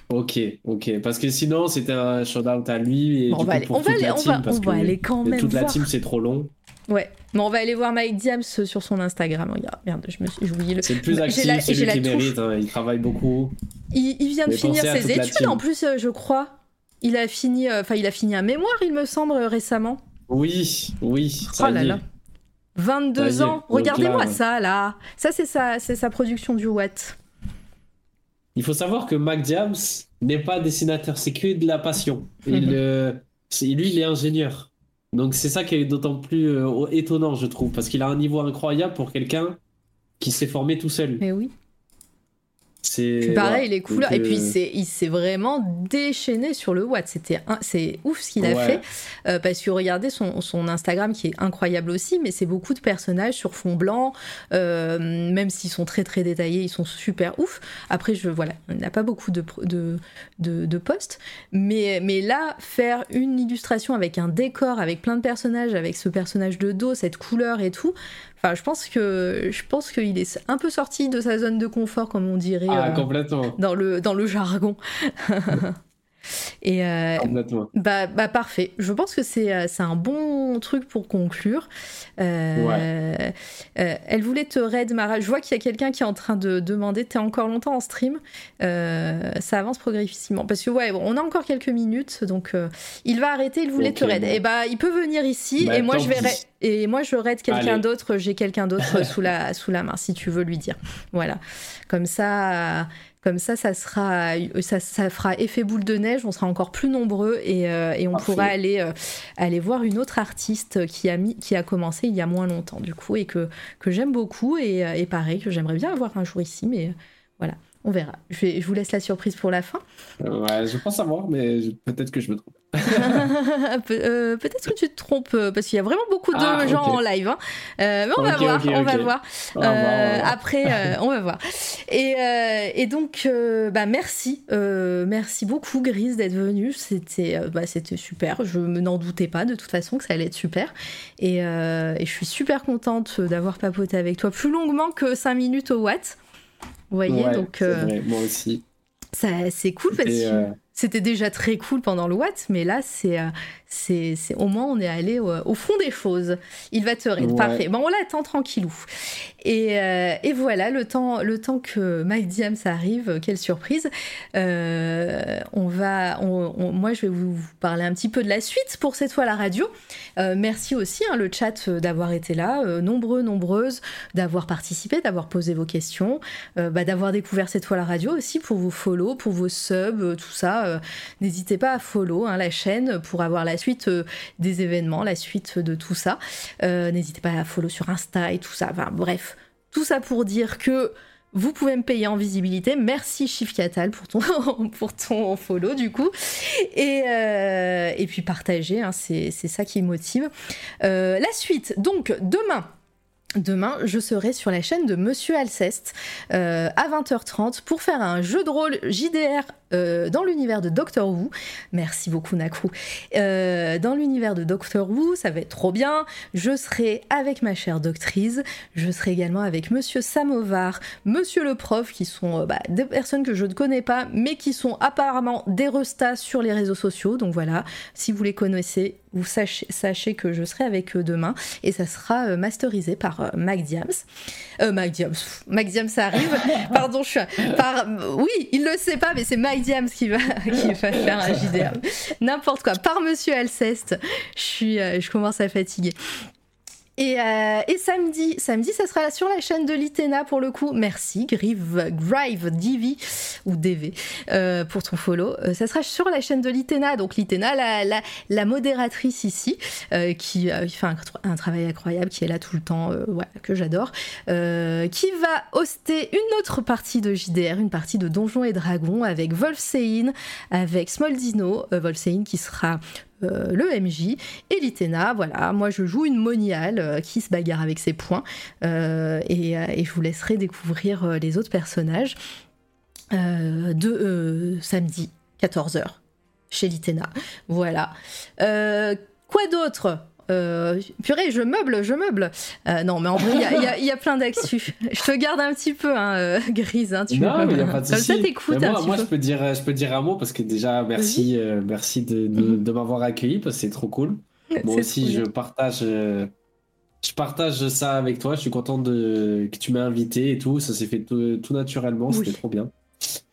Ok, ok. Parce que sinon, c'était un shout-out à lui. Et on, va aller, on, va aller, on, va, on va aller quand même. Toute la team, c'est trop long. Ouais, mais on va aller voir Mike Diams sur son Instagram. Regarde, merde, je me suis oublié le. C'est le plus actif, c'est lui qui mérite. Hein, il travaille beaucoup. Il, il vient de finir ses études en plus, euh, je crois. Il a fini, euh, enfin, il a fini un mémoire, il me semble, récemment. Oui, oui. oh là là. 22 ans. Regardez-moi ça là. Ça c'est sa, c'est sa production du Watt. Il faut savoir que Mac Diams n'est pas dessinateur, c'est que de la passion. Il, euh, lui, il est ingénieur. Donc c'est ça qui est d'autant plus euh, étonnant, je trouve, parce qu'il a un niveau incroyable pour quelqu'un qui s'est formé tout seul. Mais oui. C'est pareil, les couleurs. Et puis euh, il s'est vraiment déchaîné sur le Watt. C'était c'est ouf ce qu'il a fait euh, parce que regardez son, son, Instagram qui est incroyable aussi, mais c'est beaucoup de personnages sur fond blanc. Euh, même s'ils sont très très détaillés, ils sont super ouf. Après, je voilà, il n'a pas beaucoup de de, de, de posts, mais mais là faire une illustration avec un décor, avec plein de personnages, avec ce personnage de dos, cette couleur et tout. Enfin, je pense que je pense qu'il est un peu sorti de sa zone de confort, comme on dirait ah, complètement. dans le dans le jargon. Et euh, bah, bah, parfait. Je pense que c'est euh, un bon truc pour conclure. Euh, euh, elle voulait te raid Mara. Je vois qu'il y a quelqu'un qui est en train de demander T'es encore longtemps en stream Ça avance progressivement. Parce que, ouais, bon, on a encore quelques minutes. Donc, il va arrêter. Il voulait te raid. Et bah, il peut venir ici. Bah, et, moi, je vais et moi, je raid quelqu'un d'autre. J'ai quelqu'un d'autre sous, la, sous la main, si tu veux lui dire. Voilà. Comme ça comme ça, ça, sera, ça, ça, fera effet boule de neige, on sera encore plus nombreux et, euh, et on pourra aller, euh, aller voir une autre artiste qui a, mis, qui a commencé il y a moins longtemps, du coup, et que, que j'aime beaucoup et, euh, et, pareil, que j'aimerais bien avoir un jour ici, mais voilà. On verra. Je, vais, je, vous laisse la surprise pour la fin. Ouais, je pense savoir, mais peut-être que je me trompe. euh, peut-être que tu te trompes, euh, parce qu'il y a vraiment beaucoup de ah, gens en live. Hein. Euh, mais on, okay, va voir, on, va voir, on va voir. Après, euh, on va voir. Et, et donc, bah, merci. merci beaucoup, Grise, d'être venue. C'était bah, super. Je n'en doutais pas, de toute façon, que ça allait être super. Et, et je suis super contente d'avoir papoté avec toi plus longuement que 5 minutes au Watt. Vous voyez, ouais, donc. Vrai, moi aussi. C'est cool parce que c'était déjà très cool pendant le Watt, mais là, c'est, euh, c'est, au moins, on est allé au, fond des choses. Il va te raid. Parfait. Bon, on l'attend tranquillou. Et, euh, et, voilà, le temps, le temps que Mike Diams arrive, quelle surprise. Euh, on va, on, moi, je vais vous, parler un petit peu de la suite pour cette fois la radio. Euh, merci aussi, hein, le chat, d'avoir été là, euh, nombreux, nombreuses, d'avoir participé, d'avoir posé vos questions, euh, bah, d'avoir découvert cette fois la radio aussi pour vos follow, pour vos subs, tout ça. N'hésitez pas à follow hein, la chaîne pour avoir la suite des événements, la suite de tout ça. N'hésitez pas à follow sur Insta et tout ça. Enfin, bref, tout ça pour dire que vous pouvez me payer en visibilité. Merci Shifkatal pour ton, pour ton follow du coup. Et, euh, et puis partager, hein, c'est ça qui motive. Euh, la suite, donc demain, Demain, je serai sur la chaîne de Monsieur Alceste euh, à 20h30 pour faire un jeu de rôle JDR euh, dans l'univers de Doctor Who. Merci beaucoup Nakrou. Euh, dans l'univers de Doctor Who, ça va être trop bien. Je serai avec ma chère doctrice. Je serai également avec Monsieur Samovar, Monsieur le prof, qui sont bah, des personnes que je ne connais pas, mais qui sont apparemment des restats sur les réseaux sociaux. Donc voilà, si vous les connaissez, vous sachez, sachez, que je serai avec eux demain et ça sera euh, masterisé par euh, Mac Diams. Euh, Mac Diams, Mac Diams ça arrive. Pardon, je suis par oui, il le sait pas mais c'est Mac Qui faire un. N'importe quoi, par monsieur Alceste. Je suis je commence à fatiguer. Euh, et, samedi, samedi, ça sera sur la chaîne de l'Itena pour le coup. Merci, Grive, Grive DV ou DV euh, pour ton follow. Euh, ça sera sur la chaîne de l'Itena. Donc l'Itena, la, modératrice ici, qui, fait un, travail incroyable, qui est là tout le temps, que j'adore, qui va hoster une autre partie de JDR, une partie de Donjons et Dragons avec Wolfsein, avec Smoldino, Wolfsein qui sera euh, le MJ et l'Itena. Voilà, moi je joue une moniale euh, qui se bagarre avec ses poings euh, et, je vous laisserai découvrir les autres personnages de samedi 14h chez l'Itena. Voilà. quoi d'autre? Euh, purée, je meuble, je meuble. Euh, non, mais en vrai, il y, a plein d'actu. Je te garde un petit peu, hein, euh, grise. Hein, tu non, mais il a pas de souci. Moi, moi je, peux dire, je peux dire un mot parce que déjà, merci, merci de, mhm. de, m'avoir accueilli parce que c'est trop cool. Moi aussi, je partage. Je partage ça avec toi, je suis content de... que tu m'aies invité et tout, ça s'est fait tout, tout naturellement, c'était trop bien.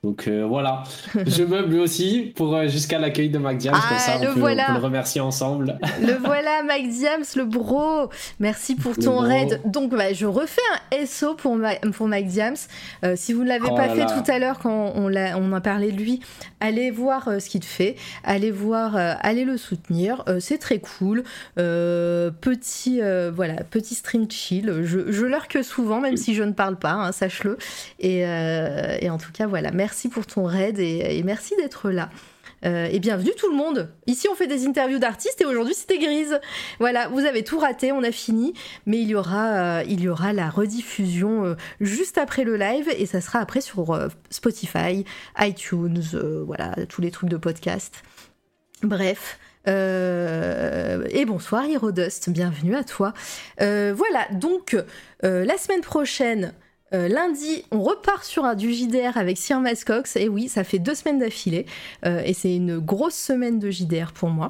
Donc euh, voilà, je meuble aussi pour euh, jusqu'à l'accueil de Mac Diams, comme ça on, peut, le remercier ensemble. Le voilà Mac Diams, le bro. Merci pour ton raid. Donc bah, je refais un SO pour, pour Mac Diams. Euh, si vous ne l'avez oh pas fait tout à l'heure quand on, a, on a parlé de lui, allez voir ce qu'il fait, allez voir, allez le soutenir. C'est très cool. petit voilà, petit stream chill. Je, je que souvent, même si je ne parle pas, hein, sache-le. Et, et en tout cas voilà, merci merci pour ton raid et, merci d'être là. Euh, et bienvenue tout le monde. Ici, on fait des interviews d'artistes et aujourd'hui, c'était Grise. Voilà, vous avez tout raté, on a fini, mais il y aura, euh, il y aura la rediffusion euh, juste après le live et ça sera après sur Spotify, iTunes, voilà, tous les trucs de podcast. Bref. et bonsoir Hirodust, bienvenue à toi. voilà, donc la semaine prochaine, euh, lundi, on repart sur un, du JDR avec Sir Mascox. Et oui, ça fait deux semaines d'affilée. Euh, et c'est une grosse semaine de JDR pour moi.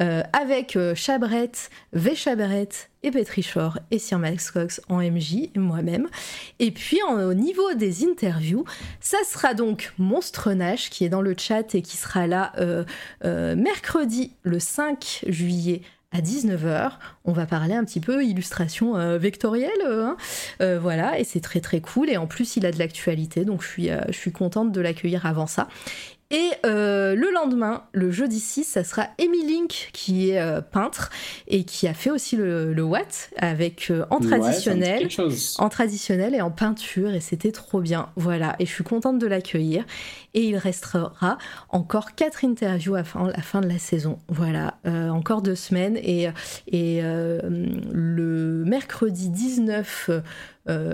Euh, avec Chabrette, V Chabrette et Petrichor et Sir Mascox en MJ, moi-même. Et puis au niveau des interviews, ça sera donc Monstre Nash qui est dans le chat et qui sera là mercredi le 5 juillet à 19h, on va parler un petit peu illustration euh, vectorielle, euh, hein. euh, voilà, et c'est très très cool. Et en plus, il a de l'actualité, donc je suis, je suis contente de l'accueillir avant ça. Et euh, le lendemain, le jeudi 6, ça sera Amy Link qui est euh, peintre et qui a fait aussi le, le Watt avec euh, en traditionnel, en traditionnel et en peinture et c'était trop bien. Voilà, et je suis contente de l'accueillir. Et il restera encore quatre interviews à la fin de la saison. Voilà, encore deux semaines et, et le mercredi 19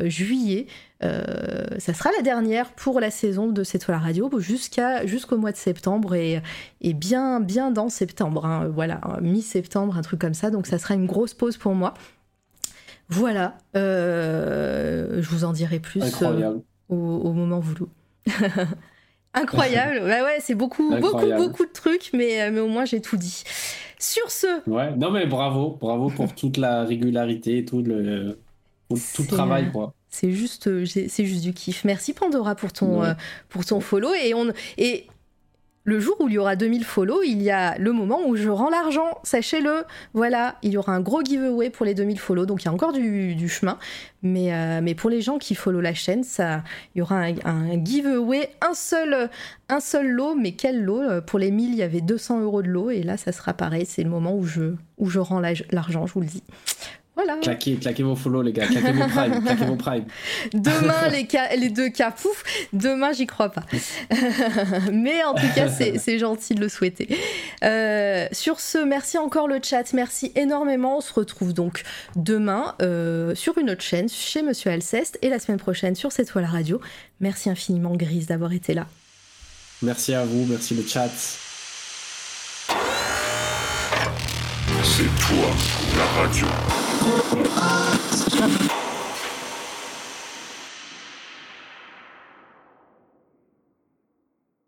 juillet. Euh, ça sera la dernière pour la saison de cette la radio jusqu'à jusqu'au mois de septembre et, et bien bien dans septembre hein, voilà mi-septembre un truc comme ça donc ça sera une grosse pause pour moi. Voilà euh, je vous en dirai plus euh, au, moment voulu. Incroyable ouais ouais c'est beaucoup beaucoup beaucoup de trucs mais mais au moins j'ai tout dit. Sur ce ouais non mais bravo bravo pour toute la régularité et tout le tout le travail quoi c'est juste, euh, c'est juste du kiff. Merci Pandora pour ton, euh, pour ton follow. Et, on, et le jour où il y aura 2000 follow, il y a le moment où je rends l'argent, sachez-le. Voilà, il y aura un gros giveaway pour les 2000 follow, donc il y a encore du, chemin. Mais, euh, mais pour les gens qui follow la chaîne, ça, il y aura un, giveaway, un seul, un seul lot, mais quel lot? Pour les 1000, il y avait 200 euros de lot, et là, ça sera pareil, c'est le moment où je, où je rends l'argent, je vous le dis. Voilà. Claquez, claquez vos follow, les gars. Claquez vos prime. claquez vos prime. Demain, les, cas, les deux cas, pouf, demain, j'y crois pas. Mais en tout cas, c'est gentil de le souhaiter. Euh, sur ce, merci encore le chat, merci énormément. On se retrouve donc demain euh, sur une autre chaîne, chez Monsieur Alceste, et la semaine prochaine sur cette toile radio. Merci infiniment, Grise, d'avoir été là. Merci à vous, merci le chat. C'est toi, la radio. Oxygen.